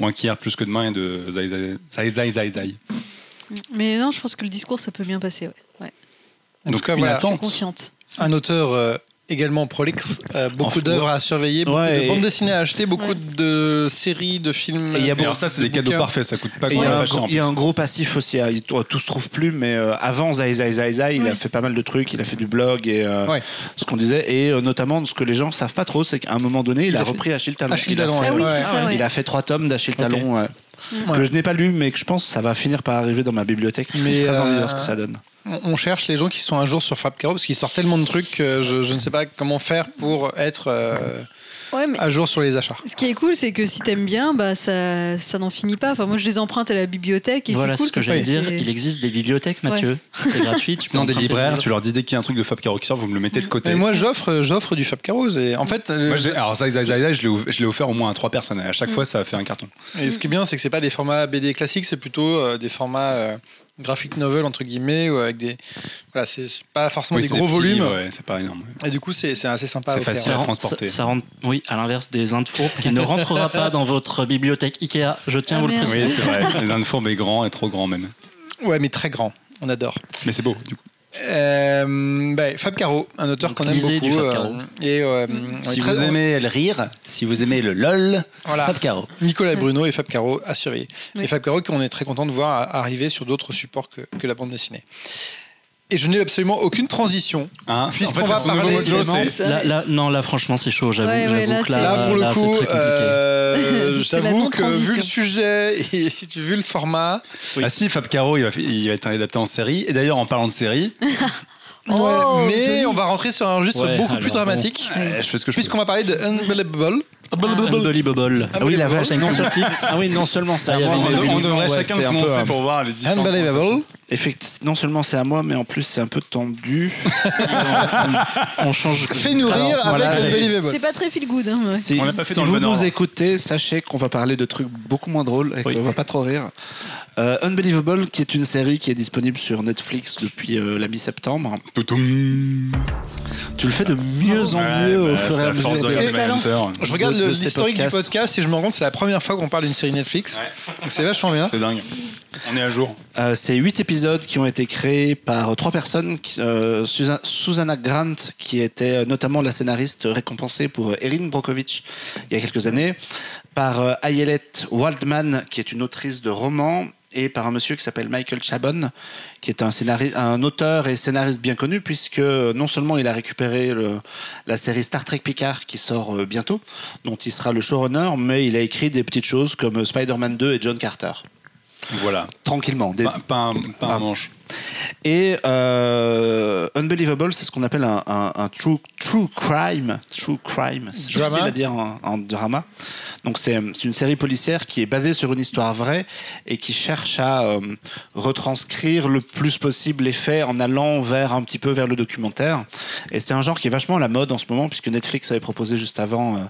Moins qu'hier, plus que demain et de Zai Zai Zai Zai Zai.
Mais non, je pense que le discours, ça peut bien passer. Ouais. Ouais.
En
Donc,
tout cas,
une
voilà,
confiante.
un auteur euh, également prolixe, euh, beaucoup d'œuvres à surveiller, beaucoup
Ouais,
de bandes dessinées à acheter, beaucoup
Ouais.
de séries, de films.
Et y a
alors ça, c'est
de
des cadeaux parfaits. Ça coûte pas,
il y, a un, y a gros passif aussi. à- tout, se trouve plus, mais euh, avant Zai Zai Zai Zai, il
Oui.
a fait pas mal de trucs. Il a fait du blog et euh,
Ouais.
ce qu'on disait. Et euh, notamment, ce que les gens savent pas trop, c'est qu'à un moment donné, il,
Il
a,
a fait-
repris Achille Talon.
Achille
il, a
Talon,
fait,
Ah oui,
ouais.
c'est ça, ouais.
il a fait trois tomes d'Achille
Ok.
Talon. ouais,
Ouais.
Que je n'ai pas lu, mais que je pense que ça va finir par arriver dans ma bibliothèque.
Mais,
J'ai très envie de voir ce que ça donne.
On cherche les gens qui sont un jour sur Fab Caro parce qu'il sort tellement de trucs que je, je ne sais pas comment faire pour être euh,
Ouais, mais
à jour sur les achats.
ce qui est cool, c'est que si t'aimes bien, bah, ça, ça n'en finit pas. Enfin, moi, je les emprunte à la bibliothèque et
Voilà
c'est cool
ce que
parce
j'allais dire. Il existe des bibliothèques, Mathieu. C'est gratuit. Tu
Sinon, des libraires, tu leur dis dès qu'il y a un truc de Fab Caro qui sort, vous me le mettez de côté.
Et moi, j'offre, j'offre du Fab Caro. Et en fait, euh,
Moi, alors, Zai Zai Zai, je l'ai ouf- je l'ai offert au moins à trois personnes. Et à
Mm.
chaque fois, ça a fait un carton.
et ce qui est bien, c'est que c'est pas des formats BD classiques, c'est plutôt euh, des formats euh, graphic novel entre guillemets ou avec des voilà, c'est pas forcément
Oui,
des gros
petits
volumes.
ouais, c'est pas énorme.
Et du coup, c'est c'est assez sympa.
C'est facile. À transporter.
ça- ça rend- oui, à l'inverse des Indes qui ne rentrera pas dans votre bibliothèque Ikea. Je tiens à
Ah,
vous le préciser.
Oui, c'est vrai. Les Indes fourbes est grand et trop grand même.
Ouais, mais très grand. On adore.
Mais c'est beau, du coup.
Euh, bah, Fab Caro, un auteur qu'on aime beaucoup.
du Fab
euh, et euh,
Si vous aimez le rire, si vous aimez le lol,
Voilà.
Fab Caro.
Nicolas Bruno et Fab Caro à surveiller.
Oui.
Et Fab Caro qu'on est très content de voir arriver sur d'autres supports que, que la bande dessinée. Et je n'ai absolument aucune transition.
Hein
Puisqu'on
En fait,
va parler
Ça-
Là, là- non, là, franchement, c'est chaud. J'avoue
Ouais, ouais,
j'avoue
là,
que là,
Là, pour le coup, euh, j'avoue que vu le sujet et vu le format,
Ah si, Fab Caro, il va, il va être adapté en série. Et d'ailleurs, en parlant de série,
Oh,
mais on va rentrer sur un registre
Ouais,
beaucoup
alors
plus
bon.
dramatique.
euh, je fais ce que je peux.
Puisqu'on va parler de Unbelievable,
Unbelievable.
Ah oui, la vache.
Avec
Non, ah oui, non seulement à
Ah,
On, devrait
ouais,
chacun
euh,
pour voir les différents.
Unbelievable.
Effect- non seulement c'est à moi, mais en plus c'est un peu tendu.
On change.
Fais nourrir
Alors,
avec
voilà,
Unbelievable.
C'est pas très feel good. Hein, ouais.
Si,
On pas fait
si
dans le
vous nous
ordre.
écoutez, sachez qu'on va parler de trucs beaucoup moins drôles et
Oui.
qu'on va pas trop rire. Euh, Unbelievable, qui est une série qui est disponible sur Netflix depuis euh, la mi-septembre. Tu le fais de mieux en
Ouais,
mieux au
bah,
fur et à mesure.
Je regarde l'historique du podcast et je me rends compte que c'est la première fois qu'on parle d'une série Netflix.
Ouais.
Donc c'est vachement bien.
C'est dingue. On est à jour.
Euh, c'est huit épisodes qui ont été créés par trois personnes. euh, Susa- Susanna Grant, qui était notamment la scénariste récompensée pour euh, Erin Brockovich il y a quelques années, par euh, Ayelet Waldman, qui est une autrice de romans, et par un monsieur qui s'appelle Michael Chabon, qui est un, un auteur et scénariste bien connu, puisque euh, non seulement il a récupéré la série Star Trek Picard qui sort bientôt, dont il sera le showrunner, mais il a écrit des petites choses comme Spider-Man 2 et John Carter.
Voilà.
Tranquillement. Des-
Pas, pas un, pas un
Ah.
manche.
Et euh, Unbelievable, c'est ce qu'on appelle un, un- un true, true crime. True crime. C'est difficile à dire en, en drama. Donc c'est c'est une série policière qui est basée sur une histoire vraie et qui cherche à euh, retranscrire le plus possible les faits en allant vers un petit peu vers le documentaire. Et c'est un genre qui est vachement à la mode en ce moment puisque Netflix avait proposé juste avant euh,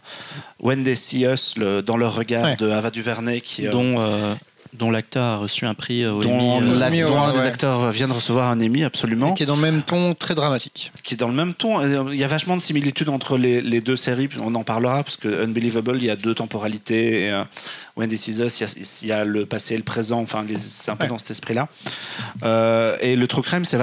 When They See Us le- dans leur regard
Ouais.
de Ava DuVernay qui euh,
dont, euh, dont l'acteur a reçu un prix euh, au
dont,
Emmy, euh,
la-
Emmy
dont un
Award,
des
ouais.
acteurs vient de recevoir un Emmy absolument.
Qui est dans le même ton très dramatique.
qui est dans le même ton. Euh, Il y a vachement de similitudes entre les, les deux séries. On en parlera parce que Unbelievable, il y a deux temporalités. Et, euh, When This Is Us, il y, a, il y a le passé et le présent. Enfin, c'est un peu
Ouais.
dans cet esprit-là. Euh, et le true crime, c'est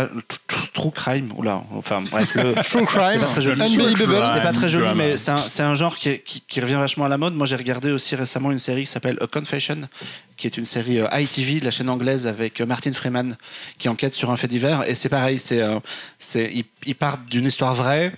true crime. Oula. Enfin bref, le
True crime,
C'est pas très joli.
Unbelievable.
C'est pas très joli,
Drama.
mais c'est un, genre qui, est- qui- qui revient vachement à la mode. Moi, j'ai regardé aussi récemment une série qui s'appelle A Confession, qui est une série euh, ITV, la chaîne anglaise, avec euh, Martin Freeman, qui enquête sur un fait divers. Et c'est pareil, c'est, euh, c'est, ils, ils partent d'une histoire vraie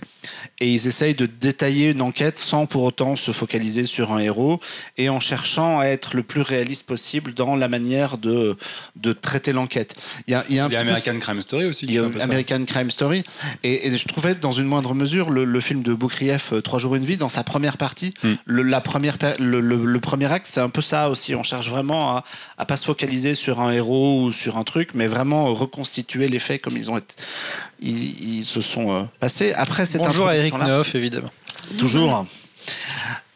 et ils essayent de détailler une enquête sans pour autant se focaliser sur un héros et en cherchant à être le plus réaliste possible dans la manière de, de traiter l'enquête. Il y a, il y a un
Il y a
petit peu-
American Crime Story aussi.
il y a
un peu ça.
American Crime Story. Et, et je trouvais, dans une moindre mesure, le, le film de Boukrieff, euh, Trois jours, une vie, dans sa première partie,
Mm.
le, la première, le, premier acte, c'est un peu ça aussi. On cherche vraiment à, à pas se focaliser sur un héros ou sur un truc, mais vraiment reconstituer les faits comme ils ont été, ils, ils se sont euh, passés. Après cette
Bonjour à Eric Neuf, évidemment.
Toujours.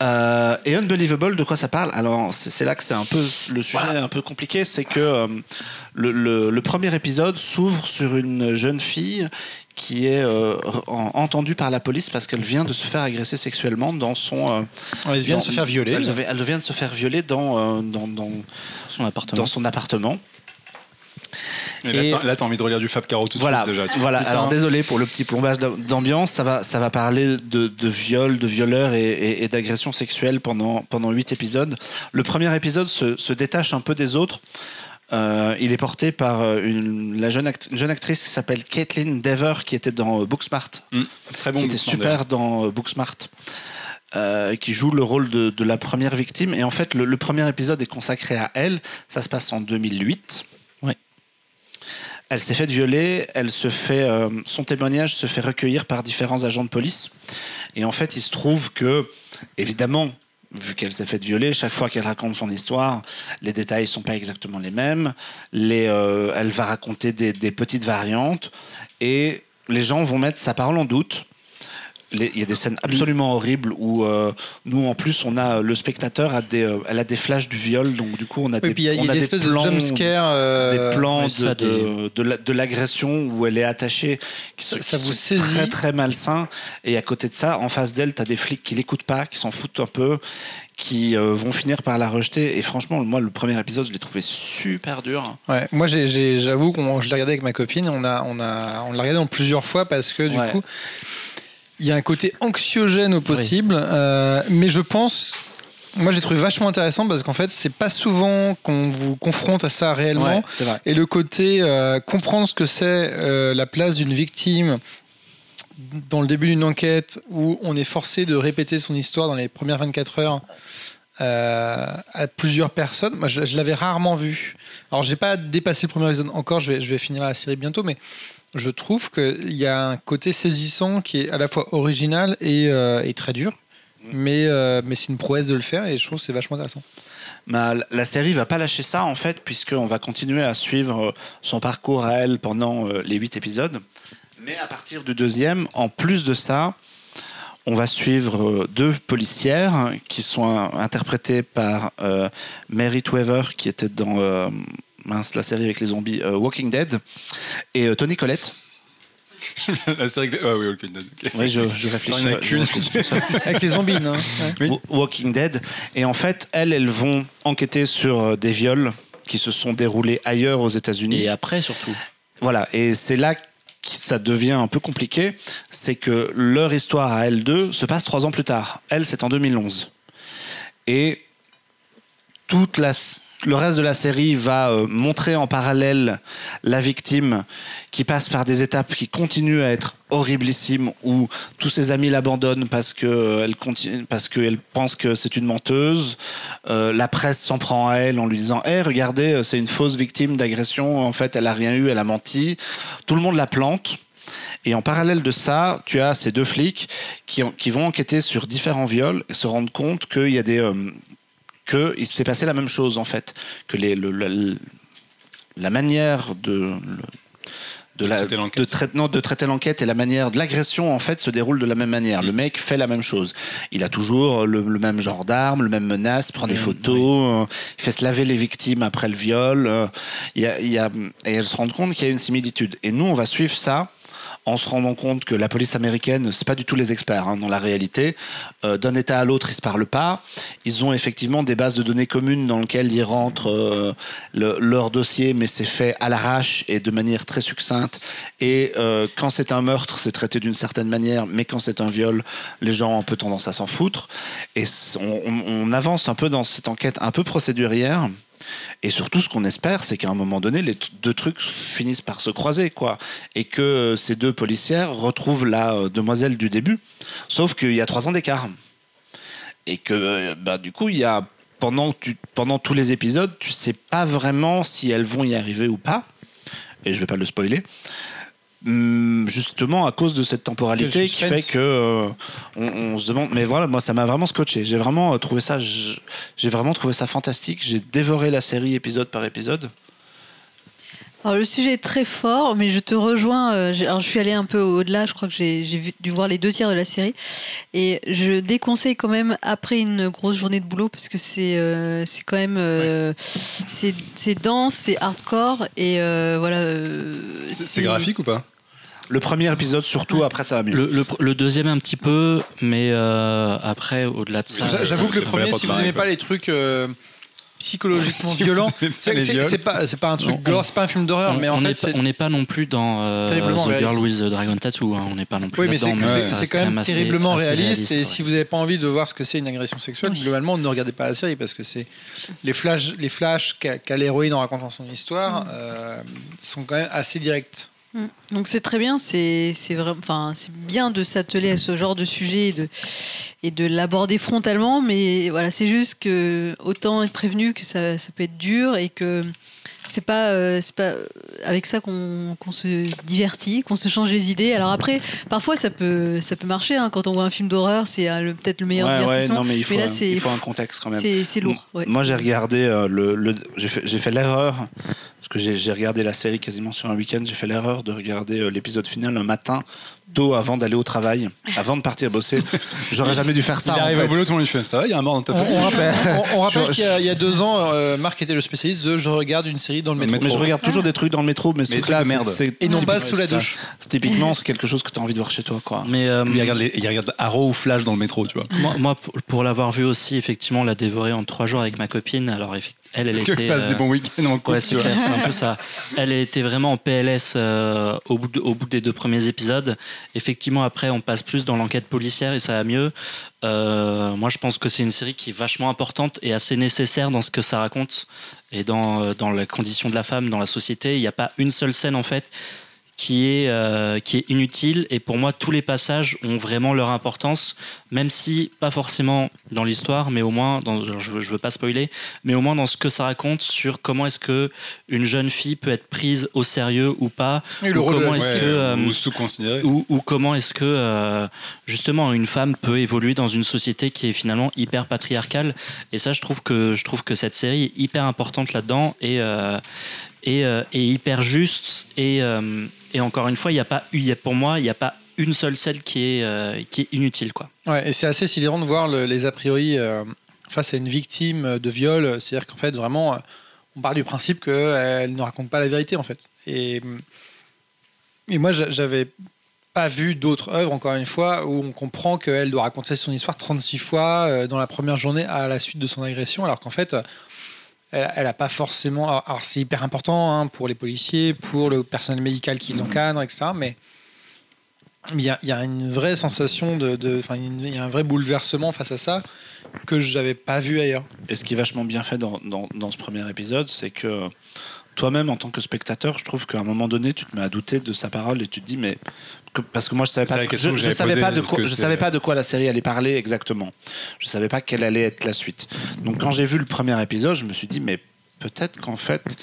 Euh, et Unbelievable, de quoi ça parle? Alors, c'est là que c'est un peu le sujet un peu compliqué, c'est que euh, le, le- le premier épisode s'ouvre sur une jeune fille qui est euh, entendue par la police parce qu'elle vient de se faire agresser sexuellement dans son. euh,
Elle vient de se faire violer.
Elle, vient de se faire violer dans, euh, dans, dans,
son appartement.
dans son appartement.
Et là,
Et-
t'as- là, t'as envie de relire du Fab Caro tout de
Voilà,
suite déjà. Tu-
voilà. Alors désolé pour le petit plombage d'ambiance, ça va, ça va parler de, de viol, de violeurs et, et, et d'agressions sexuelles pendant pendant huit épisodes. Le premier épisode se, se détache un peu des autres. Euh, il est porté par euh, une, la jeune, act- une jeune actrice qui s'appelle Caitlin Dever, qui était dans euh, Booksmart,
Mm. Très bon.
qui était super dans Booksmart. euh, qui joue le rôle de, de la première victime. Et en fait, le, le premier épisode est consacré à elle. Ça se passe en 2008. Elle s'est faite violer. Euh, son témoignage se fait recueillir par différents agents de police. Et en fait, il se trouve que, évidemment, vu qu'elle s'est faite violer, chaque fois qu'elle raconte son histoire, les détails sont pas exactement les mêmes. Euh, elle va raconter des petites variantes et les gens vont mettre sa parole en doute. Il y a des scènes absolument horribles où euh, nous, en plus, on a le spectateur a des, euh, elle a des flashs du viol, donc du coup, on a
Oui,
des,
y a, il y
on
a
a
des
des
espèces de
plans,
jumpscares. euh,
des plans
ouais,
de,
ça,
de, de la- de l'agression où elle est attachée, qui,
Ça-
sont-
ça
qui
vous
sont
saisit.
très très malsains. Et à côté de ça, en face d'elle, tu as des flics qui l'écoutent pas, qui s'en foutent un peu, qui euh, vont finir par la rejeter. Et franchement, moi, le premier épisode, je l'ai trouvé super dur.
Ouais, moi j'avoue que je l'ai regardé avec ma copine, on a on a on l'a regardé en plusieurs fois parce que du
Ouais.
coup il y a un côté anxiogène au possible, euh, mais je pense moi j'ai trouvé vachement intéressant parce qu'en fait c'est pas souvent qu'on vous confronte à ça réellement
Ouais, c'est vrai.
et le côté euh, comprendre ce que c'est euh, la place d'une victime dans le début d'une enquête où on est forcé de répéter son histoire dans les premières 24 heures euh, à plusieurs personnes. Moi, je, je l'avais rarement vu. Alors, j'ai pas dépassé le premier épisode encore. Je vais, je vais finir la série bientôt, mais je trouve qu'il y a un côté saisissant qui est à la fois original et, euh, et très dur. mais, euh, mais c'est une prouesse de le faire et je trouve que c'est vachement intéressant.
Bah, la- série va pas lâcher ça en fait, puisqu'on va continuer à suivre euh, son parcours à elle pendant euh, les huit épisodes. Mais à partir du deuxième, en plus de ça, on va suivre euh, deux policières qui sont euh, interprétées par euh, Merit Weaver, qui était dans euh, mince, la série avec les zombies euh, Walking Dead, et euh, Tony Collette.
La série que- Ah oui, ok. ok.
Oui, je, je réfléchis.
Il y en a
je
qu'une.
réfléchis tout seul.
Avec les zombies. Ouais.
Oui.
Wa- Walking Dead. Et en fait, elles, elles vont enquêter sur euh, des viols qui se sont déroulés ailleurs aux États-Unis.
Et après, surtout.
Voilà, et c'est là que ça devient un peu compliqué, c'est que leur histoire à elles deux se passe trois ans plus tard. Elle, c'est en 2011. Et toute la, le reste de la série va euh, montrer en parallèle la victime qui passe par des étapes qui continuent à être horriblissimes, où tous ses amis l'abandonnent parce que euh, elle continue, parce qu'elle pense que c'est une menteuse. Euh, la presse s'en prend à elle en lui disant "Eh, regardez, c'est une fausse victime d'agression. En fait, elle a rien eu, elle a menti." Tout le monde la plante. Et en parallèle de ça, tu as ces deux flics qui, ont- qui vont enquêter sur différents viols et se rendre compte qu'il y a des que il s'est passé la même chose en fait, que les, le- le- la manière de le- de, la,
traiter l'enquête.
de, trai- non, de traiter l'enquête et la manière de l'agression en fait se déroule de la même manière. Le mec fait la même chose. Il a toujours le, le même genre d'arme, le même menace, prend des photos, euh, il fait se laver les victimes après le viol. euh, y a, il y a, et elle se rend compte qu'il y a une similitude. Et nous, on va suivre ça en se rendant compte que la police américaine, c'est pas du tout les experts hein, dans la réalité. Euh, D'un État à l'autre, ils se parlent pas. Ils ont effectivement des bases de données communes dans lesquelles ils rentrent euh, le- leur dossier, mais c'est fait à l'arrache et de manière très succincte. Et euh, quand c'est un meurtre, c'est traité d'une certaine manière, mais quand c'est un viol, les gens ont un peu tendance à s'en foutre. Et on avance un peu dans cette enquête un peu procédurière. Et surtout, ce qu'on espère, c'est qu'à un moment donné, les deux trucs finissent par se croiser, quoi. Et que euh, ces deux policières retrouvent la euh, demoiselle du début. Sauf qu'il y a trois ans d'écart. Et que, euh, bah, du coup, il y a. Pendant, pendant tous les épisodes, tu sais pas vraiment si elles vont y arriver ou pas. Et je vais pas le spoiler. Hum, Justement à cause de cette temporalité qui fait que euh, on, on se demande. Mais voilà, moi ça m'a vraiment scotché. J'ai vraiment euh, trouvé ça. J'ai vraiment trouvé ça fantastique. J'ai dévoré la série épisode par épisode.
Alors le sujet est très fort, mais je te rejoins. euh, alors je suis allée un peu au-delà. Je crois que j'ai dû voir les deux tiers de la série, et je déconseille quand même après une grosse journée de boulot parce que c'est euh, c'est quand même euh, c'est c'est dense, c'est hardcore et euh, voilà. euh,
C'est graphique ou pas?
Le premier épisode surtout. Après ça va mieux.
Le, le- le deuxième un petit peu, mais euh, après, au-delà de ça.
J'a- J'avoue que le premier, si vous n'aimez pas les trucs euh, psychologiquement
pas
c'est pas, c'est pas un truc gore, c'est pas un film d'horreur, mais en
on
fait,
n'est pas-
c'est
on n'est pas non plus dans euh, The Girl with the Dragon Tattoo. hein, on n'est pas non plus
Oui, mais c'est quand même
assez-
terriblement
assez
réaliste. et
ouais.
si vous n'avez pas envie de voir ce que c'est une agression sexuelle, globalement, ne regardez pas la série parce que c'est les flashs, les flashs qu'a l'héroïne en racontant son histoire euh, sont quand même assez directs.
Mm. Donc c'est très bien, c'est vraiment, enfin c'est bien de s'atteler à ce genre de sujet et de et de l'aborder frontalement, mais voilà c'est juste que autant être prévenu que ça, ça peut être dur et que c'est pas euh, c'est pas avec ça qu'on qu'on se divertit, qu'on se change les idées. Alors après, parfois ça peut ça peut marcher hein. quand on voit un film d'horreur, c'est le- peut-être le meilleur
Ouais, ouais,
divertissement.
non, mais il faut,
là
un,
c'est
un contexte quand même.
c'est lourd. ouais,
Moi, j'ai regardé euh, le, le- j'ai fait, j'ai fait l'erreur parce que j'ai regardé la série quasiment sur un week-end. J'ai fait l'erreur de regarder euh, l'épisode final un matin tôt avant d'aller au travail, avant de partir bosser. J'aurais jamais dû faire ça.
Il
en
arrive
fait.
au boulot, tout le monde lui fait ça. va, Il y a un mort dans ta famille.
on rappelle, on- on rappelle
Je-
qu'il y, a- il y a deux ans, euh, Marc était le spécialiste de je regarde une série dans le métro.
Mais je regarde toujours des trucs dans le métro, mais ce
Mais de merde.
Et non pas sous la douche.
C'est Typiquement, c'est quelque chose que tu as envie de voir chez toi, quoi.
Mais euh,
Il regarde, les- il regarde Arrow ou Flash dans le métro, tu vois.
moi, moi, pour, l'avoir vu aussi, effectivement, la dévorer en trois jours avec ma copine. Alors, effe- elle, elle
Est-ce que
était.
tu passes
euh,
des bons week-ends en couple
Ouais, c'est
vois.
clair, c'est un peu ça. Elle était vraiment en PLS euh, au, bout de- au bout des deux premiers épisodes. Effectivement, après, on passe plus dans l'enquête policière et ça va mieux. Euh, moi, je pense que c'est une série qui est vachement importante et assez nécessaire dans ce que ça raconte et dans, dans la condition de la femme dans la société. Il n'y a pas une seule scène, en fait, qui est, euh, qui est inutile. Et pour moi, tous les passages ont vraiment leur importance, même si pas forcément dans l'histoire, mais au moins, dans, je, je veux pas spoiler, mais au moins dans ce que ça raconte sur comment est-ce que une jeune fille peut être prise au sérieux ou pas, ou comment est-ce
Ouais,
que euh,
ou sous-considéré.
ou, ou comment est-ce que euh, justement une femme peut évoluer dans une société qui est finalement hyper patriarcale et ça je trouve que je trouve que cette série est hyper importante là-dedans et euh, et, euh, et hyper juste et et encore une fois il y a pas y pour moi il n'y a pas une seule scène qui est qui est inutile quoi
Ouais, et c'est assez sidérant de voir le- les a priori euh, face à une victime de viol. C'est-à-dire qu'en fait, vraiment, euh, on part du principe qu'elle ne raconte pas la vérité, en fait. Et, et moi, j'a- j'avais pas vu d'autres œuvres, encore une fois, où on comprend qu'elle doit raconter son histoire 36 fois euh, dans la première journée à la suite de son agression, alors qu'en fait, euh, elle, elle a pas forcément. Alors, c'est hyper important hein, pour les policiers, pour le personnel médical qui l'encadre, etc. Mais il y, a, une vraie sensation de. il y a un vrai bouleversement face à ça que je n'avais pas vu ailleurs.
Et ce qui est vachement bien fait dans, dans ce premier épisode, c'est que toi-même, en tant que spectateur, je trouve qu'à un moment donné, tu te mets à douter de sa parole et tu te dis, mais. Que- parce que moi, je savais pas, de- je, savais pas de quoi,
que
je
c'est-
savais pas de quoi la série allait parler exactement. Je savais pas quelle allait être la suite. Donc, quand j'ai vu le premier épisode, je me suis dit, mais peut-être qu'en fait,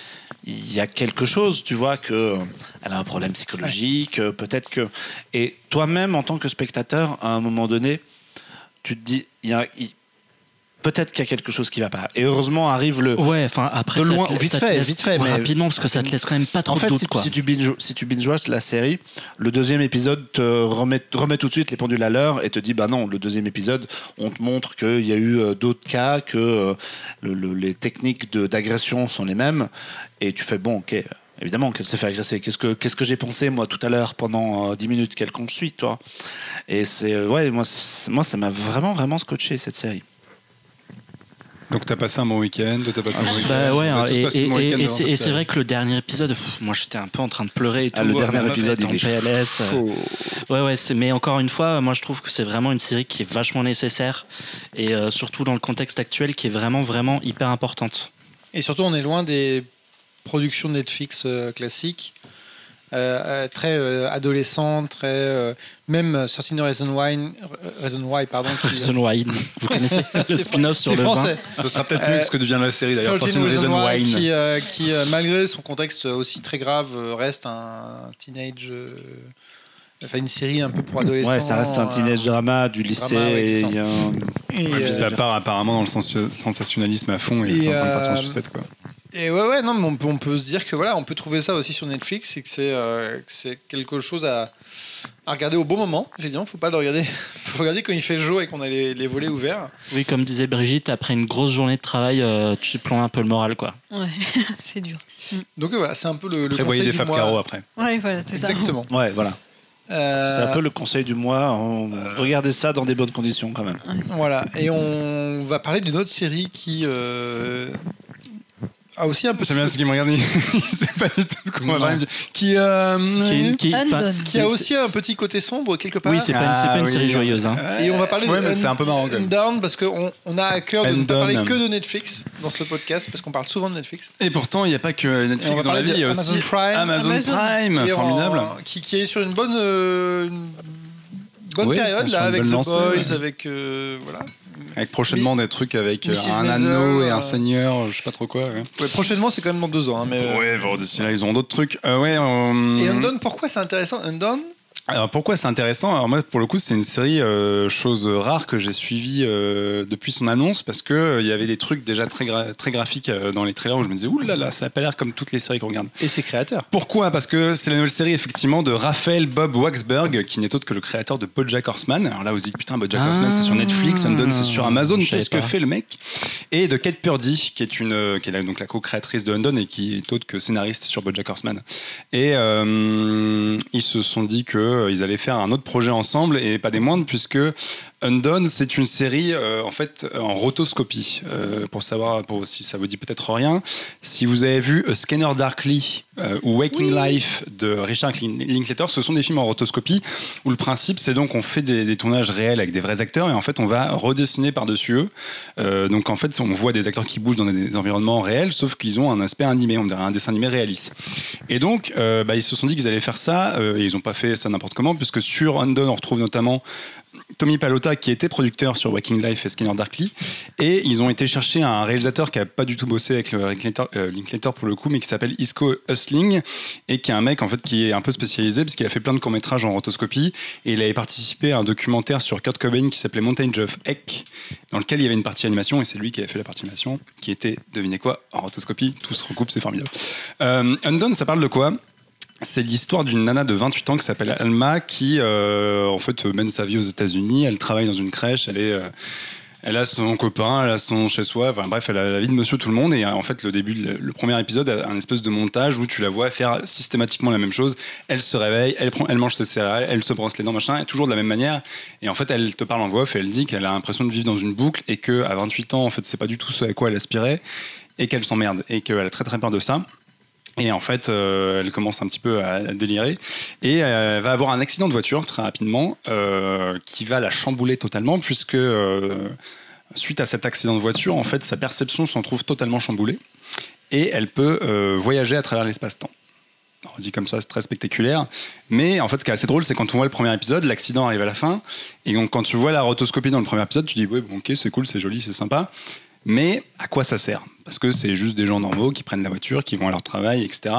il y a quelque chose, tu vois, que elle a un problème psychologique, peut-être que. Et toi-même, en tant que spectateur, à un moment donné, tu te dis, il y a. il- Peut-être qu'il y a quelque chose qui va pas. Et heureusement arrive le,
ouais enfin après
De
te
loin, vite fait,
laisse-
vite fait, mais-
rapidement parce que ça te laisse quand même pas trop
En fait,
de doute
si,
quoi
si tu binge, si tu binge watch la série, le deuxième épisode te remet, remet tout de suite les pendules à l'heure et te dit bah non, le deuxième épisode, on te montre qu'il y a eu euh, d'autres cas, que euh, le- le- les techniques de- d'agression sont les mêmes, et tu fais bon, ok. Évidemment qu'elle s'est fait agresser. Qu'est-ce que, qu'est-ce que j'ai pensé, moi, tout à l'heure, pendant euh, 10 minutes, quel con je suis, toi? Et c'est. euh, ouais, moi, c'est- moi, ça m'a vraiment, vraiment scotché, cette série.
Donc t'as passé un bon week-end, t'as passé un bon week-end.
Bah ouais,
a
hein, et,
passé un
et-
bon
et-
week-end
et
devant
c'est vrai que le dernier épisode, pff, moi j'étais un peu en train de pleurer et tout.
Ah, le dernier épisode,
en
il est
PLS. euh,
chaud.
Ouais, ouais, mais encore une fois, moi je trouve que c'est vraiment une série qui est vachement nécessaire et euh, surtout dans le contexte actuel qui est vraiment, vraiment hyper importante.
Et surtout, on est loin des productions Netflix euh, classiques, euh, euh, très euh, adolescentes, très. euh, même 13 Reasons Why, euh, Reason Why pardon, qui-
Sun Wine, vous connaissez le spin-off sur le vin
français.
Ce sera peut-être mieux que ce que devient la série d'ailleurs.
13
14
Reasons
Reasons
Why,
Wine.
qui, euh, qui, euh, malgré son contexte aussi très grave, reste un teenage. Enfin, une série un peu pour adolescents.
Ouais, ça reste un teenage drama du lycée.
drama, ouais,
et
Et,
Et puis
euh,
ça part apparemment dans le sens- sensationnalisme à fond et,
Et,
c'est en train de partir en sucette quoi.
Et ouais, ouais, non, mais on peut, on peut se dire que voilà, on peut trouver ça aussi sur Netflix et que c'est euh, que c'est quelque chose à, à regarder au bon moment. Effectivement, faut pas le regarder. faut regarder quand il fait jour et qu'on a les, les volets ouverts.
Oui, comme disait Brigitte, après une grosse journée de travail, euh, tu te plomb un peu le moral, quoi.
Ouais, c'est dur.
Donc euh, voilà, c'est un peu le, le
Prévoyez
conseil
des
du
Fab
mois.
Caro après.
Ouais, voilà, c'est ça.
Exactement.
Ouais, voilà. C'est un peu le conseil du mois. On- Regardez ça dans des bonnes conditions quand même.
Voilà, et on va parler d'une autre série qui euh, a aussi un peu.
J'aime bien ce qu'il me regarde, il sait pas du tout de quoi on va parler.
Qui, euh,
Qui, qui-
qui a aussi un petit côté sombre quelque part.
Oui, c'est pas, une- pas une
Ah,
série
oui.
joyeuse. Hein.
Et on va parler
Ouais,
de
c'est
Un-
peu marrant quand même.
Down parce qu'on on a à cœur de ne pas parler que de Netflix dans ce podcast parce qu'on parle souvent de Netflix.
Et pourtant, il n'y a pas que Netflix dans la vie, il y a aussi
Amazon Prime.
Amazon,
Amazon.
Prime,
en-
formidable.
qui, qui est sur une bonne, euh, une bonne
Oui,
période là avec The Boys,
ouais.
avec euh, voilà.
Avec prochainement des trucs avec euh, un
Maisel,
anneau et
euh,
un seigneur, je sais pas trop quoi. Ouais,
Ouais, prochainement, c'est quand même dans deux ans. hein, mais, euh,
ouais bon, d'ici là, ils ont d'autres trucs. Euh, ouais, euh,
Et Undone, pourquoi c'est intéressant? Undone,
Alors pourquoi c'est intéressant? Alors moi pour le coup c'est une série euh, chose rare que j'ai suivie euh, depuis son annonce parce que euh, il y avait des trucs déjà très gra- très graphiques dans les trailers où je me disais ouh là là ça a pas l'air comme toutes les séries qu'on regarde.
et ses créateurs.
Pourquoi? Parce que c'est la nouvelle série effectivement de Raphaël Bob Waxberg qui n'est autre que le créateur de BoJack Horseman. Alors là vous dites putain BoJack
Ah.
Horseman c'est sur Netflix, Undone c'est sur Amazon. Qu'est-ce que fait le mec? Et de Kate Purdy qui est une qui est donc la co-créatrice de Undone et qui est autre que scénariste sur BoJack Horseman. Et ils se sont dit que euh, ils allaient faire un autre projet ensemble et pas des moindres puisque Undone, c'est une série euh, en fait en rotoscopie. Euh, pour savoir, pour si ça vous dit peut-être rien, si vous avez vu A Scanner Darkly euh, ou Waking Life de Richard Lin- Linklater, ce sont des films en rotoscopie où le principe c'est donc on fait des, des tournages réels avec des vrais acteurs et en fait on va redessiner par-dessus eux. Euh, donc en fait on voit des acteurs qui bougent dans des environnements réels, sauf qu'ils ont un aspect animé, on dirait un dessin animé réaliste. Et donc euh, bah, ils se sont dit qu'ils allaient faire ça euh, et ils n'ont pas fait ça n'importe comment puisque sur Undone on retrouve notamment Tommy Palota qui était producteur sur Waking Life et Skinner Darkly. Et ils ont été chercher un réalisateur qui a pas du tout bossé avec le Linklater, euh, Linklater pour le coup mais qui s'appelle Isco Hustling et qui est un mec en fait qui est un peu spécialisé parce qu'il a fait plein de courts métrages en rotoscopie et il avait participé à un documentaire sur Kurt Cobain qui s'appelait Mountain of Heck dans lequel il y avait une partie animation et c'est lui qui avait fait la partie animation qui était devinez quoi en rotoscopie. Tout se recoupe c'est formidable. Euh, Undone ça parle de quoi? C'est l'histoire d'une nana de 28 ans qui s'appelle Alma qui euh, en fait mène sa vie aux États-Unis. Elle travaille dans une crèche. Elle est, euh, elle a son copain, elle a son chez soi. Enfin, bref, elle a la vie de Monsieur tout le monde. Et euh, en fait, le début, le, premier épisode, un espèce de montage où tu la vois faire systématiquement la même chose. Elle se réveille, elle prend, elle mange ses céréales, elle se brosse les dents, machin, et toujours de la même manière. Et en fait, elle te parle en voix off et elle dit qu'elle a l'impression de vivre dans une boucle et que à 28 ans, en fait, c'est pas du tout ce à quoi elle aspirait et qu'elle s'emmerde et qu'elle a très très peur de ça. Et en fait, euh, elle commence un petit peu à, délirer et euh, elle va avoir un accident de voiture très rapidement euh, qui va la chambouler totalement puisque suite à cet accident de voiture, en fait, sa perception s'en trouve totalement chamboulée et elle peut voyager à travers l'espace-temps. On dit comme ça, c'est très spectaculaire. Mais en fait, ce qui est assez drôle, c'est quand on voit le premier épisode, l'accident arrive à la fin. Et donc, quand tu vois la rotoscopie dans le premier épisode, tu dis, ouais, bon, ok, c'est cool, c'est joli, c'est sympa. Mais à quoi ça sert? Parce que c'est juste des gens normaux qui prennent la voiture, qui vont à leur travail, etc.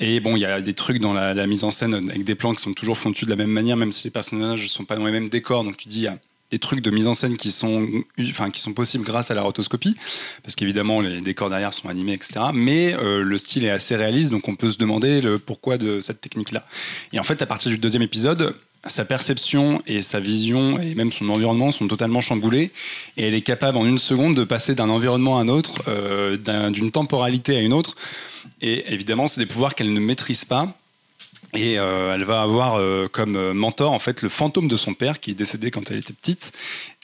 Et bon, il y a des trucs dans la, mise en scène avec des plans qui sont toujours fondus de la même manière, même si les personnages ne sont pas dans les mêmes décors. Donc tu dis, des trucs de mise en scène qui sont, enfin, qui sont possibles grâce à la rotoscopie, parce qu'évidemment les décors derrière sont animés, etc. Mais euh, le style est assez réaliste, donc on peut se demander le pourquoi de cette technique-là. Et en fait, à partir du deuxième épisode, sa perception et sa vision et même son environnement sont totalement chamboulés et elle est capable en une seconde de passer d'un environnement à un autre, euh, d'un- d'une temporalité à une autre. Et évidemment, c'est des pouvoirs qu'elle ne maîtrise pas. Et euh, elle va avoir euh, comme euh, mentor en fait le fantôme de son père qui est décédé quand elle était petite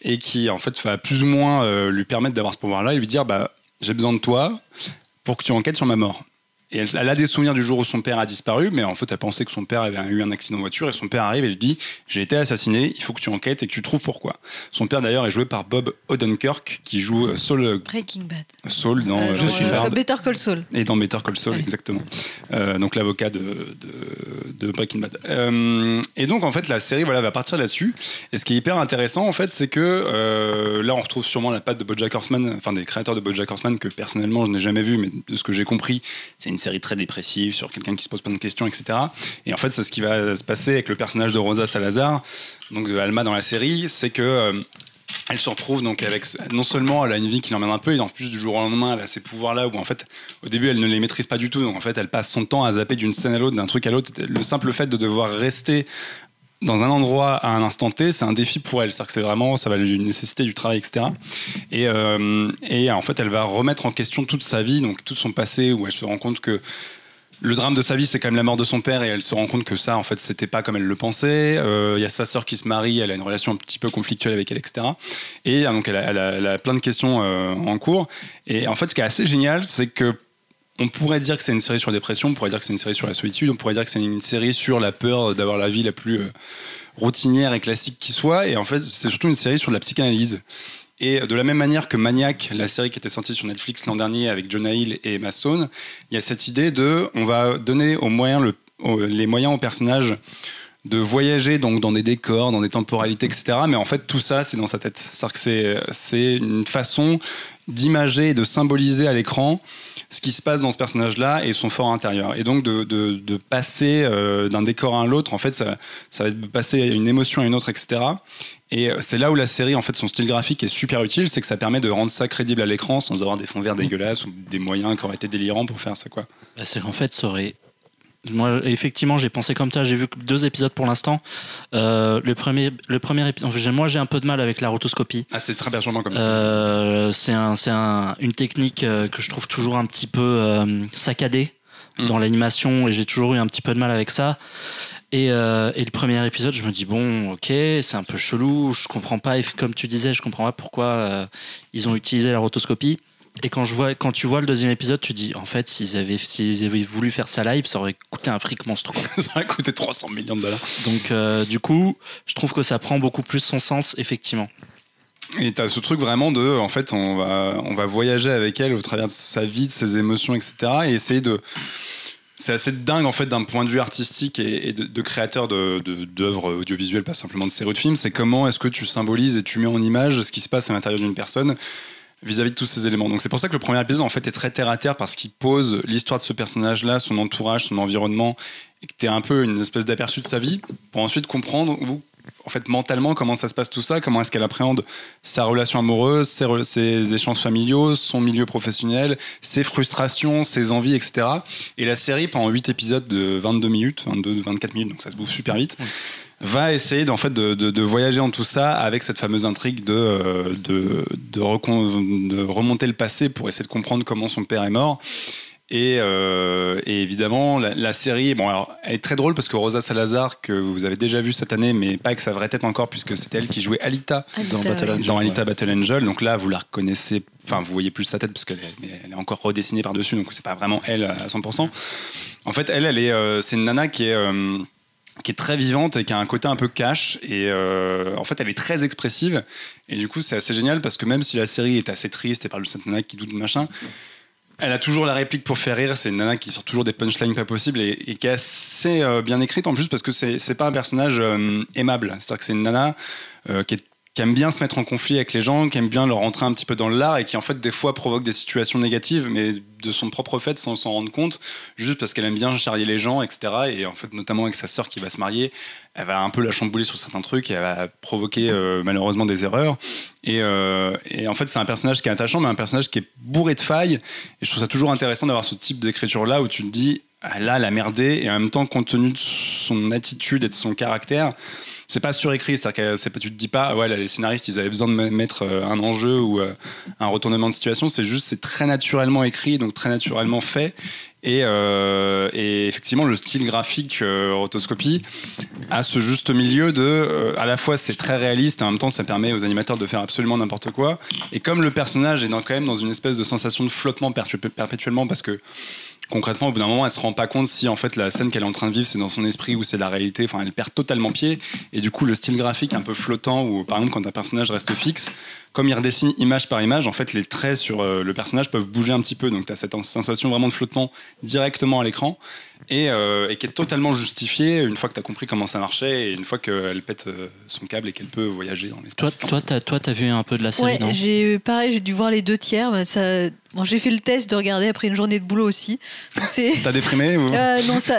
et qui en fait va plus ou moins lui permettre d'avoir ce pouvoir-là et lui dire bah j'ai besoin de toi pour que tu enquêtes sur ma mort. Et elle, elle a des souvenirs du jour où son père a disparu, mais en fait, elle pensait que son père avait eu un accident de voiture et son père arrive et lui dit J'ai été assassiné, il faut que tu enquêtes et que tu trouves pourquoi. Son père, d'ailleurs, est joué par Bob Odenkirk, qui joue euh, Saul,
Breaking Bad.
Saul dans
Euh,
Je suis
euh, Better Call Saul.
et dans Better Call Saul,
Ouais.
exactement. Euh, donc l'avocat de, de, de Breaking Bad. Euh, et donc en fait la série voilà va partir là-dessus. Et ce qui est hyper intéressant en fait c'est que euh, là on retrouve sûrement la patte de BoJack Horseman, enfin des créateurs de BoJack Horseman que personnellement je n'ai jamais vu, mais de ce que j'ai compris c'est une série très dépressive sur quelqu'un qui se pose plein de questions, etc. Et en fait c'est ce qui va se passer avec le personnage de Rosa Salazar, donc de Alma dans la série, c'est que euh, elle se retrouve donc avec non seulement elle a une vie qui l'emmène un peu et en plus du jour au lendemain elle a ces pouvoirs là où en fait au début elle ne les maîtrise pas du tout donc en fait elle passe son temps à zapper d'une scène à l'autre d'un truc à l'autre le simple fait de devoir rester dans un endroit à un instant T, c'est un défi pour elle. C'est-à-dire que c'est vraiment, ça va lui nécessiter du travail, etc. Et, euh, et en fait, elle va remettre en question toute sa vie, donc tout son passé, où elle se rend compte que le drame de sa vie, c'est quand même la mort de son père, et elle se rend compte que ça, en fait, c'était pas comme elle le pensait. Euh, Il y a sa sœur qui se marie, elle a une relation un petit peu conflictuelle avec elle, etc. Et euh, donc, elle a, plein de questions en cours. Et en fait, ce qui est assez génial, c'est que on pourrait dire que c'est une série sur la dépression, on pourrait dire que c'est une série sur la solitude, on pourrait dire que c'est une série sur la peur d'avoir la vie la plus euh, routinière et classique qui soit. Et en fait, c'est surtout une série sur la psychanalyse. Et de la même manière que Maniac, la série qui était sortie sur Netflix l'an dernier avec Jonah Hill et Emma Stone, il y a cette idée de on va donner aux moyens les moyens aux personnages de voyager donc dans des décors, dans des temporalités, etc. Mais en fait, tout ça, c'est dans sa tête. C'est-à-dire que c'est, c'est une façon d'imager et de symboliser à l'écran ce qui se passe dans ce personnage-là et son fort intérieur. Et donc de, de- passer euh, d'un décor à un autre, en fait, ça, ça va être passer une émotion à une autre, etc. Et euh, c'est là où la série, en fait, son style graphique est super utile, c'est que ça permet de rendre ça crédible à l'écran sans avoir des fonds verts dégueulasses ou des moyens qui auraient été délirants pour faire ça, quoi.
Bah, c'est qu'en fait, ça aurait. Moi, effectivement, j'ai pensé comme ça. J'ai vu deux épisodes pour l'instant. Euh, le premier, le premier épisode. Moi, j'ai un peu de mal avec la rotoscopie.
Ah, c'est très perturbant comme style.
Euh, c'est un, c'est un- une technique euh, que je trouve toujours un petit peu euh, saccadée
Mm.
dans l'animation et j'ai toujours eu un petit peu de mal avec ça. Et, euh, et le premier épisode, je me dis bon, ok, c'est un peu chelou, je comprends pas, comme tu disais, je comprends pas pourquoi euh, ils ont utilisé la rotoscopie. Et quand, je vois, quand tu vois le deuxième épisode, tu dis en fait, s'ils avaient, s'ils avaient voulu faire ça live, ça aurait coûté un fric monstrueux.
Ça a coûté 300 millions de dollars.
Donc, euh, du coup, je trouve que ça prend beaucoup plus son sens, effectivement.
Et t'as ce truc vraiment de, en fait, on va, on va voyager avec elle au travers de sa vie, de ses émotions, etc. Et essayer de. C'est assez dingue, en fait, d'un point de vue artistique et, et de, de créateur de- de- d'œuvres audiovisuelles, pas simplement de séries de films. C'est comment est-ce que tu symbolises et tu mets en image ce qui se passe à l'intérieur d'une personne vis-à-vis de tous ces éléments. Donc c'est pour ça que le premier épisode, en fait, est très terre à terre parce qu'il pose l'histoire de ce personnage-là, son entourage, son environnement, et que t'es un peu une espèce d'aperçu de sa vie pour ensuite comprendre, vous, en fait, mentalement, comment ça se passe tout ça, comment est-ce qu'elle appréhende sa relation amoureuse, ses, échanges familiaux, son milieu professionnel, ses frustrations, ses envies, etc. Et la série, pendant 8 épisodes de 22 minutes, 22, 24 minutes, donc ça se bouffe super vite, va essayer d'en fait, de, de- de voyager en tout ça avec cette fameuse intrigue de, euh, de, de recon- de remonter le passé pour essayer de comprendre comment son père est mort. Et, euh, et évidemment, la, la série, bon, alors, elle est très drôle parce que Rosa Salazar, que vous avez déjà vu cette année, mais pas avec sa vraie tête encore, puisque c'était elle qui jouait Alita
Alita,
Dans Battle
ouais.
Angel.
dans Alita Battle Angel. Donc là, vous la reconnaissez, enfin, vous voyez plus sa tête parce qu'elle est, elle est encore redessinée par-dessus, donc c'est pas vraiment elle à 100%. En fait, elle, elle est, euh, c'est une nana qui est. euh, qui est très vivante et qui a un côté un peu cash et euh, en fait elle est très expressive. Et du coup c'est assez génial parce que même si la série est assez triste et parle de cette nana qui doute machin elle a toujours la réplique pour faire rire. C'est une nana qui sort toujours des punchlines pas possibles et, qui est assez euh, bien écrite en plus parce que c'est pas un personnage euh, aimable. C'est à dire que c'est une nana qui est qui aime bien se mettre en conflit avec les gens, qui aime bien leur rentrer un petit peu dans l'art et qui en fait des fois provoque des situations négatives, mais de son propre fait sans s'en rendre compte, juste parce qu'elle aime bien charrier les gens, etc. Et en fait, notamment avec sa sœur qui va se marier, elle va un peu la chambouler sur certains trucs et elle va provoquer euh, malheureusement des erreurs. Et, euh, et en fait, c'est un personnage qui est attachant, mais un personnage qui est bourré de failles. Et je trouve ça toujours intéressant d'avoir ce type d'écriture-là où tu te dis, ah, là, elle a merdé, et en même temps, compte tenu de son attitude et de son caractère, c'est pas surécrit, c'est-à-dire que tu te dis pas, ouais, là, les scénaristes, ils avaient besoin de me- mettre euh, un enjeu ou euh, un retournement de situation, c'est juste, c'est très naturellement écrit, donc très naturellement fait. Et, euh, et effectivement, le style graphique euh, rotoscopie a ce juste milieu de, à la fois c'est très réaliste, en même temps ça permet aux animateurs de faire absolument n'importe quoi. Et comme le personnage est dans, quand même dans une espèce de sensation de flottement perpétuellement, parce que concrètement, au bout d'un moment, elle se rend pas compte si en fait la scène qu'elle est en train de vivre, c'est dans son esprit ou c'est la réalité. Enfin, elle perd totalement pied. Et du coup, le style graphique un peu flottant, ou par exemple quand un personnage reste fixe, comme il redessine image par image, en fait, les traits sur euh, le personnage peuvent bouger un petit peu. Donc, tu as cette sensation vraiment de flottement directement à l'écran et, euh, et qui est totalement justifiée une fois que tu as compris comment ça marchait et une fois qu'elle pète euh, son câble et qu'elle peut voyager dans
Toi,
l'espace.
toi, t'as, toi, t'as vu un peu de la série,
Ouais, j'ai pareil, j'ai dû voir les deux tiers. bah, ça, bon, j'ai fait le test de regarder après une journée de boulot aussi.
T'as déprimé ou...
Euh, non, ça,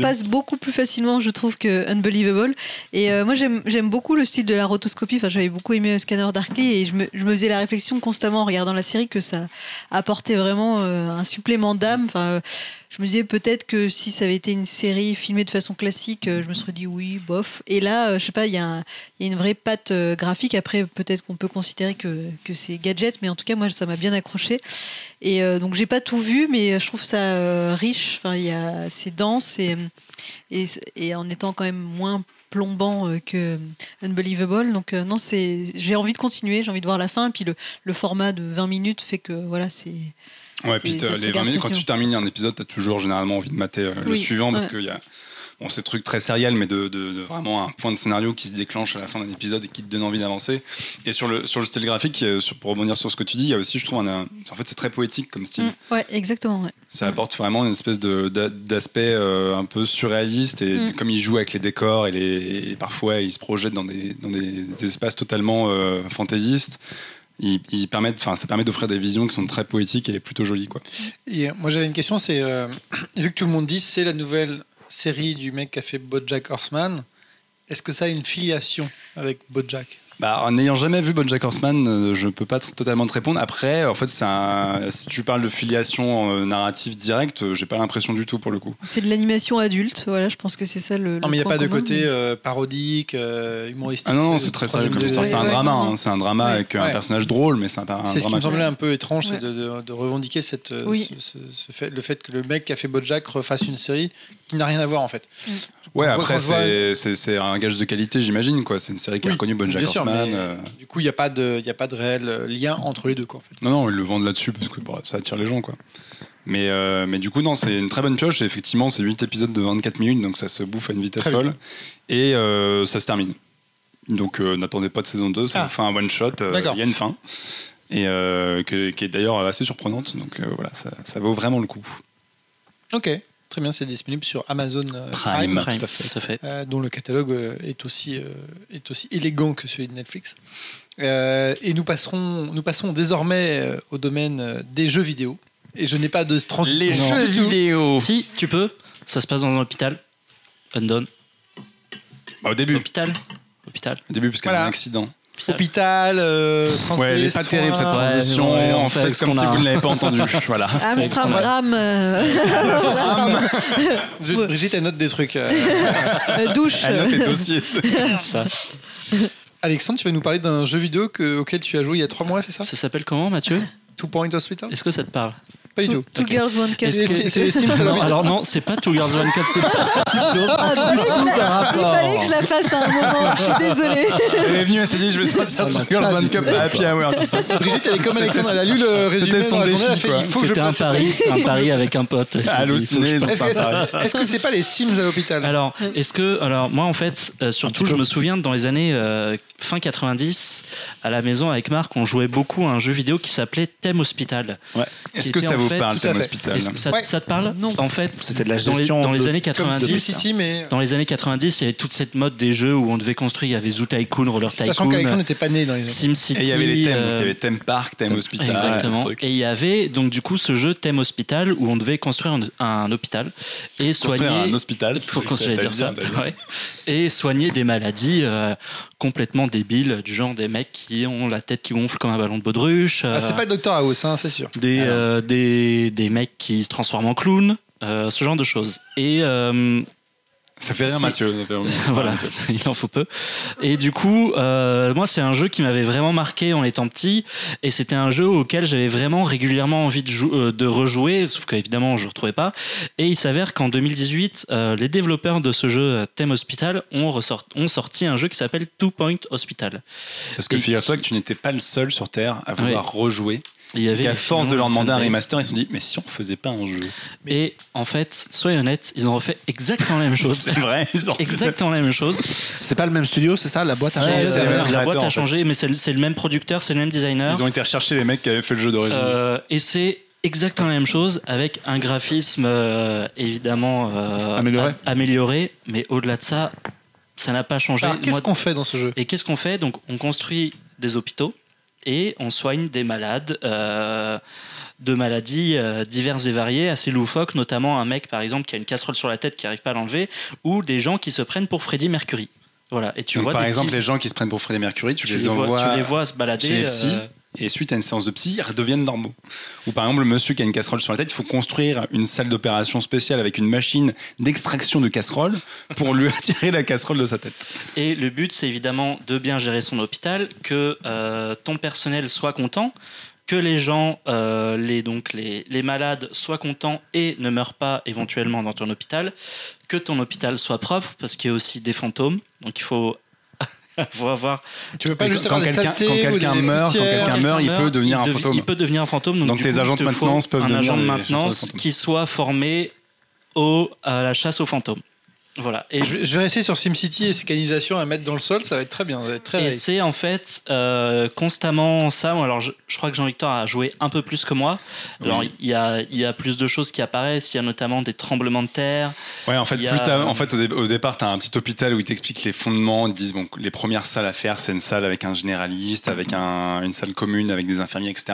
passe beaucoup plus facilement, je trouve, que Unbelievable. Et euh, moi, j'aime j'aime beaucoup le style de la rotoscopie. Enfin, j'avais beaucoup aimé Scanner Darkly et je me, je me faisais la réflexion constamment en regardant la série que ça apportait vraiment euh, un supplément d'âme. Enfin, euh, je me disais peut-être que si ça avait été une série filmée de façon classique, euh, je me serais dit oui, bof. Et là, euh, je sais pas, il y, a une vraie patte euh, graphique. Après, peut-être qu'on peut considérer que, que c'est gadget, mais en tout cas, moi, ça m'a bien accroché. Et euh, donc, j'ai pas tout vu, mais je trouve ça riche. Enfin, il c'est dense et, et, et en étant quand même moins plombant que Unbelievable. Donc, non, c'est, j'ai envie de continuer, j'ai envie de voir la fin. Et puis, le, le format de 20 minutes fait que, voilà, c'est.
Ouais, puis les
regarde
20 minutes, quand tu termines un épisode, t'as toujours généralement envie de mater euh, le suivant parce
ouais.
qu'il y a bon, ces trucs très sériels, mais de, de- de vraiment un point de scénario qui se déclenche à la fin d'un épisode et qui te donne envie d'avancer. Et sur le, sur le style graphique, euh, sur- pour rebondir sur ce que tu dis, il y a aussi, je trouve, un, un- en fait, c'est très poétique comme style.
Mm, ouais, exactement. ouais.
Ça apporte vraiment une espèce de- d'aspect euh, un peu surréaliste et
Mm.
comme il joue avec les décors et, les, et parfois il se projette dans des, dans des, des espaces totalement euh, fantaisistes. Il, il permet, enfin, ça permet d'offrir des visions qui sont très poétiques et plutôt jolies. Quoi.
Et euh, moi j'avais une question, c'est euh, vu que tout le monde dit c'est la nouvelle série du mec qui a fait BoJack Horseman, est-ce que ça a une filiation avec BoJack?
Bah, en n'ayant jamais vu BoJack Horseman, euh, je peux pas totalement te répondre. Après, en fait, un- si tu parles de filiation euh, narrative directe, euh, j'ai pas l'impression du tout pour le coup.
C'est de l'animation adulte, voilà, je pense que c'est ça le.
Non, mais il n'y a pas de côté euh, parodique, euh, humoristique.
Ah non, non, c'est très sérieux comme histoire. C'est un
Ouais,
drama,
ouais.
hein. c'est un drama
Ouais.
avec un
Ouais.
personnage drôle, mais c'est un, un
C'est ce qui me semblait un peu étrange,
Ouais.
c'est de, de- de revendiquer cette,
Oui.
ce, ce- ce fait, le fait que le mec qui a fait BoJack refasse une série qui n'a rien à voir en fait.
Ouais,
je vois-
après, c'est- un gage de qualité, j'imagine. quoi. C'est une série qui a reconnu BoJack
Mais
euh.
du coup, il n'y a, pas de- y a pas de réel euh, lien entre les deux. Quoi, en fait.
Non, non, ils le vendent là-dessus parce que bon, ça attire les gens, quoi. Mais, euh, mais du coup, non, c'est une très bonne pioche. Et effectivement, c'est 8 épisodes de 24 minutes, donc ça se bouffe à une vitesse
Très
folle. Et euh, ça se termine. Donc n'attendez pas de saison 2, ça
Ah.
fait un one-shot. Il y a une fin. Et que- qui est d'ailleurs assez surprenante. Donc voilà, ça, ça vaut vraiment le coup.
Ok, très bien, c'est disponible sur Amazon euh, Prime,
Prime.
Prime,
tout à fait.
tout à fait.
euh, dont le catalogue euh, est, aussi, euh, est aussi élégant que celui de Netflix. Euh, et nous, passerons, nous passons désormais au domaine des jeux vidéo. Et je n'ai pas de transition.
Les
Non.
jeux
tout.
vidéo
Si, tu peux. Ça se passe dans un hôpital. Undone.
Bah, Au début.
Hôpital. Hôpital.
Au début, parce qu'il y a
Voilà.
un accident.
Hôpital.
Hôpital, euh, santé,
Ouais, elle est pas
soins.
terrible cette transition.
ouais,
en
fait
comme si
a.
vous ne l'avez pas entendu. voilà.
Amstramgram, euh,
Je- Brigitte, elle note des trucs. euh.
euh, douche.
Elle note les dossiers.
Ça,
Alexandre, tu vas nous parler d'un jeu vidéo que- auquel tu as joué il y a trois mois, c'est ça?
Ça s'appelle comment, Mathieu?
Two Point Hospital
Est-ce que ça te parle?
Pas du
Two,
tout.
two girls, one cup.
C'est
Non,
l'hôpital.
alors non, c'est pas Two Girls One Cup, c'est
Ah, il, fallait la- il fallait que je la fasse à un moment, je suis désolée.
Elle est venue, elle s'est dit, je vais sortir sur Girls One Cup à Happy Hour, tout ça.
Brigitte, elle est comme Alexandre, elle a lu le résumé
son
dans fait, il faut que je
C'était un pari, c'était un pari avec un pote.
Halluciné,
Est-ce que c'est- pas les Sims à l'hôpital?
Alors, est-ce que, alors moi en fait, euh, surtout, je me souviens dans les années euh, fin 90, à la maison avec Marc, on jouait beaucoup à un jeu vidéo qui s'appelait Thème Hospital.
Est-ce que ça
en
vous
fait-
parle, Thème. Hospital
ça,
Ouais.
ça te parle
Non.
En fait,
C'était de la
dans les,
gestion
dans les
de-
années
Comme
90.
City, mais
Dans les années 90, il y avait toute cette mode des jeux où on devait construire. Il y avait Zoo Tycoon, Roller
sachant
Tycoon,
qu'Alexandre n'était pas né dans les années.
SimCity.
Et il y avait les thèmes, donc il y
euh,
avait thème parc, thème hospital.
Exactement. Et il y avait donc du coup ce jeu thème hospital où on devait construire un, un hôpital et
Construire
soigner.
un hospital.
Faut qu'on se
T'as
dire ça. ouais. Et soigner des maladies euh, complètement débiles, du genre des mecs qui ont la tête qui gonfle comme un ballon de baudruche.
Ah,
euh,
c'est pas Dr House, hein, c'est sûr.
des, euh, des, des mecs qui se transforment en clowns, euh, ce genre de choses. Et euh,
Ça fait
C'est-
Mathieu. ça fait rire
voilà,
Mathieu.
il en faut peu. Et du coup, euh, moi, c'est un jeu qui m'avait vraiment marqué en étant petit, et c'était un jeu auquel j'avais vraiment régulièrement envie de, jou- euh, de rejouer, sauf qu'évidemment, je ne retrouvais pas. Et il s'avère qu'en 2018, euh, les développeurs de ce jeu Thème Hospital ont, ressort- ont sorti un jeu qui s'appelle Two Point Hospital.
Parce que
Et-
figure-toi que tu n'étais pas le seul sur Terre à vouloir rejouer.
Il y avait
Et qu'à force de leur demander un remaster, ils se sont dit, mais si on faisait pas un jeu
Et en fait, soyez honnêtes, ils ont refait exactement la même chose.
C'est vrai, ils ont
Exactement la même chose.
C'est pas le même studio, c'est ça La boîte a changé
c'est
la, boîte
en
a
fait.
changé, mais c'est le, c'est le même producteur, c'est le même designer.
Ils ont été rechercher les mecs qui avaient fait le jeu d'origine.
Euh, et c'est exactement la même chose avec un graphisme euh, évidemment euh,
Amélioré.
a- amélioré, mais au-delà de ça, ça n'a pas changé.
Alors, qu'est-ce
Moi-
qu'on fait dans ce jeu?
Et qu'est-ce qu'on fait? Donc, on construit des hôpitaux et on soigne des malades. euh, de maladies euh, diverses et variées, assez loufoques, notamment un mec par exemple qui a une casserole sur la tête qui n'arrive pas à l'enlever, ou des gens qui se prennent pour Freddie Mercury. Voilà. Et tu
Donc,
vois
par exemple,
petits-
les gens qui se prennent pour Freddie Mercury, tu,
tu
les envoies
tu les vois se balader.
chez les
euh,
et suite à une séance de psy, ils redeviennent normaux. Ou par exemple, le monsieur qui a une casserole sur la tête, il faut construire une salle d'opération spéciale avec une machine d'extraction de casserole pour lui attirer la casserole de sa tête.
Et le but, c'est évidemment de bien gérer son hôpital, que euh, ton personnel soit content, que les gens, euh, les, donc les, les malades soient contents et ne meurent pas éventuellement dans ton hôpital, que ton hôpital soit propre, parce qu'il y a aussi des fantômes, donc il faut, faut avoir...
Tu veux pas juste
quand quelqu'un- meurt, quand quelqu'un meurt, il peut devenir un
devi-
fantôme.
Il peut devenir un fantôme. Donc,
tes
coup,
agents de maintenance peuvent
un
devenir
agent de maintenance qui soit formé au, à la chasse aux fantômes. Voilà. Et
Je vais- je vais rester sur SimCity et ses canalisations à mettre dans le sol, ça va être très bien, ça va être très
Et c'est en fait euh, constamment ça. Alors, je, je crois que Jean-Victor a joué un peu plus que moi. Alors,
Oui.
il y a, il y a plus de choses qui apparaissent. Il y a notamment des tremblements de terre.
Ouais, en fait,
Il y a-
plus t'as- en, fait au, dé- au départ, tu as un petit hôpital où ils t'expliquent les fondements. Ils te disent bon, les premières salles à faire, c'est une salle avec un généraliste, avec un- une salle commune, avec des infirmiers, etc.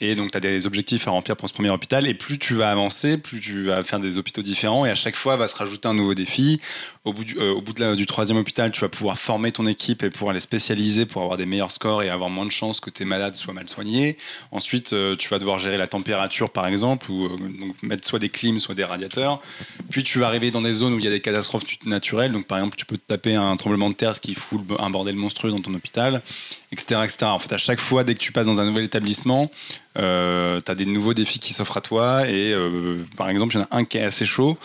Et donc, tu as des objectifs à remplir pour ce premier hôpital. Et plus tu vas avancer, plus tu vas faire des hôpitaux différents. Et à chaque fois, va se rajouter un nouveau défi. Au bout, du, euh, au bout de la- du troisième hôpital, tu vas pouvoir former ton équipe et pouvoir les spécialiser pour avoir des meilleurs scores et avoir moins de chances que tes malades soient mal soignés. Ensuite, euh, tu vas devoir gérer la température, par exemple, ou euh, mettre soit des clims, soit des radiateurs. Puis tu vas arriver dans des zones où il y a des catastrophes tu- naturelles. Donc, par exemple, tu peux te taper un tremblement de terre, ce qui fout un bordel monstrueux dans ton hôpital, etc., etc. En fait, à chaque fois, dès que tu passes dans un nouvel établissement, tu as des nouveaux défis qui s'offrent à toi. Et par exemple, il y en a un qui est assez chaud.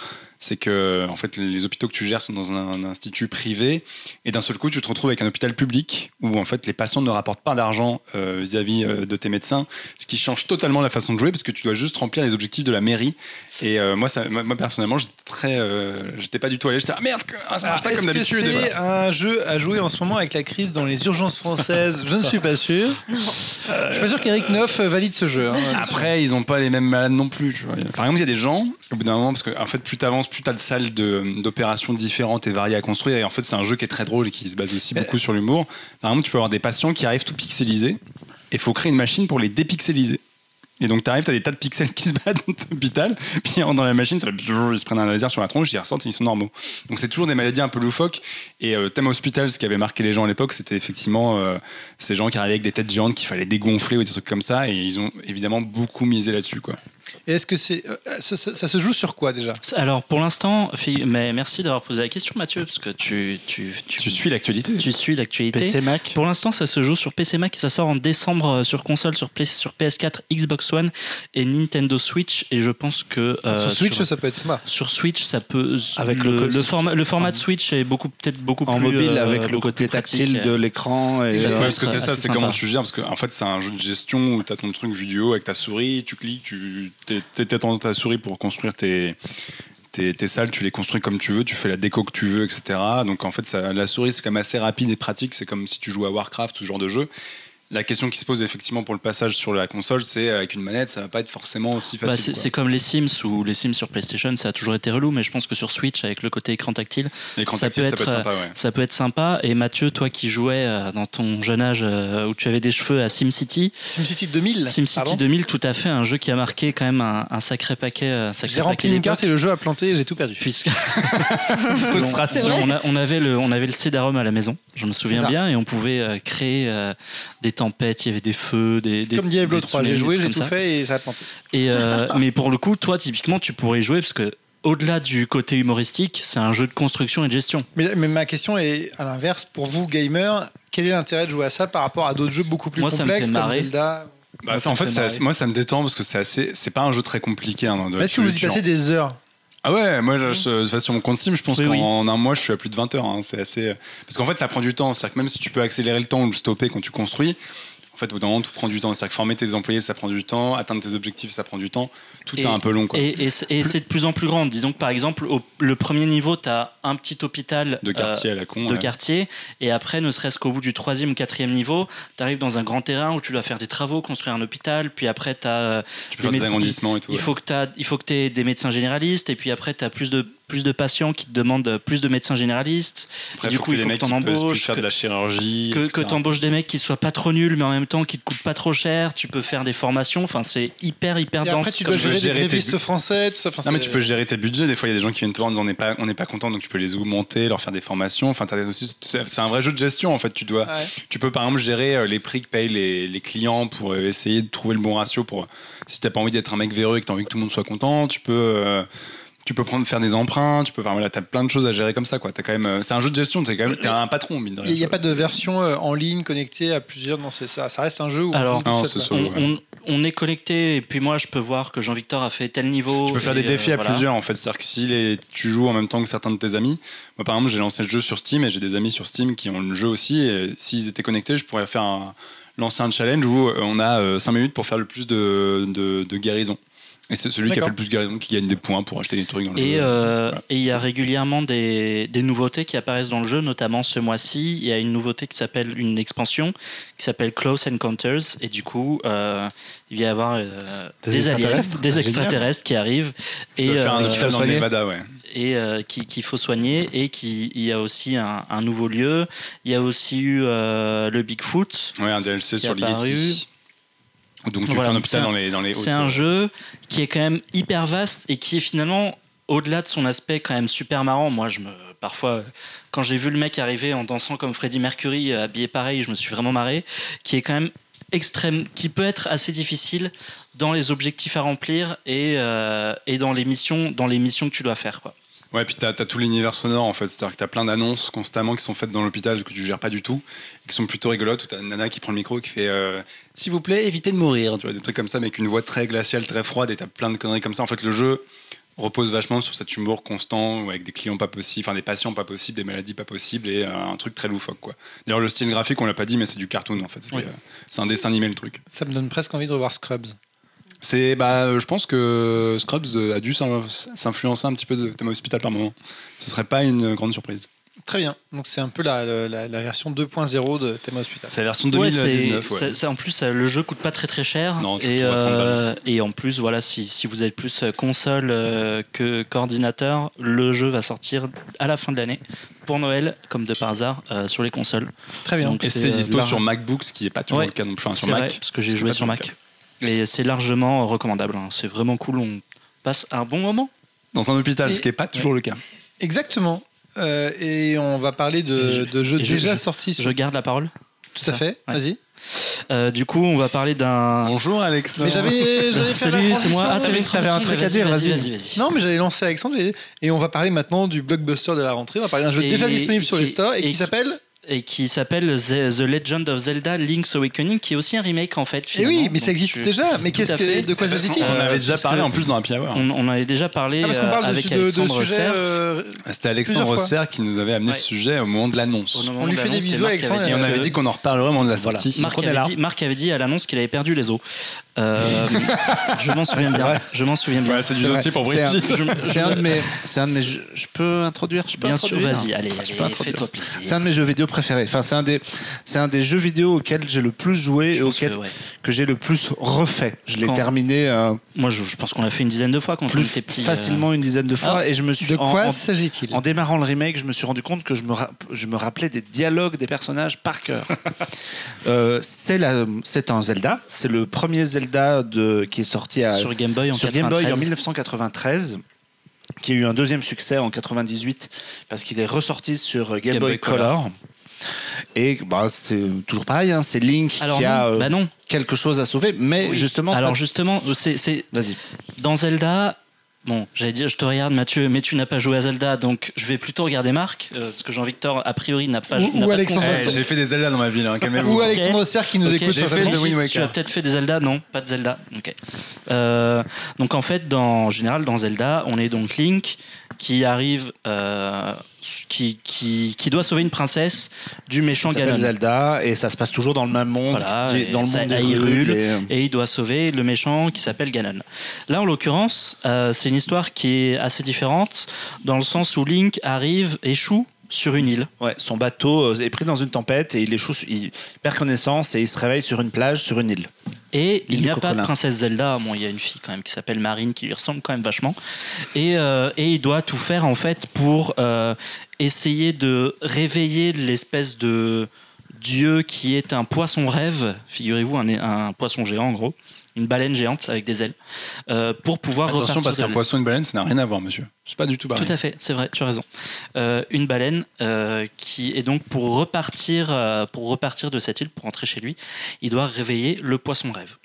C'est que en fait, les hôpitaux que tu gères sont dans un, un institut privé. Et d'un seul coup, tu te retrouves avec un hôpital public où en fait, les patients ne rapportent pas d'argent euh, vis-à-vis euh, de tes médecins. Ce qui change totalement la façon de jouer parce que tu dois juste remplir les objectifs de la mairie. Et euh, moi, ça, moi, personnellement, j'étais très. euh, j'étais pas du tout allé. J'étais ah merde, ah, ça marche pas
Est-ce
comme d'habitude.
c'est
voilà.
un jeu à jouer en ce moment avec la crise dans les urgences françaises? Je ne suis pas sûr. Euh, je suis pas sûr qu'Eric Neuf valide ce jeu. hein.
Après, ils ont pas les mêmes malades non plus. Tu vois. Par exemple, il y a des gens, au bout d'un moment, parce que en fait, plus tu avances, plus tu as de salles d'opérations différentes et variées à construire. Et en fait, c'est un jeu qui est très drôle et qui se base aussi beaucoup sur l'humour. Par exemple, tu peux avoir des patients qui arrivent tout pixelisés et il faut créer une machine pour les dépixeliser. Et donc, tu arrives, tu as des tas de pixels qui se battent dans ton hôpital, puis ils rentrent dans la machine, ça fait bzzz, ils se prennent un laser sur la tronche, ils ressortent et ils sont normaux. Donc, c'est toujours des maladies un peu loufoques. Et euh, Thème Hospital, ce qui avait marqué les gens à l'époque, c'était effectivement euh, ces gens qui arrivaient avec des têtes géantes qu'il fallait dégonfler ou des trucs comme ça. Et ils ont évidemment beaucoup misé là-dessus. quoi.
Et Est-ce que c'est euh, ça, ça- ça se joue sur quoi déjà?
Alors pour l'instant, mais merci d'avoir posé la question Mathieu, parce que tu, tu,
Tu suis l'actualité
tu suis l'actualité.
PC Mac.
Pour l'instant, ça se joue sur PC Mac et ça sort en décembre euh, sur console, sur, Play- sur PS4, Xbox One et Nintendo Switch. Et je pense que euh,
Sur Switch,
sur,
ça peut être sympa.
sur Switch, ça peut.
Avec
le,
le
le le format de Switch est beaucoup peut-être beaucoup
En
plus
mobile,
euh,
avec le côté tactile de l'écran. Et,
Ouais,
euh,
parce que c'est ça, c'est comment tu gères. Parce qu'en en fait, c'est un jeu de gestion où tu as ton truc vidéo avec ta souris, tu cliques, tu t'es dans ta souris pour construire tes, tes, tes salles, tu les construis comme tu veux, tu fais la déco que tu veux, etc. Donc en fait, ça, la souris, c'est quand même assez rapide et pratique. C'est comme si tu jouais à Warcraft, ce genre de jeu. La question qui se pose effectivement pour le passage sur la console, c'est avec une manette, ça va pas être forcément aussi
Bah,
facile.
c'est comme les Sims ou les Sims sur PlayStation, ça a toujours été relou, mais je pense que sur Switch, avec le côté écran tactile, ça
tactile,
peut
ça peut être sympa, ouais.
ça peut être sympa. Et Mathieu, toi qui jouais euh, dans ton jeune âge euh, où tu avais des cheveux à SimCity,
SimCity 2000.
SimCity
pardon
2000, tout à fait, un jeu qui a marqué quand même un, un sacré paquet.
J'ai rempli une carte et le jeu a planté, j'ai tout perdu.
Puisque
vrai
on, a- on avait le, on avait le CD-ROM à la maison, je me souviens bien, et on pouvait euh, créer euh, des tempêtes, il y avait des feux, des.
C'est
des-
comme Diablo
des
3, j'ai joué, j'ai tout
ça.
fait et ça a planté.
Et euh, mais pour le coup, toi, typiquement, tu pourrais y jouer parce que au-delà du côté humoristique, c'est un jeu de construction et de gestion.
Mais, mais ma question est à l'inverse, pour vous gamers, quel est l'intérêt de jouer à ça par rapport à d'autres jeux beaucoup plus
Moi,
complexes comme
marrer.
Zelda
Bah,
Moi,
ça,
ça
en
me
fait, moi, ça me détend parce que c'est assez, c'est pas un jeu très compliqué. hein, de
Est-ce que vous y passez des heures
Ah ouais, moi je, je- sur mon compte Steam, je pense
Oui,
qu'en
oui.
un mois, je suis à plus de 20 heures. hein. C'est assez. Parce qu'en fait, ça prend du temps. C'est-à-dire que même si tu peux accélérer le temps ou le stopper quand tu construis, en fait, au bout d'un moment, tout prend du temps. C'est-à-dire que former tes employés, ça prend du temps. Atteindre tes objectifs, ça prend du temps. Tout
Et-
est un peu long. Quoi.
Et, et c'est- et c'est de plus en plus grand. Disons que par exemple, au, le premier niveau, tu as un petit hôpital
de quartier à la con.
de
ouais.
quartier. Et après, ne serait-ce qu'au bout du troisième ou quatrième niveau, tu arrives dans un grand terrain où tu dois faire des travaux, construire un hôpital. Puis après, tu as.
Tu peux faire des agrandissements et tout.
Il
ouais.
faut que tu aies des médecins généralistes. Et puis après, tu as plus de, plus de patients qui te demandent plus de médecins généralistes.
Après,
du
faut
coup,
que
il faut
des
que
mecs
t'en
qui peuvent
embauches,
faire de
que-
la chirurgie.
que, que tu embauches des mecs qui soient pas trop nuls, mais en même temps qui te coûtent pas trop cher. Tu peux faire des formations. Enfin, c'est hyper, hyper
Et
dense.
après, tu dois
jeu.
gérer des
gérer tes
grévistes français, tout ça. Enfin,
Non, mais tu peux gérer tes budgets. Des fois, il y a des gens qui viennent te voir en disant on n'est pas, on n'est pas content, donc tu peux les augmenter, leur faire des formations. Enfin, c'est un vrai jeu de gestion en fait. Tu dois,
Ouais.
tu peux par exemple gérer euh, les prix que payent les, les clients pour euh, essayer de trouver le bon ratio pour si t'as pas envie d'être un mec véreux et que t'as envie que tout le monde soit content, tu peux. euh, tu peux prendre faire des emprunts, tu peux enfin, voilà, t'as plein de choses à gérer comme ça quoi. T'as quand même, euh, c'est un jeu de gestion, t'es quand même, t'es un patron mine de rien.
Il n'y a pas de version euh, en ligne connectée à plusieurs. Non, c'est ça. Ça reste un jeu où.
Alors,
on
non,
seul,
est connecté et puis moi je peux voir que Jean-Victor a fait tel niveau.
Tu peux faire des défis
euh,
à
voilà.
plusieurs en fait. C'est-à-dire que si les- tu joues en même temps que certains de tes amis, moi par exemple j'ai lancé le jeu sur Steam et j'ai des amis sur Steam qui ont le jeu aussi. Et s'ils étaient connectés, je pourrais faire un, lancer un challenge où euh, on a 5 minutes pour faire le plus de, de, de guérison. Et c'est celui qui a fait le plus de guérison qui gagne des points pour acheter des trucs dans le
Et
jeu.
euh,
Voilà.
et il y a régulièrement des, des nouveautés qui apparaissent dans le jeu, notamment ce mois-ci. Il y a une nouveauté qui s'appelle une expansion qui s'appelle Close Encounters. Et du coup, euh, il va y avoir euh,
Des
des, aliens,
extraterrestres
des
Génial.
extraterrestres qui arrivent et,
faire un
euh,
hôpital dans
soigner.
Nevada, ouais.
et euh, qui- qu'il faut soigner. Et qui, il y a aussi un, un nouveau lieu. Il y a aussi eu euh, le Bigfoot.
Ouais, un DLC
Qui
sur. Ligeti. Donc tu
Voilà,
fais un hôpital
un-
dans les dans les
C'est un jeu qui est quand même hyper vaste et qui est finalement au-delà de son aspect quand même super marrant, moi, je me, parfois, quand j'ai vu le mec arriver en dansant comme Freddie Mercury, euh, habillé pareil, je me suis vraiment marré, qui est quand même extrême, qui peut être assez difficile dans les objectifs à remplir et, euh, et dans, les missions, dans les missions que tu dois faire. Quoi.
Ouais, puis t'as as tout l'univers sonore en fait. C'est-à-dire que t'as plein d'annonces constamment qui sont faites dans l'hôpital que tu gères pas du tout qui sont plutôt rigolotes. Où t'as une nana qui prend le micro qui fait euh, S'il vous plaît, évitez de mourir. Tu vois, des trucs comme ça, mais avec une voix très glaciale, très froide et t'as plein de conneries comme ça. En fait, le jeu repose vachement sur cet humour constant avec des clients pas possibles, enfin des patients pas possibles, des maladies pas possibles et euh, un truc très loufoque quoi. D'ailleurs, le style graphique, on l'a pas dit, mais c'est du cartoon en fait. C'est
Oui.
euh, un dessin animé le truc.
Ça me donne presque envie de revoir Scrubs.
C'est, bah, je pense que Scrubs a dû s'in- s'influencer un petit peu de thème hospital par moment. Ce serait pas une grande surprise.
Très bien. Donc c'est un peu la, la- la version 2.0 de Thème Hospital.
C'est la version
Ouais,
2019.
c'est-
ouais.
c'est- c'est- en plus, ça, le jeu coûte pas très très cher.
Non, tu
et,
trouves à 30
euh, et en plus, voilà, si, si vous êtes plus euh, console euh, que coordinateur, le jeu va sortir à la fin de l'année pour Noël, comme de par hasard, euh, sur les consoles.
Très bien.
Donc,
Et
c'est, euh,
dispo sur MacBook, ce qui est pas toujours
Ouais,
le cas. Donc, enfin, sur Mac.
vrai, parce que j'ai joué sur Mac. Et c'est largement recommandable. hein. C'est vraiment cool. On passe un bon moment.
Dans un hôpital,
Et-
ce qui est pas toujours le cas.
Exactement. Euh, et on va parler de,
je-
de jeux déjà
je-
sortis. sur-
Je garde la parole.
Tout à fait.
Ouais.
Vas-y.
Euh, du coup, on va parler d'un.
Bonjour Alex.
Mais j'avais,
Salut, c'est moi. Ah, t'avais
T'avais un truc à dire,
vas-y,
vas-y.
vas-y, vas-y.
Non, mais j'allais lancer Alexandre. Et on va parler maintenant du blockbuster de la rentrée. On va parler d'un jeu
Et-
déjà disponible sur les stores et,
et
qui
qui-
s'appelle.
Et qui s'appelle The, The Legend of Zelda Link's Awakening, qui est aussi un remake en fait.
Eh
finalement.
oui, mais ça existe
tu-
déjà. Mais qu'est-ce que, de quoi s'agit-il
on
Euh,
avait déjà
parce
parlé en plus dans Happy Hour.
On, on en avait déjà parlé
Ah,
euh,
parle
avec
de,
Alexandre
euh,
C'était Alexandre. Serre qui nous avait amené
Ouais.
ce sujet au moment de l'annonce.
On lui fait des bisous,
et
Alexandre,
Et on avait dit qu'on en reparlerait au moment de la sortie.
Marc avait dit à l'annonce qu'il avait perdu les os. Euh, je m'en souviens
c'est
bien.
vrai.
Je m'en souviens bien.
Ouais, c'est du dossier
vrai.
pour Brigitte.
C'est un de mes. C'est un de mes. jeux- Je peux introduire? Je peux
bien sûr, vas-y, allez, fais-toi plaisir.
C'est un de mes jeux vidéo préférés. Enfin, c'est un des, c'est un des jeux vidéo auxquels j'ai le plus joué
Je
et auquel
que, ouais.
que j'ai le plus refait. Je l'ai terminé euh,
Moi, je, je pense qu'on l'a fait une dizaine de fois quand on
plus
était petit. euh.
facilement une dizaine de fois
Ah,
et je me suis
De quoi s'agit-il?
en démarrant le remake, je me suis rendu compte que je me, je me rappelais des dialogues des personnages par cœur. C'est la- c'est un Zelda. C'est le premier Zelda de, qui est sorti à,
sur Game Boy en
sur Game Boy en
93.
1993 qui a eu un deuxième succès en 98 parce qu'il est ressorti sur Game,
Game
Boy,
Boy
Color.
Color.
Et bah, c'est toujours pareil, hein, c'est Link
Alors
qui
non,
a euh,
bah non.
quelque chose à sauver, mais
Oui.
justement,
Alors
pas-
justement, c'est c'est-
vas-y.
dans Zelda. Bon, j'allais dire, je te regarde Mathieu, mais tu n'as pas joué à Zelda, donc je vais plutôt regarder Marc, euh, parce que Jean-Victor, a priori, n'a pas,
Ou-
n'a
ou
pas de
Alexandre.
Eh, J'ai fait des Zelda dans ma ville, hein, calmez-vous.
Ou Alexandre Serre qui nous écoute
j'ai
fait. The Wind Waker.
Tu as peut-être fait des Zelda Non, pas de Zelda. Ok. Euh, donc en fait, dans, en général, dans Zelda, on est donc Link qui arrive, euh, qui, qui, qui doit sauver une princesse du méchant Ganon.
Zelda et ça se passe toujours dans le même monde,
Voilà,
dans le
ça-
monde des
Hyrule,
et, euh,
et il doit sauver le méchant qui s'appelle Ganon. Là, en l'occurrence, euh, c'est une histoire qui est assez différente dans le sens où Link arrive, échoue sur une île.
Ouais, son bateau euh, est pris dans une tempête et il échoue, il perd connaissance et il se réveille sur une plage, sur une île.
Et il n'y a pas de princesse Zelda. Bon, il y a une fille quand même qui s'appelle Marine qui lui ressemble quand même vachement. Et, euh, et il doit tout faire en fait pour euh, essayer de réveiller l'espèce de dieu qui est un poisson rêve. Figurez-vous, un, un poisson géant en gros. Une baleine géante avec des ailes. euh, pour pouvoir
Attention,
repartir
parce qu'un poisson et une baleine, ça n'a rien à voir, monsieur. C'est pas du tout pareil.
Tout à fait, c'est vrai, tu as raison. Euh, une baleine euh, qui est donc pour repartir, pour repartir de cette île, pour rentrer chez lui, il doit réveiller le poisson rêve.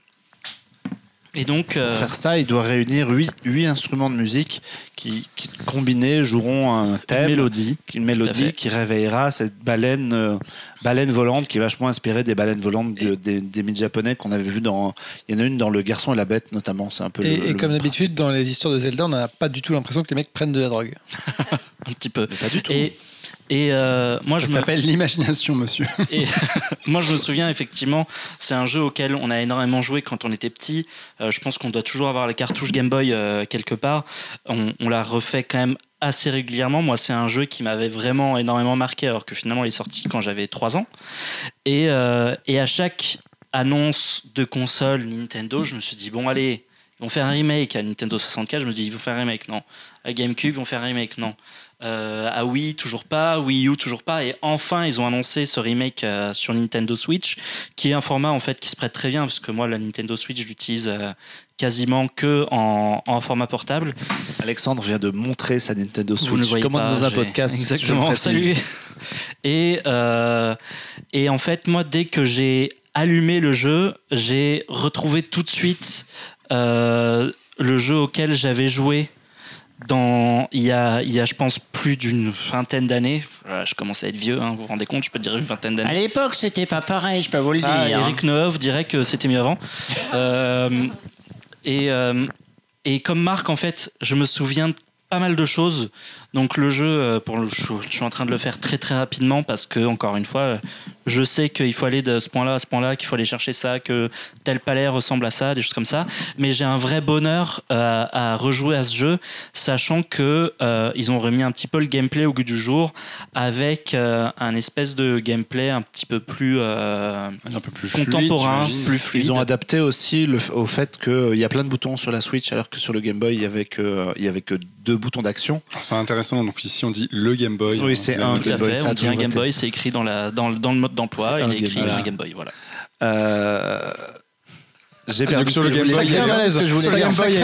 Et donc,
Pour
euh,
faire ça, il doit réunir huit, huit instruments de musique qui, qui combinés joueront un
une
thème,
mélodie.
une mélodie qui réveillera cette baleine, euh, baleine volante qui est vachement inspirée des baleines volantes de- des, des mythes japonais qu'on avait vu dans. Il y en a une dans Le Garçon et la Bête notamment. C'est un peu.
Et,
le-
et
le
comme d'habitude, dans les histoires de Zelda, on n'a pas du tout l'impression que les mecs prennent de la drogue.
un petit peu.
Pas du tout.
Et, et euh, moi,
ça
me,
s'appelle l'imagination, monsieur.
et moi, je me souviens effectivement, c'est un jeu auquel on a énormément joué quand on était petit. Euh, je pense qu'on doit toujours avoir la cartouche Game Boy euh, quelque part. On, on l'a refait quand même assez régulièrement. Moi, c'est un jeu qui m'avait vraiment énormément marqué, alors que finalement, il est sorti quand j'avais 3 ans. Et, et à chaque annonce de console Nintendo, je me suis dit, bon, allez, ils vont faire un remake à Nintendo 64. Je me dis, ils vont faire un remake, non. À GameCube, ils vont faire un remake, non. Euh, à Wii, toujours pas. Wii U, toujours pas. Et enfin, ils ont annoncé ce remake euh, sur Nintendo Switch, qui est un format en fait qui se prête très bien, parce que moi, la Nintendo Switch, je l'utilise euh, quasiment que en, en format portable.
Alexandre vient de montrer sa Nintendo
Vous ne
Switch.
voyez
Comment
pas,
dans un podcast
Exactement, salut. Et, euh, et en fait, moi, dès que j'ai allumé le jeu, j'ai retrouvé tout de suite euh, le jeu auquel j'avais joué dans, il, y a, il y a, je pense, plus d'une vingtaine d'années. Euh, Je commence à être vieux, hein, vous vous rendez compte, je peux dire une vingtaine d'années.
À l'époque, c'était pas pareil, je peux vous le dire.
Ah,
hein.
Eric Neuf dirait que c'était mieux avant. Euh, et, euh, et comme Marc, en fait, je me souviens de pas mal de choses. Donc le jeu, euh, pour le, je, je suis en train de le faire très très rapidement parce que encore une fois, je sais qu'il faut aller de ce point-là à ce point-là, qu'il faut aller chercher ça, que tel palais ressemble à ça, des choses comme ça. Mais j'ai un vrai bonheur euh, à rejouer à ce jeu, sachant que euh, ils ont remis un petit peu le gameplay au goût du jour avec euh, un espèce de gameplay un petit peu plus euh,
Un peu plus fluide,
contemporain, plus fluide.
Ils ont adapté aussi le, au fait qu'il y a plein de boutons sur la Switch, alors que sur le Game Boy, il y avait que, il y avait que deux boutons d'action.
Alors, C'est intéressant. Donc ici, on dit le Game Boy.
Oui, c'est un Game Boy,
on dit un Game. Boy, c'est écrit dans, la, dans, le- dans le mode d'emploi, il est écrit un Game Boy, voilà.
Euh, J'ai
Ah,
perdu
donc sur le Game Boy,
dire.
il y a-
Ce que je voulais
sur
dire.
Game Boy, il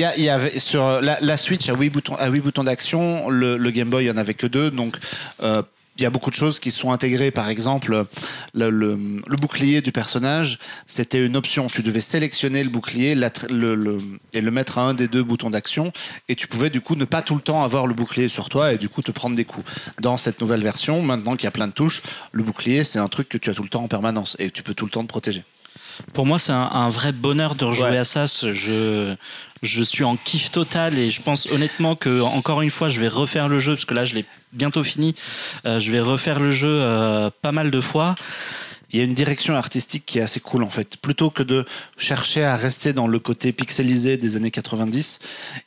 y a
Il y, avait sur la, la Switch à 8 boutons, à huit boutons d'action, le, le Game Boy il y en avait que deux, donc euh, il y a beaucoup de choses qui sont intégrées. Par exemple, le, bouclier du personnage, c'était une option. Tu devais sélectionner le bouclier et le mettre à un des deux boutons d'action, et tu pouvais du coup ne pas tout le temps avoir le bouclier sur toi et du coup te prendre des coups. Dans cette nouvelle version, maintenant qu'il y a plein de touches, le bouclier c'est un truc que tu as tout le temps en permanence et tu peux tout le temps te protéger.
Pour moi, c'est un, un vrai bonheur de rejouer
Ouais.
à ça. Je, je suis en kiff total et je pense honnêtement que, encore une fois, je vais refaire le jeu parce que là, je l'ai bientôt fini. Euh, je vais refaire le jeu euh, pas mal de fois.
Il y a une direction artistique qui est assez cool en fait. Plutôt que de chercher à rester dans le côté pixelisé des années 90,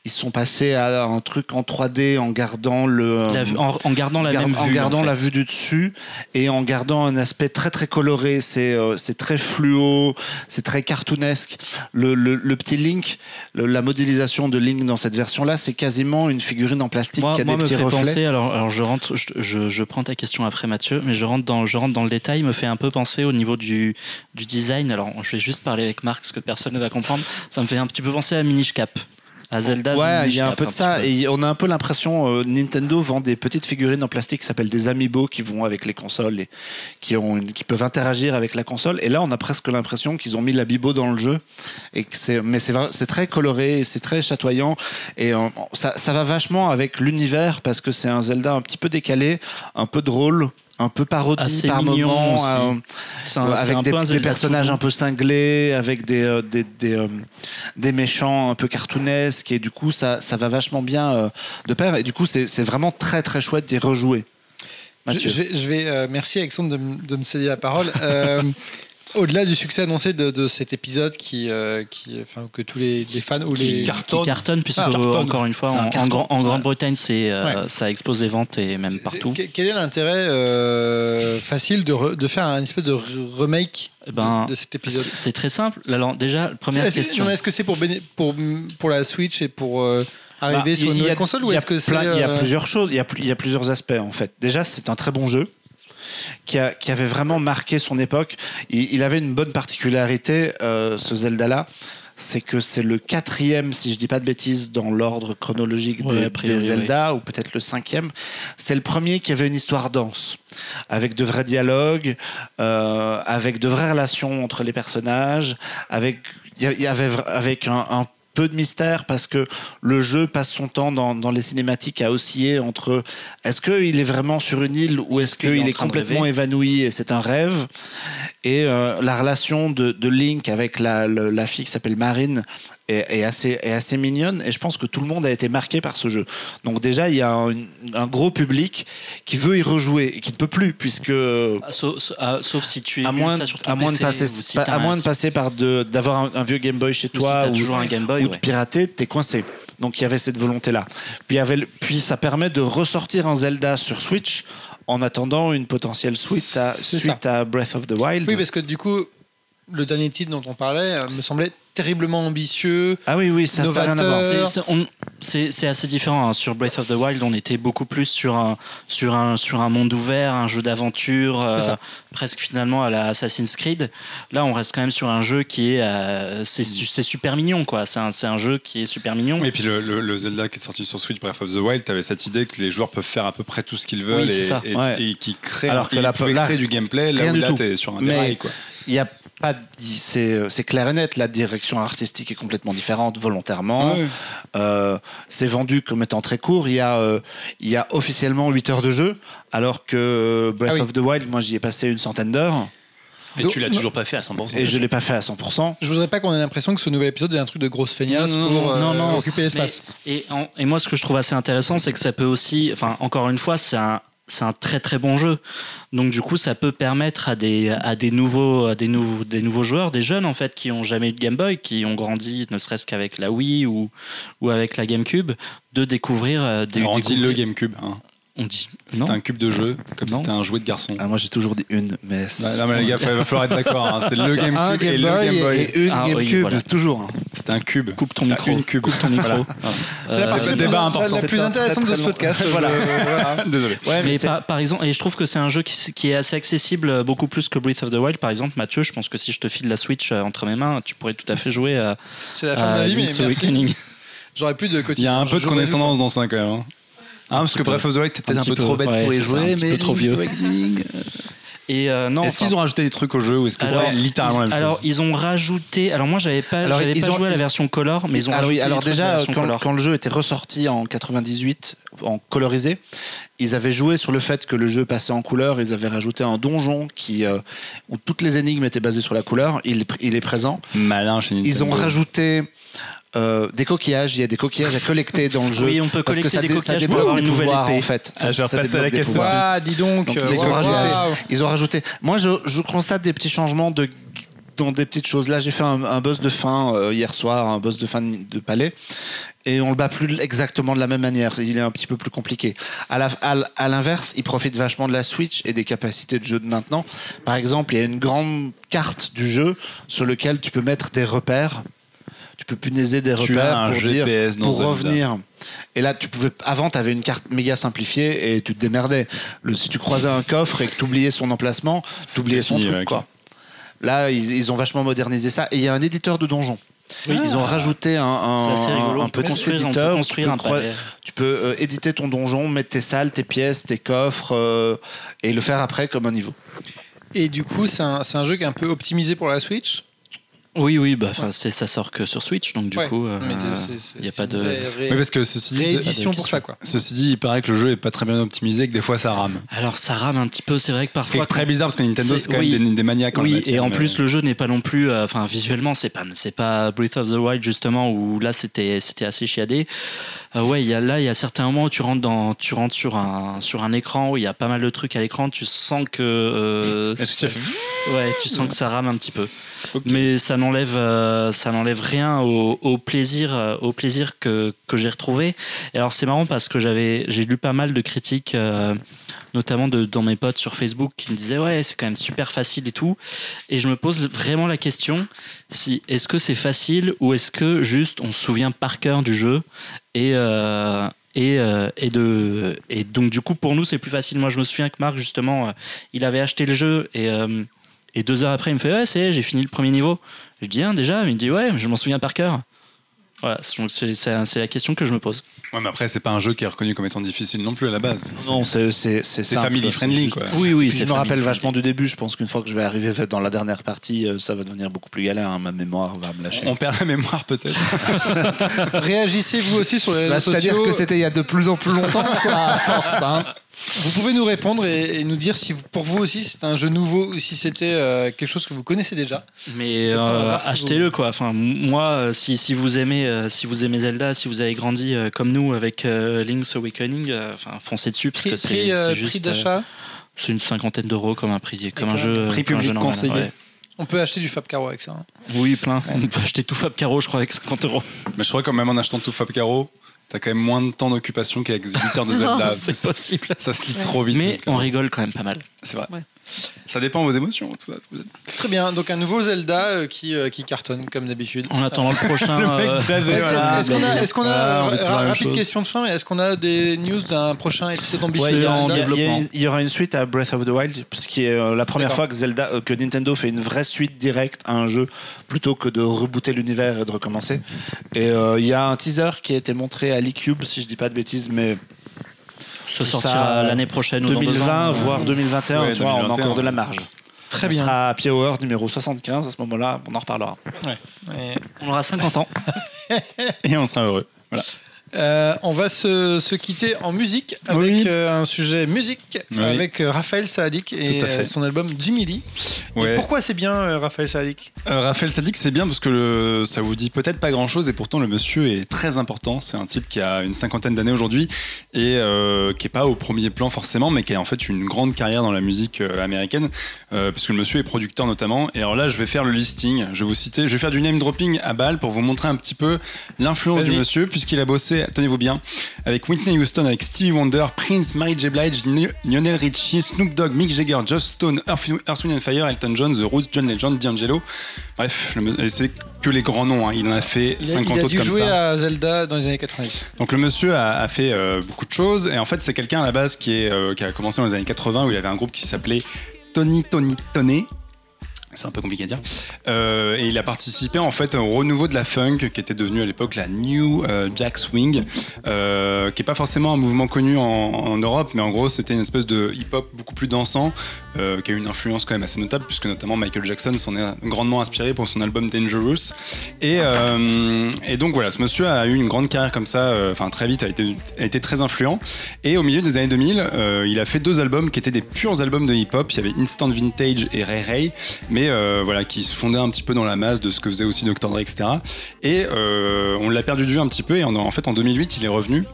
ils sont passés à un truc en 3D en gardant le
La vue- en, en gardant la
gar-
même
en
vue.
gardant
en fait.
la vue du dessus et en gardant un aspect très très coloré. C'est euh, c'est très fluo, c'est très cartoonesque. Le, le, le petit Link, le- la modélisation de Link dans cette version-là, c'est quasiment une figurine en plastique
Moi,
qui a
moi
des
me
petits
fait
reflets.
penser, alors, alors je, rentre, je, je, je prends ta question après Mathieu, mais je rentre dans, je rentre dans le détail, me fait un peu penser au niveau du, du design. Alors je vais juste parler avec Marc, parce que personne ne va comprendre. Ça me fait un petit peu penser à Minish Cap, à Zelda.
Ouais, il y a un peu de ça.
peu.
Et on a un peu l'impression, euh, Nintendo vend des petites figurines en plastique qui s'appellent des amiibo qui vont avec les consoles et qui, ont une- qui peuvent interagir avec la console. Et là, on a presque l'impression qu'ils ont mis l'amiibo dans le jeu. Et que c'est, mais c'est, très coloré, c'est très chatoyant. Et ça, ça va vachement avec l'univers parce que c'est un Zelda un petit peu décalé, un peu drôle. Un peu parodie
Assez
par
mignon
moment,
aussi.
euh,
un- c'est
avec
un
des, personnages un peu cinglés, avec des, euh, des, des, euh, des méchants un peu cartoonesques, et du coup, ça, ça va vachement bien euh, de pair. Et du coup, c'est c'est vraiment très très chouette d'y rejouer. Mathieu.
je vais, je vais, euh, merci Alexandre de, de me céder la parole. Au-delà du succès annoncé de, de cet épisode qui, euh, qui, enfin, que tous les, les fans ou les
qui cartonne, puisque
Ah, cartonne.
encore une fois,
un
en, Grande-Bretagne, c'est euh,
Ouais.
ça explose les ventes et même partout.
Quel est l'intérêt euh, facile de, re- de faire un espèce de re- remake
Eh ben,
de, de cet épisode?
C'est très simple. Alors, déjà, première
Est-ce
question.
est-ce que c'est pour, pour, pour la Switch et pour euh, arriver
Bah,
sur une
il y a-
nouvelle console ou
il y a
est-ce que c'est
Il y a plusieurs choses, il y a, pl- il y a plusieurs aspects en fait. Déjà, c'est un très bon jeu. Qui, a- qui avait vraiment marqué son époque. Il, il avait une bonne particularité, euh, ce Zelda-là, c'est que c'est le quatrième, si je dis pas de bêtises, dans l'ordre chronologique
Ouais,
des,
a priori,
des Zelda, ou peut-être le cinquième. C'était le premier qui avait une histoire dense, avec de vrais dialogues, euh, avec de vraies relations entre les personnages, avec il y avait avec un, un peu de mystère parce que le jeu passe son temps dans, dans les cinématiques à osciller entre est-ce qu'il est vraiment sur une île ou est-ce
qu'il est
complètement évanoui et c'est un rêve? Et euh, la relation de, de Link avec la fille qui s'appelle Marine est, est assez, est assez mignonne et je pense que tout le monde a été marqué par ce jeu. Donc déjà, il y a un, un gros public qui veut y rejouer et qui ne peut plus puisque
Ah, Sauf, sauf- ah, sauf si tu es
à moins,
ça sur ton
à moins de passer,
si
à
un-
moins de passer par de- d'avoir un, un vieux Game Boy chez
ou si
toi ou,
toujours un Game Boy.
ou de pirater, t'es coincé. Donc il y avait cette volonté-là. Puis, il y avait le- puis ça permet de ressortir un Zelda sur Switch en attendant une potentielle suite à,
C'est
suite à Breath of the Wild.
Oui, parce que du coup, le dernier titre dont on parlait euh, me semblait terriblement ambitieux.
Ah oui, oui, ça n'a rien à voir.
C'est- assez différent. hein. Sur Breath of the Wild, on était beaucoup plus sur un, sur un, sur un monde ouvert, un jeu d'aventure, euh, presque finalement à la Assassin's Creed. Là, on reste quand même sur un jeu qui est. euh, c'est su- c'est super mignon, quoi. C'est un, c'est un jeu qui est super mignon.
Et puis le, le- le Zelda qui est sorti sur Switch, Breath of the Wild, t'avais cette idée que les joueurs peuvent faire à peu près tout ce qu'ils veulent
Oui, c'est
et,
ça.
et,
Ouais.
et qui créent,
Alors que là,
créer du gameplay là où là t'es sur un dérail quoi.
Il y a pas de- c'est c'est clair et net la direction artistique est complètement différente volontairement
Ouais.
Euh, c'est vendu comme étant très court il y a euh, il y a officiellement 8 heures de jeu alors que Breath
Ah oui.
of the Wild moi j'y ai passé une centaine d'heures
Et
Donc-
tu l'as toujours pas fait à 100%.
et je l'ai pas fait à 100%
Je voudrais pas qu'on ait l'impression que ce nouvel épisode est un truc de grosse feignasse
Non, non,
pour
non,
euh,
non, non,
occuper l'espace.
Et, en- et moi, ce que je trouve assez intéressant, c'est que ça peut aussi, enfin, encore une fois, c'est un, c'est un très très bon jeu. Donc du coup, ça peut permettre à des, à des nouveaux, à des nouveaux, des nouveaux joueurs, des jeunes en fait, qui ont jamais eu de Game Boy, qui ont grandi, ne serait-ce qu'avec la Wii ou, ou avec la GameCube, de découvrir. euh, des,
Alors, on dit
découvrir-
le GameCube. Hein.
On dit. Non.
un cube de jeu, comme
Non.
si c'était un jouet de garçon.
Ah, moi j'ai toujours dit une mais
Non, non, mais les gars, il va falloir être d'accord. hein. C'est le
un
GameCube et
Game
le
Boy
Game Boy.
et une
Ah oui,
GameCube
voilà.
toujours hein.
C'était un cube.
Coupe ton
C'était
micro.
Une cube.
Coupe ton micro.
C'est la
Euh,
partie
c'est
la
un
plus-
débat
la-
important.
La
C'est
plus intéressante de ce podcast.
Voilà.
voilà.
Désolé.
ouais, mais
Mais par, par exemple, et je trouve que c'est un jeu qui, qui est assez accessible, euh, beaucoup plus que Breath of the Wild, par exemple. Mathieu, je pense que si je te file la Switch euh, entre mes mains, tu pourrais tout à fait jouer à,
C'est la fin de ma vie, mais. J'aurais plus de
Il y
quotidien.
a un peu de condescendance dans ça quand même. Ah, parce que. Breath of the Wild, t'es peut-être
Un
peu trop bête pour y jouer,
un
mais
peu trop vieux. Et euh, non,
Est-ce
enfin,
qu'ils ont rajouté des trucs au jeu ou est-ce que c'est littéralement la même
alors,
chose
ils ont rajouté. Alors moi, j'avais pas,
Alors,
j'avais
ils
pas
ont-
joué à la
ils-
version color, mais ils ont
oui,
rajouté
alors
des trucs de la
déjà,
version
quand,
color.
quand le jeu était ressorti en 98, en colorisé, ils avaient joué sur le fait que le jeu passait en couleur. Ils avaient rajouté un donjon qui, euh, où toutes les énigmes étaient basées sur la couleur. Il, il est présent.
Malin chez Nintendo.
Ils ont rajouté euh, des coquillages. Il y a des coquillages à collecter dans le jeu.
Oui, on peut
parce que
collecter
ça,
des
dé- ça
coquillages pour avoir
des
une nouvelle
pouvoirs,
épée.
en fait.
Ah, je vais
Ça
repasser à la question.
Ah, dis donc.
Donc,
euh,
ils, ont rajouté,
Waouh.
ils ont rajouté. Moi, je, je constate des petits changements de, dans des petites choses. Là, j'ai fait un, un boss de fin euh, hier soir, un boss de fin de, de palais, et on le bat plus exactement de la même manière. Il est un petit peu plus compliqué. À la- à l- à l'inverse, il profite vachement de la Switch et des capacités de jeu de maintenant. Par exemple, il y a une grande carte du jeu sur laquelle tu peux mettre des repères. Tu peux punaiser des
Tu
repères pour dire
Zelda.
revenir. Et là, tu pouvais, avant, tu avais une carte méga simplifiée et tu te démerdais. Le, si tu croisais un coffre et que tu oubliais son emplacement, tu oubliais son
fini,
truc. quoi. Là, ils, ils ont vachement modernisé ça. Et il y a un éditeur de donjons. Ils ont rajouté un, un, petit éditeur. tu peux,
un
croi-
palais.
tu peux, euh, éditer ton donjon, mettre tes salles, tes pièces, tes coffres euh, et le faire après comme un niveau.
Et du coup, c'est un, c'est un jeu qui est un peu optimisé pour la Switch?
Oui, oui, bah, enfin, c'est ça sort que sur Switch, donc du
Ouais.
coup, euh,
Mais c'est- c'est- c'est-
il y a
c'est
pas de.
Oui, parce que ceci dit, c'est-
de
pour ça, quoi.
ceci dit, il paraît que le jeu est pas très bien optimisé, que des fois ça rame.
Alors ça rame un petit peu, c'est vrai que
C'est
parfois.
quelque très bizarre parce que Nintendo
C'est-
c'est quand
oui.
même des, des maniaques en
Oui,
matière,
et en
mais-
plus le jeu n'est pas non plus, euh, enfin visuellement c'est pas c'est pas Breath of the Wild justement où là c'était c'était assez chiadé. Euh, ouais, y a là il y a certains moments où tu rentres dans tu rentres sur un sur un écran où il y a pas mal de trucs à l'écran, tu sens que euh,
fait
ouais, tu sens que ça rame un petit peu. Mais ça n'enlève euh, ça n'enlève rien au, au plaisir au plaisir que, que j'ai retrouvé. Et alors c'est marrant parce que j'avais j'ai lu pas mal de critiques euh, notamment dans mes potes sur Facebook qui me disaient ouais c'est quand même super facile et tout. Et je me pose vraiment la question si est-ce que c'est facile ou est-ce que juste on se souvient par cœur du jeu et euh, et, euh, et de et donc du coup pour nous c'est plus facile. Moi je me souviens que Marc justement euh, il avait acheté le jeu et et deux heures après il me fait ouais c'est j'ai fini le premier niveau. Je dis ah déjà? Il me dit ouais je m'en souviens par cœur voilà donc c'est la question que je me pose
Ouais, mais après, c'est pas un jeu qui est reconnu comme étant difficile non plus à la base.
Non, c'est
family friendly,
juste-
quoi.
oui oui
Puis je me rappelle vachement du début. Je pense qu'une fois que je vais arriver dans la dernière partie, euh, ça va devenir beaucoup plus galère. hein. Ma mémoire va me lâcher.
On perd la mémoire peut-être.
Réagissez vous aussi sur les
Bah,
réseaux
C'est-à-dire que c'était il y a de plus en plus longtemps, quoi, à force. hein.
Vous pouvez nous répondre et, et nous dire si vous- pour vous aussi c'est un jeu nouveau ou si c'était euh, quelque chose que vous connaissez déjà.
Mais euh,
si
achetez-le quoi. Enfin, moi, euh, si, si vous aimez, euh, si vous aimez Zelda, si vous avez grandi euh, comme nous avec euh, Link's Awakening, euh, enfin, foncez dessus parce
Prix,
que c'est
prix, euh, prix
juste. euh,
d'achat.
c'est une cinquantaine d'euros comme un prix, comme un jeu.
Prix
comme un jeu
public
normal,
conseillé.
ouais.
On peut acheter du Fab Caro avec ça. hein.
Oui, plein. On peut acheter tout Fab Caro, je crois, avec 50 euros.
Mais je crois quand même en achetant tout Fab Caro, t'as quand même moins de temps d'occupation qu'avec 8 heures de Zelda.
C'est
ça,
possible.
ça se lit trop vite.
Mais
donc,
on
euh,
rigole quand même pas mal.
C'est vrai.
Ça
dépend de vos émotions. tout ça.
Très bien, donc un nouveau Zelda euh, qui, euh, qui cartonne comme d'habitude.
En attendant le prochain.
Le mec
euh,
blasé,
Est-ce
voilà.
est-ce qu'on a, est-ce qu'on a
Ah, on dit toujours la même
rapide
chose.
question de fin, mais est-ce qu'on a des news d'un prochain épisode ambitieux
Ouais, il y,
de
a-
Zelda
il y a-
développement.
il y aura une suite à Breath of the Wild, ce qui est euh, la première
D'accord.
fois que Zelda, euh, que Nintendo fait une vraie suite directe à un jeu plutôt que de rebooter l'univers et de recommencer. Et euh, il y a un teaser qui a été montré à l'eCube, si je dis pas de bêtises, mais
se sortira l'année prochaine ou dans deux
2020
ans.
voire 2021,
Ouais,
tu vois, on a
2021,
encore de la marge.
Très
on
bien.
sera à Happy Hour numéro 75 à ce moment-là, on en reparlera.
Et,
On aura 50 ans.
Et on sera heureux. Voilà.
Euh, on va se, se quitter en musique avec
Oui.
euh, un sujet musique
Oui.
avec euh, Raphaël Saadik et son album Jimmy Lee. Et pourquoi c'est bien Raphaël Saadik
Raphaël Sadik, c'est bien parce que le- ça vous dit peut-être pas grand-chose et pourtant le monsieur est très important. C'est un type qui a une cinquantaine d'années aujourd'hui et qui est pas au premier plan forcément, mais qui a en fait une grande carrière dans la musique américaine, parce que le monsieur est producteur notamment. Et alors là, je vais faire le listing. Je vais vous citer, je vais faire du name dropping à balle pour vous montrer un petit peu l'influence du monsieur, puisqu'il a bossé, tenez-vous bien, avec Whitney Houston, avec Stevie Wonder, Prince, Mary J. Blige, Li- Lionel Richie, Snoop Dogg, Mick Jagger, Joss Stone, Earth, Earth, Wind and Fire, Elton John, The Roots, John Legend, D'Angelo. Bref, c'est que les grands noms. hein. Il en a fait
Il a,
50
il a
autres
dû
comme
jouer
ça.
à Zelda dans les années 90.
Donc le monsieur a, a fait euh, beaucoup de choses et en fait c'est quelqu'un à la base qui, est, euh, qui a commencé dans les années 80 où il avait un groupe qui s'appelait Tony Tony Tony. C'est un peu compliqué à dire. Euh, et il a participé en fait au renouveau de la funk qui était devenue à l'époque la New euh, Jack Swing, euh, qui est pas forcément un mouvement connu en, en Europe, mais en gros c'était une espèce de hip-hop beaucoup plus dansant, euh, qui a eu une influence quand même assez notable puisque notamment Michael Jackson s'en est grandement inspiré pour son album Dangerous. Et, euh, donc voilà, ce monsieur a eu une grande carrière comme ça, euh, enfin très vite, a été, très influent. Et au milieu des années 2000, euh, il a fait deux albums qui étaient des purs albums de hip-hop. Il y avait Instant Vintage et Ray Ray, mais voilà, qui se fondaient un petit peu dans la masse de ce que faisait aussi Dr. Dre, etc. Et on l'a perdu de vue un petit peu. Et en fait, en 2008, il est revenu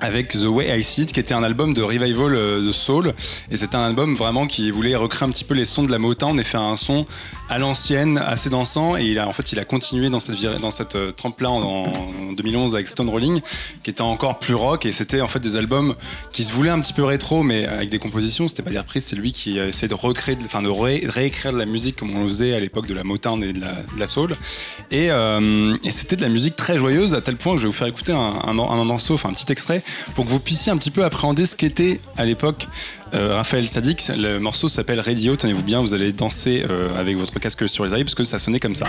avec The Way I See It, qui était un album de revival euh, de soul. Et c'était un album vraiment qui voulait recréer un petit peu les sons de la Motown et faire un son à l'ancienne, assez dansant. Et il a, en fait, il a continué dans cette, dans cette euh, trempe-là en, en 2011 avec Stone Rolling, qui était encore plus rock. Et c'était en fait des albums qui se voulaient un petit peu rétro, mais avec des compositions. C'était pas des reprises, c'est lui qui a essayé de recréer, de- réécrire de la musique comme on le faisait à l'époque de la Motown et de la, soul. Et, euh, et c'était de la musique très joyeuse à tel point que je vais vous faire écouter un, un un morceau, enfin un petit extrait, pour que vous puissiez un petit peu appréhender ce qu'était à l'époque euh, Raphaël Sadik. Le morceau s'appelle Radio, tenez-vous bien, vous allez danser euh, avec votre casque sur les oreilles parce que ça sonnait comme ça.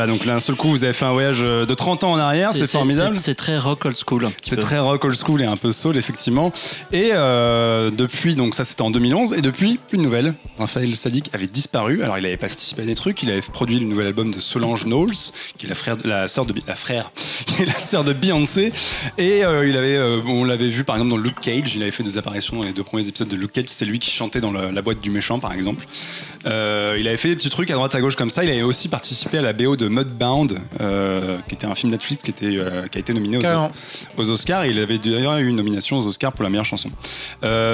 Voilà, donc là, un seul coup, vous avez fait un voyage euh, de 30 ans en arrière, c'est formidable.
C'est très rock old school.
C'est très rock old school et un peu soul effectivement. Et euh, depuis, donc ça c'était en 2011, et depuis plus de nouvelles. Raphaël Sadik avait disparu. Alors il avait participé à des trucs, il avait produit le nouvel album de Solange Knowles, qui est la frère, de- la sœur de, la frère, est la sœur de Beyoncé. Et euh, il avait, euh, on l'avait vu par exemple dans Luke Cage. Il avait fait des apparitions dans les deux premiers épisodes de Luke Cage. C'était lui qui chantait dans la, la boîte du méchant par exemple. Euh, il avait fait des petits trucs à droite à gauche comme ça. Il avait aussi participé à la BO de Mudbound, qui était un film Netflix qui, était, qui a été nominé aux, aux Oscars. Il avait d'ailleurs eu une nomination aux Oscars pour la meilleure chanson.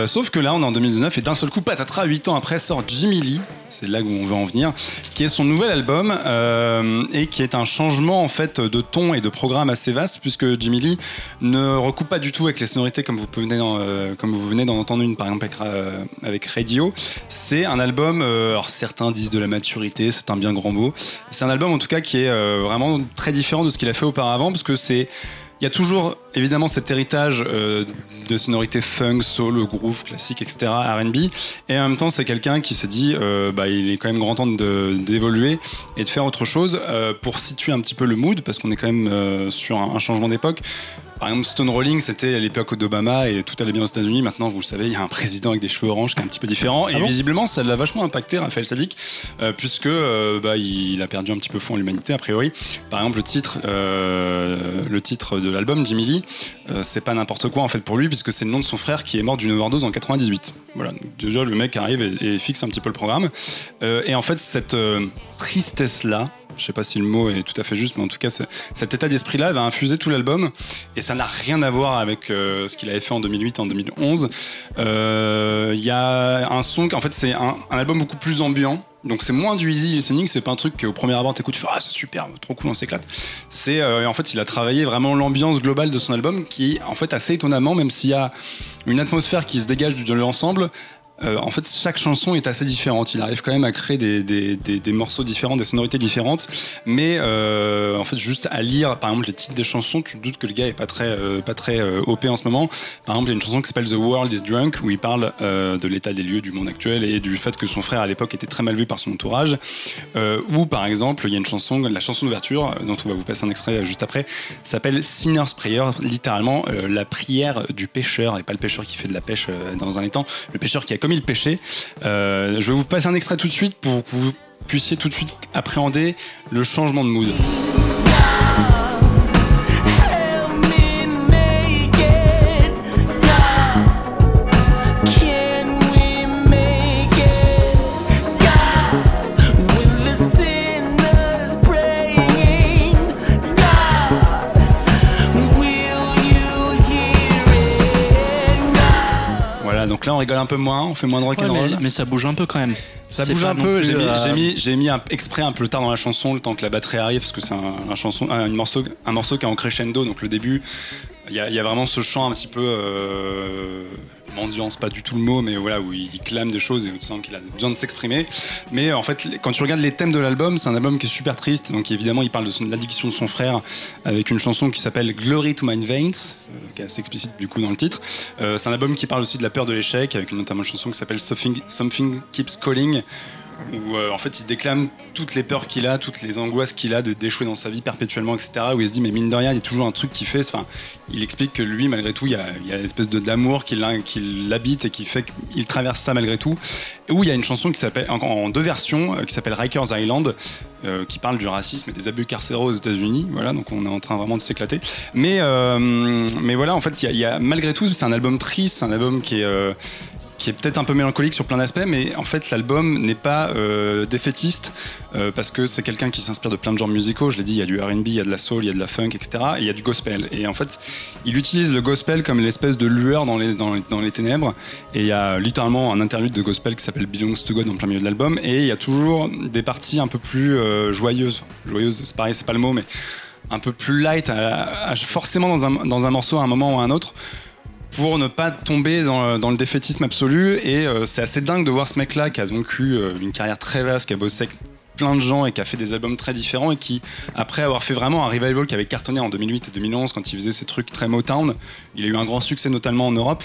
Sauf que là, on est en 2019 et d'un seul coup, patatras, 8 ans après, sort Jimmy Lee. C'est là où on veut en venir, qui est son nouvel album et qui est un changement en fait de ton et de programme assez vaste puisque Jimmy Lee ne recoupe pas du tout avec les sonorités comme vous venez d'en, euh, venez d'en entendre une par exemple avec, avec Radio. C'est un album, euh, alors certains disent de la maturité, c'est un bien grand mot. C'est un album en tout cas qui est euh, vraiment très différent de ce qu'il a fait auparavant parce que c'est il y a toujours évidemment cet héritage euh, de sonorités funk, soul, groove, classique, etc., R&B. Et en même temps, c'est quelqu'un qui s'est dit, euh, bah, il est quand même grand temps d'évoluer et de faire autre chose euh, pour situer un petit peu le mood, parce qu'on est quand même sur un, un changement d'époque. Par exemple, Stone Rolling, c'était à l'époque d'Obama et tout allait bien aux États-Unis. Maintenant, vous le savez, il y a un président avec des cheveux orange qui est un petit peu différent. Et visiblement, ça l'a vachement impacté, Raphaël Sadik, euh, puisque euh, bah, il a perdu un petit peu foi en l'humanité, a priori. Par exemple, le titre, euh, le titre de l'album, Jimmy Lee, euh, c'est pas n'importe quoi en fait pour lui, puisque c'est le nom de son frère qui est mort d'une overdose en 98. Voilà, Donc, déjà le mec arrive et, et fixe un petit peu le programme. Et en fait, cette tristesse-là, je sais pas si le mot est tout à fait juste, mais en tout cas, cet état d'esprit-là va infuser tout l'album, et ça n'a rien à voir avec euh, ce qu'il avait fait en 2008 en 2011. Euh, Il y a un son, en fait, c'est un, un album beaucoup plus ambiant. Donc c'est moins du easy listening, c'est pas un truc qu'au premier abord t'écoutes, tu fais ah c'est super, trop cool, on s'éclate. C'est euh, en fait il a travaillé vraiment l'ambiance globale de son album qui en fait assez étonnamment, même s'il y a une atmosphère qui se dégage de l'ensemble, euh, en fait, chaque chanson est assez différente. Il arrive quand même à créer des, morceaux différents, des sonorités différentes. Mais euh, en fait, juste à lire, par exemple, les titres des chansons, tu te doutes que le gars est pas très, euh, pas très euh, OP en ce moment. Par exemple, il y a une chanson qui s'appelle The World is Drunk, où il parle de l'état des lieux du monde actuel et du fait que son frère à l'époque était très mal vu par son entourage. Ou par exemple, il y a une chanson, la chanson d'ouverture, dont on va vous passer un extrait juste après, s'appelle Sinner's Prayer, littéralement la prière du pêcheur, et pas le pêcheur qui fait de la pêche dans un étang, le pêcheur qui a commis le péché. Euh, je vais vous passer un extrait tout de suite pour que vous puissiez tout de suite appréhender le changement de mood. Donc là on rigole un peu moins, on fait moins de
Ouais,
rock'n'roll.
mais, mais ça bouge un peu quand même.
Ça bouge un peu. J'ai mis,
euh,
j'ai mis, un, exprès un peu tard dans la chanson, le temps que la batterie arrive, parce que c'est un, un chanson, un, morceau, un morceau qui est en crescendo. Donc le début, il y a, il y a vraiment ce chant un petit peu euh, mendiant, c'est pas du tout le mot, mais voilà où il, clame des choses et on sent qu'il a besoin de s'exprimer. Mais en fait, quand tu regardes les thèmes de l'album, c'est un album qui est super triste. Donc évidemment, il parle de, l'addiction de son frère avec une chanson qui s'appelle Glory to My Veins, euh, qui est assez explicite du coup dans le titre. Euh, c'est un album qui parle aussi de la peur de l'échec avec notamment une chanson qui s'appelle Something Keeps Calling où euh, en fait il déclame toutes les peurs qu'il a, toutes les angoisses qu'il a de d'échouer dans sa vie perpétuellement, etc. Où il se dit mais mine de rien, il y a toujours un truc qui fait. Enfin, il explique que lui, malgré tout, il y a, il y d'amour qui l'habite et qui fait qu'il traverse ça malgré tout. Et où il y a une chanson qui s'appelle en, deux versions, euh, qui s'appelle Rikers Island, euh, qui parle du racisme et des abus carcéraux aux États-Unis. Voilà, donc on est en train vraiment de s'éclater. Mais mais voilà, en fait, il y a, malgré tout, c'est un album triste, c'est un album qui est qui est peut-être un peu mélancolique sur plein d'aspects, mais en fait l'album n'est pas euh, défaitiste euh, parce que c'est quelqu'un qui s'inspire de plein de genres musicaux. Je l'ai dit, il y a du R&B, il y a de la soul, il y a de la funk, etc. Et il y a du gospel. Et en fait, il utilise le gospel comme l'espèce de lueur dans les, ténèbres. Et il y a littéralement un interlude de gospel qui s'appelle Belongs to God en plein milieu de l'album. Et il y a toujours des parties un peu plus euh, joyeuses. Joyeuses, c'est pareil, c'est pas le mot, mais un peu plus light, forcément dans un, dans un morceau à un moment ou à un autre pour ne pas tomber dans, le- dans le défaitisme absolu. Et euh, c'est assez dingue de voir ce mec-là qui a donc eu euh, une carrière très vaste, qui a bossé avec plein de gens et qui a fait des albums très différents et qui, après avoir fait vraiment un revival qui avait cartonné en 2008 et 2011 quand il faisait ces trucs très Motown, il a eu un grand succès notamment en Europe.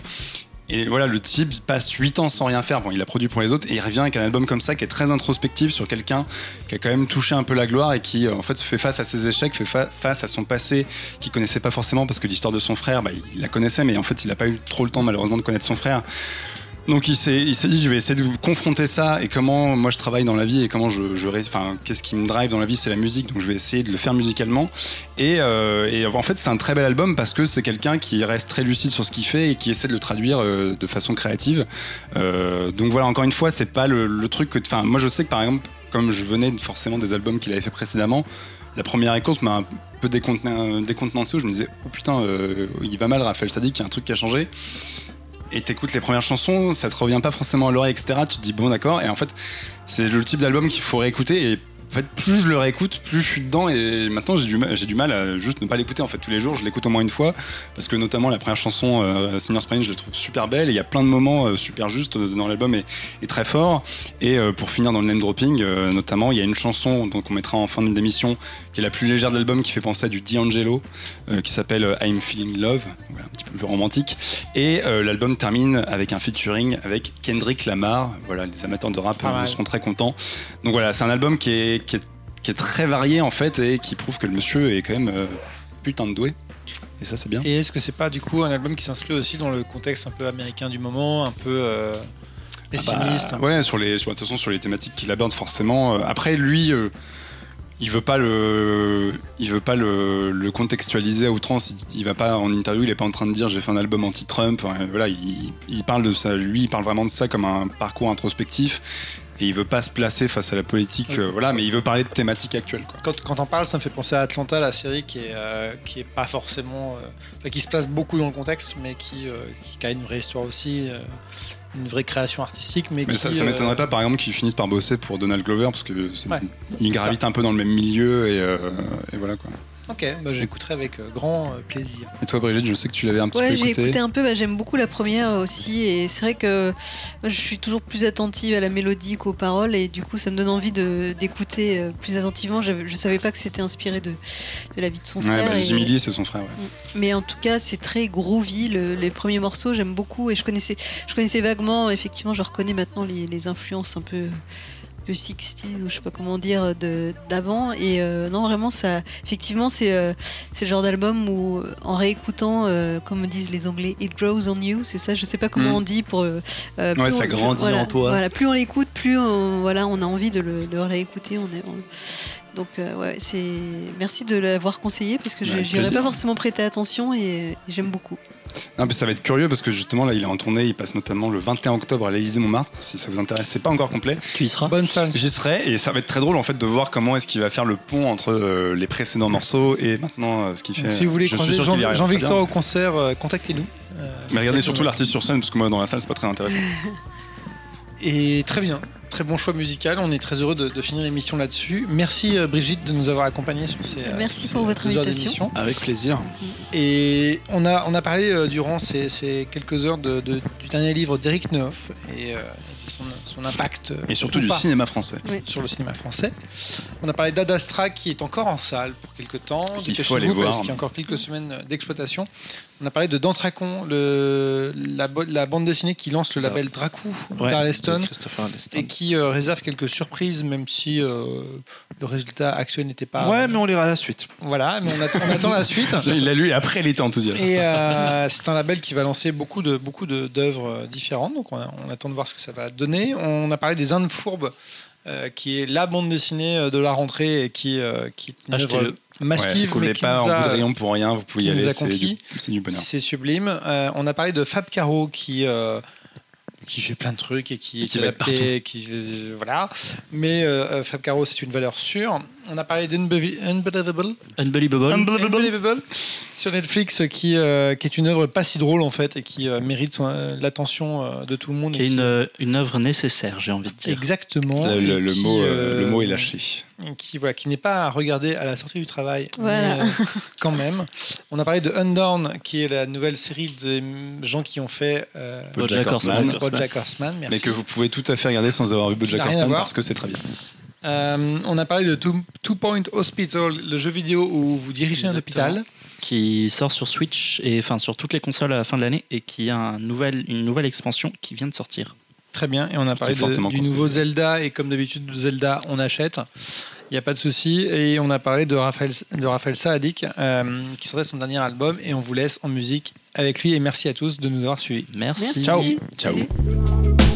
Et voilà, le type passe 8 ans sans rien faire. Bon, il a produit pour les autres et il revient avec un album comme ça qui est très introspectif sur quelqu'un qui a quand même touché un peu la gloire et qui euh, en fait se fait face à ses échecs, fait fa- face à son passé qu'il connaissait pas forcément parce que l'histoire de son frère, bah, il la connaissait, mais en fait il n'a pas eu trop le temps malheureusement de connaître son frère. Donc il s'est, dit je vais essayer de confronter ça et comment moi je travaille dans la vie et comment je, je enfin qu'est-ce qui me drive dans la vie c'est la musique. Donc je vais essayer de le faire musicalement. Et, euh, et en fait c'est un très bel album parce que c'est quelqu'un qui reste très lucide sur ce qu'il fait et qui essaie de le traduire euh, de façon créative. Euh, donc voilà encore une fois c'est pas le, truc que enfin moi je sais que par exemple comme je venais forcément des albums qu'il avait fait précédemment la première écoute m'a un peu décontenancé où je me disais oh putain euh, il va mal Raphaël Sadik il y a un truc qui a changé et t'écoutes les premières chansons, ça te revient pas forcément à l'oreille, etc. Tu te dis bon d'accord, et en fait c'est le type d'album qu'il faut réécouter et en fait plus je le réécoute, plus je suis dedans et maintenant j'ai du mal, du à juste ne pas l'écouter en fait tous les jours, je l'écoute au moins une fois parce que notamment la première chanson euh, Senior Spring je la trouve super belle il y a plein de moments euh, super justes dans l'album et, très fort et euh, pour finir dans le name dropping euh, notamment il y a une chanson donc on mettra en fin d'émission qui est la plus légère de l'album qui fait penser à du D'Angelo euh, qui s'appelle euh, I'm Feeling Love voilà, un petit peu plus romantique et euh, l'album termine avec un featuring avec Kendrick Lamar. Voilà, les amateurs de rap euh, seront très contents. Donc voilà, c'est un album qui est, qui, est, qui est très varié en fait et qui prouve que le monsieur est quand même euh, putain de doué. Et ça, c'est bien.
Et est-ce que c'est pas du coup un album qui s'inscrit aussi dans le contexte un peu américain du moment, un peu euh, pessimiste
Bah, ouais, sur les, sur, de toute façon, sur les thématiques qu'il aborde forcément. Après, lui, il veut pas le, il veut pas le, le contextualiser à outrance. Il, il va pas en interview, il est pas en train de dire j'ai fait un album anti-Trump. Voilà, il, il parle de ça. Lui, il parle vraiment de ça comme un parcours introspectif. et il veut pas se placer face à la politique, euh, voilà, mais il veut parler de thématiques actuelles. Quoi.
Quand, quand on parle, ça me fait penser à Atlanta, la série qui est, euh, qui est pas forcément. euh, qui se place beaucoup dans le contexte, mais qui, qui a une vraie histoire aussi, une vraie création artistique. Mais,
Mais
qui,
ça, ça
euh,
m'étonnerait pas, par exemple, qu'ils finissent par bosser pour Donald Glover, parce que c'est-
Ouais.
il gravite un peu dans le même milieu, et, euh, et voilà quoi.
Ok, bah, j'écouterai avec euh, grand euh, plaisir.
Et toi, Brigitte, je sais que tu l'avais un petit
Ouais,
peu
j'ai
écouté.
écouté un peu, bah, j'aime beaucoup la première aussi, et c'est vrai que moi, je suis toujours plus attentive à la mélodie qu'aux paroles, et du coup ça me donne envie d'écouter euh, plus attentivement. J'avais- Je savais pas que c'était inspiré de, de la vie de son
Ouais,
frère.
bah,
et-
Jimmy Lee, c'est son frère. ouais.
Mais en tout cas, c'est très groovy. le- les premiers morceaux, j'aime beaucoup. Et je connaissais, je connaissais vaguement, effectivement, je reconnais maintenant les, les influences un peu, peu 60s, ou je sais pas comment dire, de- d'avant. Et euh, non, vraiment, ça, effectivement, c'est euh, c'est le genre d'album où, en réécoutant, euh, comme disent les Anglais, it grows on you. C'est ça, je sais pas comment
Mm.
on dit pour. plus
Ouais,
on-
ça grandit
voilà,
en toi.
Voilà, plus on l'écoute, plus on, voilà, on a envie de le, de le réécouter. On est, on- donc ouais, c'est merci de l'avoir conseillé parce que je aurais
plaisir.
pas forcément prêté attention et, et j'aime beaucoup.
Non, mais ça va être curieux parce que justement, là, il est en tournée. Il passe notamment le 21 octobre à l'Élysée Montmartre. Si ça vous intéresse, c'est pas encore complet.
Tu y seras
Bonne salle.
J'y serai et ça va être très drôle en fait de voir comment est-ce qu'il va faire le pont entre euh, les précédents morceaux et maintenant euh, ce qu'il fait.
Donc, si vous voulez
je
croiser Jean- Jean-Victor au concert, euh, contactez-nous. Euh,
Mais regardez surtout l'artiste sur scène parce que moi dans la salle c'est pas très intéressant.
Et très bien, très bon choix musical. On est très heureux de, de finir l'émission là-dessus. Merci euh, Brigitte de nous avoir accompagnés sur ces. euh,
Merci
sur
pour
ces
votre invitation.
d'émission.
Avec plaisir.
Et on a, on a parlé euh, durant ces, ces quelques heures de, de- du dernier livre d'Eric Neuf et euh, son, son impact.
Et surtout
ou
du
pas,
cinéma français.
sur le cinéma français. On a parlé d'Ad Astra qui est encore en salle pour quelques temps. Dépêchez-vous
faut aller
parce
voir.
qu'il y a encore quelques semaines d'exploitation. On a parlé de Dantracon, le, la, bande dessinée qui lance le label Dracou d'Arleston
de Christopher Arleston.
et qui euh, réserve quelques surprises, même si euh, le résultat actuel n'était pas.
Ouais, mais on lira la suite.
Voilà, mais on attend, on attend la suite.
Il l'a lu et après il était enthousiaste.
Et euh, c'est un label qui va lancer beaucoup de beaucoup de- d'œuvres différentes. Donc on, a- on attend de voir ce que ça va donner. On a parlé des Indes fourbes, euh, qui est la bande dessinée euh, de la rentrée et qui, euh, qui est une œuvre massive.
n'êtes
qui
pas
nous
en
a-
bout de rayon pour rien, vous pouvez y aller, c'est du, c'est du bonheur.
C'est sublime. Euh, on a parlé de Fab Caro qui euh, qui fait plein de trucs et qui,
Et qui
est adapté, qui euh, voilà. Mais euh, Fab Caro c'est une valeur sûre. On a parlé d'Unbelievable
Unbelievable.
Unbelievable sur Netflix qui, euh, qui est une œuvre pas si drôle en fait et qui euh, mérite euh, l'attention euh, de tout le monde.
Qui est une, une œuvre nécessaire, j'ai envie de dire.
Exactement.
Le, le-
et
le
qui,
mot, le mot est lâché.
Qui, voilà, qui n'est pas à regarder à la sortie du travail.
Voilà.
mais, euh, quand même. On a parlé de Undorn, qui est la nouvelle série des gens qui ont fait euh,
Bojack Horseman.
Bojack Horseman. Merci.
Mais que vous pouvez tout à fait regarder sans avoir vu Bojack Horseman parce que c'est très bien.
Euh, on a parlé de Two, Two Point Hospital, le jeu vidéo où vous dirigez un hôpital.
Qui sort sur Switch et enfin sur toutes les consoles à la fin de l'année et qui a un nouvel, une nouvelle expansion qui vient de sortir.
Très bien. Et on a parlé de- du
conseillé.
nouveau Zelda. Et comme d'habitude, Zelda, on achète. Il n'y a pas de souci. Et on a parlé de Raphaël, de Raphaël Saadik, euh, qui sortait son dernier album. Et on vous laisse en musique avec lui. Et merci à tous de nous avoir suivis.
Merci.
Merci.
Ciao.
Ciao.
Salut.